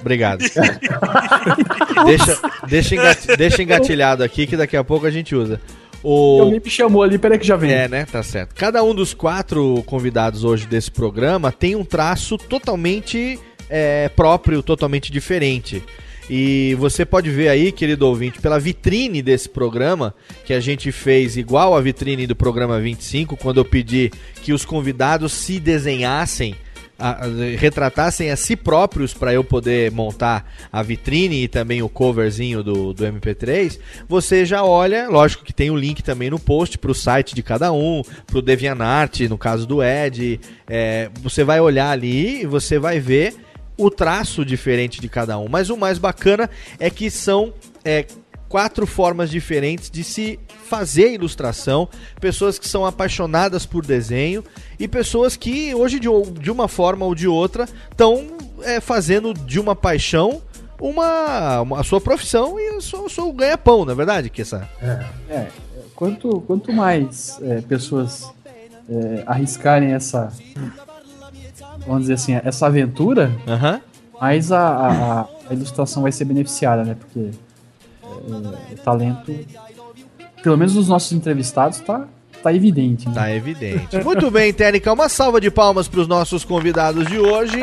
Obrigado. [LAUGHS] deixa, deixa, engati- deixa engatilhado aqui que daqui a pouco a gente usa. O... Alguém me chamou ali, peraí que já vem. É, né? Tá certo. Cada um dos quatro convidados hoje desse programa tem um traço totalmente é, próprio, totalmente diferente. E você pode ver aí, querido ouvinte, pela vitrine desse programa, que a gente fez igual a vitrine do programa 25, quando eu pedi que os convidados se desenhassem, a- a- retratassem a si próprios para eu poder montar a vitrine e também o coverzinho do, do MP3, você já olha, lógico que tem o link também no post para o site de cada um, para o DeviantArt, no caso do Ed, é, você vai olhar ali e você vai ver o traço diferente de cada um. Mas o mais bacana é que são é, quatro formas diferentes de se fazer ilustração, pessoas que são apaixonadas por desenho e pessoas que hoje de, uma forma ou de outra estão é, fazendo de uma paixão uma, uma- a sua profissão e o seu, ganha-pão, na é verdade, que essa É, quanto, quanto mais é, pessoas é, arriscarem essa, vamos dizer assim, essa aventura, Mas a, a, a- a ilustração vai ser beneficiada, né? Porque é, o talento, pelo menos nos nossos entrevistados, tá, tá evidente. Né? Tá evidente. Muito bem, Técnica. Uma salva de palmas para os nossos convidados de hoje.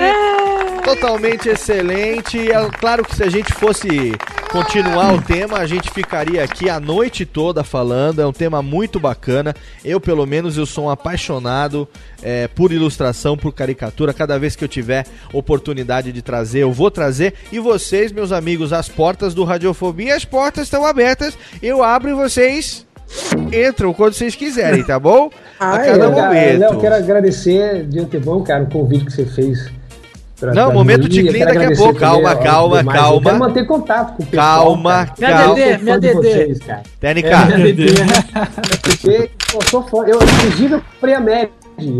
Totalmente excelente. É claro que se a gente fosse continuar o tema, a gente ficaria aqui a noite toda falando. É um tema muito bacana. Eu, pelo menos, eu sou um apaixonado é, por ilustração, por caricatura. Cada vez que eu tiver oportunidade de trazer, eu vou trazer. E vocês, meus amigos, as portas do Radiofobia, as portas estão abertas. Eu abro e vocês entram quando vocês quiserem, tá bom? A Ah, cada é, momento. Léo, quero agradecer de antemão, cara, o convite que você fez. Não, momento de clean daqui a pouco. Calma, calma, demais. calma. Eu quero manter contato com o pessoal. Calma, cara. calma. Fã de vocês, cara. Técnica. É, minha DD. Porque eu sou fã. Eu, inclusive, eu comprei a Med.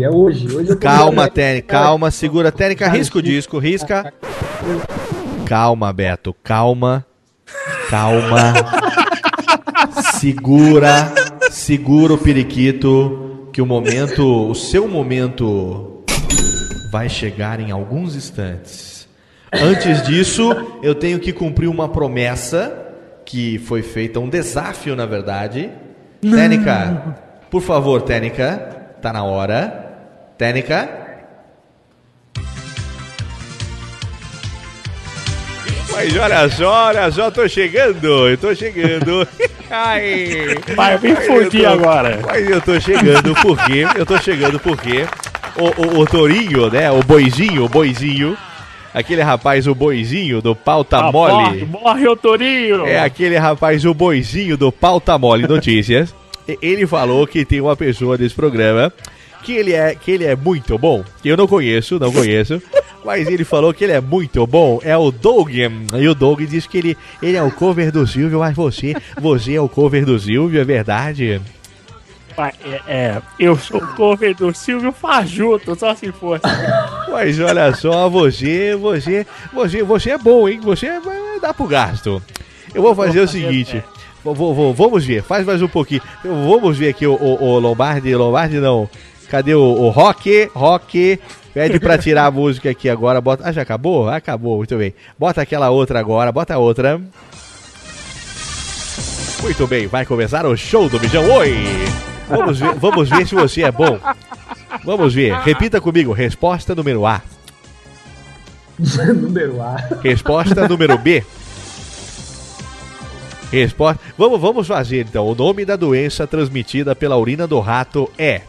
É hoje. hoje Calma. Técnica, calma, segura. Técnica, risca o disco, risca. Calma, Beto, calma. Calma. Segura, segura o periquito, que o momento, o seu momento vai chegar em alguns instantes. Antes disso, eu tenho que cumprir uma promessa que foi feita, um desafio, na verdade. Técnica, por favor, Técnica, tá na hora. Técnica. Mas olha só, olha só, tô chegando, eu tô chegando. [LAUGHS] Ai. Vai, me Mas fudi eu tô- agora. Mas eu tô chegando porque, eu tô chegando porque o, o, o Torinho, né, o boizinho, o boizinho, aquele rapaz, o boizinho do pauta Ah, mole. morre, morre o Torinho! É aquele rapaz, o boizinho do Pauta Mole Notícias. Ele falou que tem uma pessoa desse programa que ele é, que ele é muito bom. Que eu não conheço, não conheço. Mas ele falou que ele é muito bom. É o Doug. E o Doug diz que ele, ele é o cover do Silvio, mas você, você é o cover do Silvio, é verdade? É, é, eu sou o cover do Silvio Fajuto, só se fosse. Mas olha só, você, você, você, você é bom, hein? Você vai dar pro gasto. Eu vou fazer o seguinte. Vou, vou- vou- vamos ver, faz mais um pouquinho. Vamos ver aqui o, o, o Lombardi, Lombardi não. Cadê o, o Rock? Rock. Pede pra tirar a música aqui agora. Bota. Ah, já acabou? Acabou, muito bem. Bota aquela outra agora, bota outra. Muito bem, vai começar o show do Mijão. Oi! Vamos ver, vamos ver se você é bom. Vamos ver, repita comigo. Resposta número A. Número A. Resposta número B. Resposta. Vamos, vamos fazer então. O nome da doença transmitida pela urina do rato é.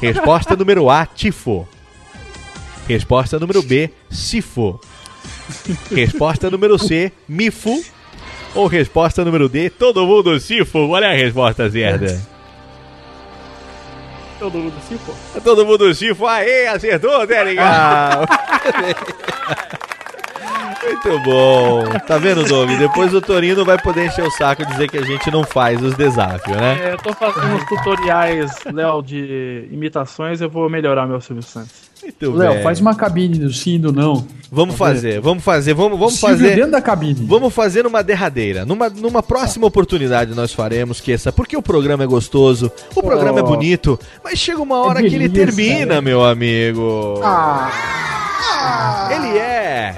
Resposta número A, tifo. Resposta número B, sifo. Resposta número C, mifo. Ou resposta número D, todo mundo sifo. Olha a resposta certa. Todo mundo se for. Todo mundo sifo. Aê, acertou, Técnica! Muito bom. Tá vendo, Doug? Depois o Torino vai poder encher o saco e dizer que a gente não faz os desafios, né? É, eu tô fazendo uns tutoriais, Léo, de imitações, eu vou melhorar meu Silvio Santos. Muito Léo, faz uma cabine do sim e do não. Vamos fazer, vamos fazer, vamos, vamos Silvio fazer. dentro da cabine. Vamos fazer numa derradeira. Numa, numa próxima oportunidade nós faremos que essa. Porque o programa é gostoso, o programa é Oh. bonito, mas chega uma hora que ele termina, né? meu amigo. É.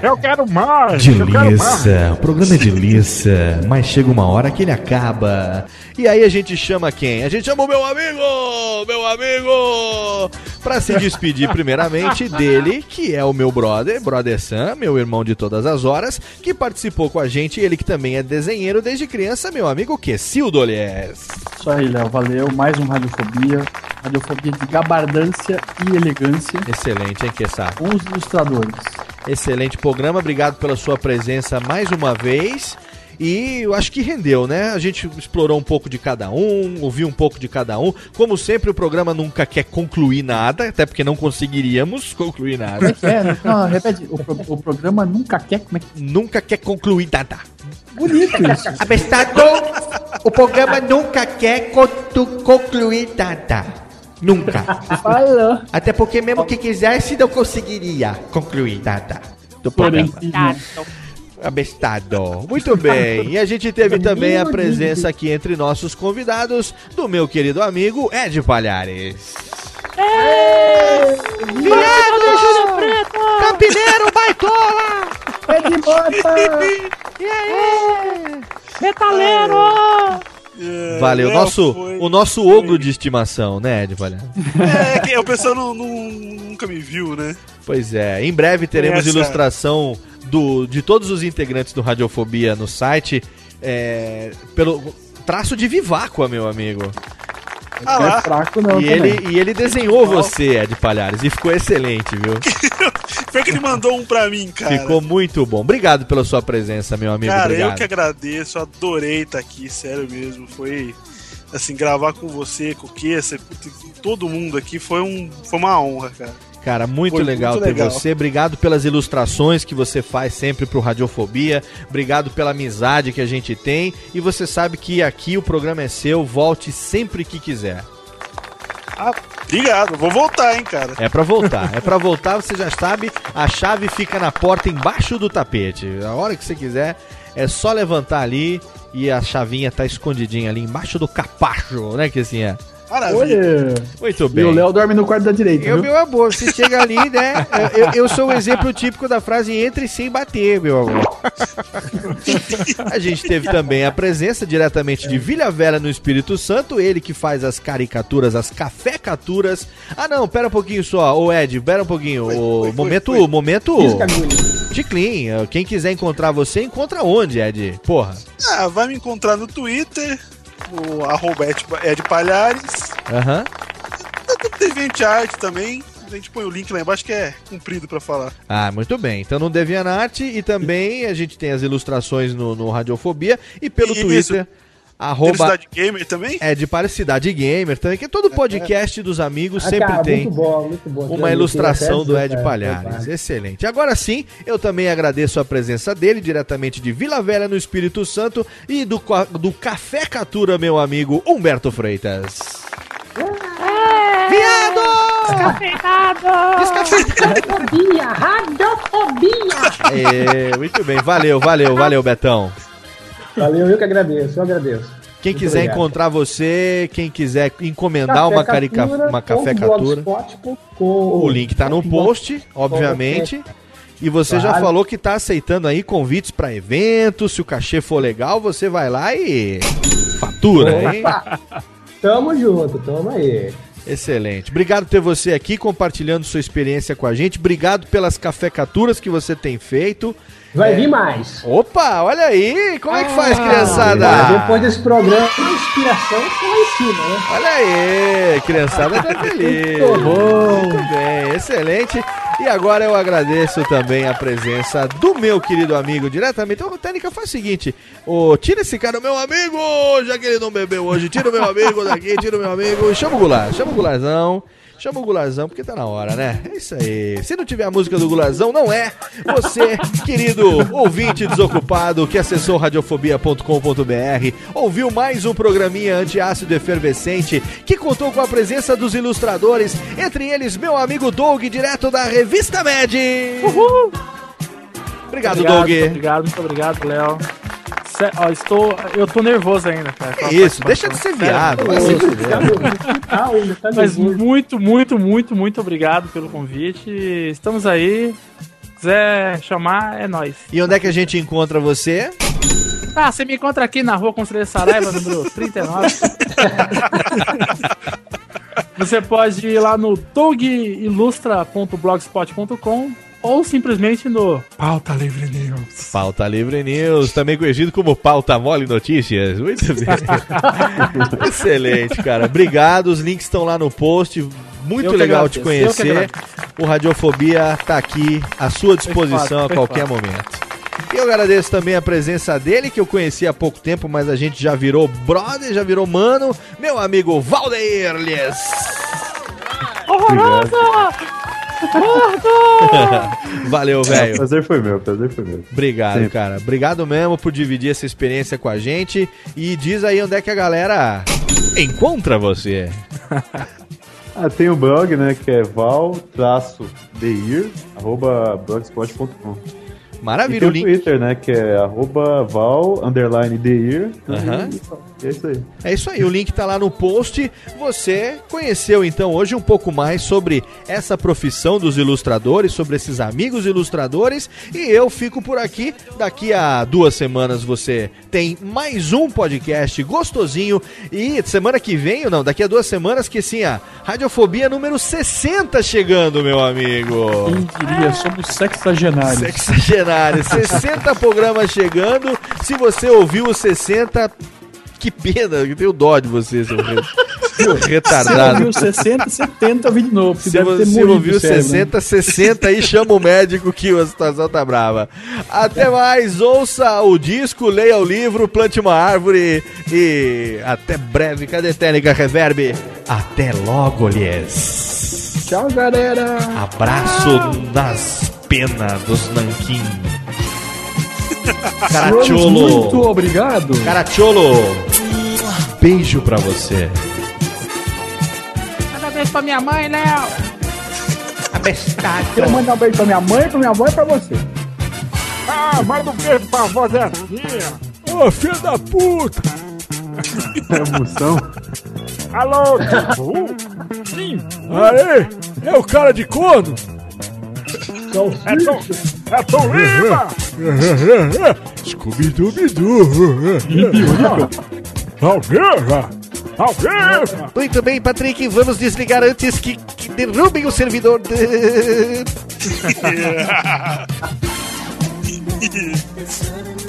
Eu quero mais! eu quero mais. Delícia, o programa é delícia, mas chega uma hora que ele acaba. E aí a gente chama quem? A gente chama o meu amigo, meu amigo, pra se despedir [LAUGHS] primeiramente dele, que é o meu brother, brother Sam, meu irmão de todas as horas, que participou com a gente, ele que também é desenheiro desde criança, meu amigo Quessildo Olies. Isso aí, Léo. Valeu. Mais um Radiofobia. Radiofobia de gabardância e elegância. Excelente, hein, Kessá? Com os ilustradores. Excelente programa, obrigado pela sua presença mais uma vez. E eu acho que rendeu, né? A gente explorou um pouco de cada um, ouviu um pouco de cada um. Como sempre, o programa nunca quer concluir nada, até porque não conseguiríamos concluir Como é nada. que é? Não, repete. O, pro- o programa nunca quer. Como é que. Nunca quer concluir nada. Bonito isso. Abestado, o programa nunca quer concluir nada. Nunca. Falou. Até porque mesmo que quisesse, não conseguiria concluir nada do programa. Abestado. Muito bem. E a gente teve também a presença aqui entre nossos convidados do meu querido amigo Ed Palhares. Viado! Campineiro, baitola! Ed Mota! [LAUGHS] E aí? Metaleiro! Valeu, é, nosso, foi- o nosso ogro de estimação, né, Ed Palhares? É, que o pessoal não, não- nunca me viu, né? Pois é, em breve teremos Essa- ilustração do, de todos os integrantes do Radiofobia no site, é, pelo traço de Viváqua, meu amigo. Ah lá. é fraco não e, também. ele, e ele desenhou você, Ed Palhares, e ficou excelente, viu? [LAUGHS] Foi que ele mandou um pra mim, cara. Ficou muito bom. Obrigado pela sua presença, meu amigo. Cara, Obrigado. eu que agradeço, adorei estar aqui, sério mesmo. Foi assim, gravar com você, com o Kessa, com todo mundo aqui foi, um, foi uma honra, cara. Cara, muito Foi legal muito ter legal. você. Obrigado pelas ilustrações que você faz sempre pro Radiofobia. Obrigado pela amizade que a gente tem. E você sabe que aqui o programa é seu. Volte sempre que quiser. Ah, obrigado, vou voltar, hein, cara. É pra voltar. É pra voltar, você já sabe. A chave fica na porta embaixo do tapete. A hora que você quiser, é só levantar ali e a chavinha tá escondidinha ali embaixo do capacho, né, que assim é. Olha. Muito E bem. o Léo dorme no quarto da direita. Eu, viu? meu amor, você chega ali, né? Eu, eu- sou o exemplo típico da frase entre sem bater, meu amor. A gente teve também a presença diretamente de Vilha Velha no Espírito Santo, ele que faz as caricaturas, as cafecaturas. Ah, não, pera um pouquinho só, ô Ed, pera um pouquinho. o momento, foi. momento. Pisca, agulha. De clean. Quem quiser encontrar você, encontra onde, Ed? Porra. Ah, vai me encontrar no Twitter, no arroba Ed, Ed Palhares. Aham. Devente Arte também. A gente põe o link lá embaixo que é comprido pra falar. Ah, muito bem. Então no DeviantArt e também a gente tem as ilustrações no, no Radiofobia e pelo Isso. Twitter. Arroba Felicidade Gamer também? é de para Cidade Gamer também, que todo podcast dos amigos Ah, sempre cara, tem muito bom, muito bom. uma ilustração do Ed É, Palhares. Excelente. Agora sim, eu também agradeço a presença dele, diretamente de Vila Velha, no Espírito Santo, e do, do Café Catura, meu amigo Humberto Freitas. Viado! Radiofobia, radiofobia. É, muito bem, valeu, valeu, valeu, Betão. Valeu, eu que agradeço, eu agradeço. Quem Muito quiser obrigado. encontrar você, quem quiser encomendar uma, carica, uma café catura, o link tá no post, obviamente. E você já Claro. falou que tá aceitando aí convites pra eventos, se o cachê for legal, você vai lá e fatura, hein? Tamo junto, tamo aí. Excelente. Obrigado por ter você aqui compartilhando sua experiência com a gente. Obrigado pelas cafecaturas que você tem feito. Vai É. vir mais. Opa, olha aí! Como é que faz, Ah, criançada? Depois desse programa, a inspiração foi lá em cima, né? Olha aí, criançada tá [LAUGHS] feliz. Muito bom. Muito bem, excelente. E agora eu agradeço também a presença do meu querido amigo diretamente. Ô, Técnica, faz o seguinte: ô, tira esse cara, meu amigo, já que ele não bebeu hoje. Tira o meu amigo daqui, tira o meu amigo. Chama o Goulart, chama o Goularzão. Chama o Gularzão, porque tá na hora, né? É isso aí. Se não tiver a música do Gularzão, não é. Você, querido ouvinte desocupado que acessou radiofobia.com.br, ouviu mais um programinha antiácido efervescente que contou com a presença dos ilustradores, entre eles meu amigo Doug, direto da Revista Med. Uhul! Obrigado, Doug. Muito obrigado, muito obrigado, Léo. Sé- Ó, estou, eu tô nervoso ainda, cara. Que isso, deixa de ser viado, se fuder. tá Mas muito, muito, muito, muito obrigado pelo convite. Estamos aí. Quiser chamar, é nóis. E onde é que a gente encontra você? Ah, você me encontra aqui na rua Conselheiro Saraiva, número [LAUGHS] 39. você pode ir lá no dogilustra.blogspot.com ou simplesmente no Pauta Livre News. Pauta Livre News, também conhecido como Pauta Mole Notícias. Muito bem. [LAUGHS] Excelente, cara. Obrigado. Os links estão lá no post. Muito Eu legal te conhecer. O Radiofobia tá aqui à sua disposição fácil, a qualquer momento. E eu agradeço também a presença dele, que eu conheci há pouco tempo, mas a gente já virou brother, já virou mano. Meu amigo Valdeir Lies. Horrorosa! [LAUGHS] Valeu, O velho. prazer foi meu, prazer foi meu. Obrigado, Sempre. cara. Obrigado mesmo por dividir essa experiência com a gente. E diz aí onde é que a galera encontra você. [LAUGHS] Ah, tem o blog, né, que é val-deir, arroba blogspot.com. Maravilha, E tem o o link. Twitter, né, que é arroba val, underline deir. É isso aí. É isso aí, o link tá lá no post. Você conheceu então hoje um pouco mais sobre essa profissão dos ilustradores, sobre esses amigos ilustradores. E eu fico por aqui. Daqui a duas semanas você tem mais um podcast gostosinho. E semana que vem, ou não, daqui a duas semanas que sim, a Radiofobia número 60 chegando, meu amigo. Quem diria, somos sexagenários. Sexagenário, 60 programas chegando. Se você ouviu os 60, [LAUGHS] que pena, eu tenho dó de você, seu, re... seu retardado. ouviu 60, 70, ouvi de novo. Se deve morrido ouviu o cérebro, né? 60, 60 aí, chama o médico que a situação tá brava. Até mais, ouça o disco, leia o livro, plante uma árvore e até breve. Cadê Técnica Reverb? Até logo, lhes. Tchau, galera. Abraço nas penas dos nanquim. Caracholo. Muito obrigado. Caracholo. Beijo pra você. Manda beijo pra minha mãe, Léo. Abestado. Quero mandar um beijo pra minha mãe, pra minha avó e pra você. Ah, manda um beijo pra vozinha. Ô, filho da puta! [LAUGHS] É emoção. Alô, Tibu? Sim. Aê, é o cara de corno? É Tom, é Tom Lima! Scooby-Dooby-Doo! Alguém? Alguém? Muito bem, Patrick, vamos desligar antes que, que derrubem o servidor. de- [LAUGHS] [LAUGHS]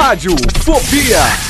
Rádio Fobia.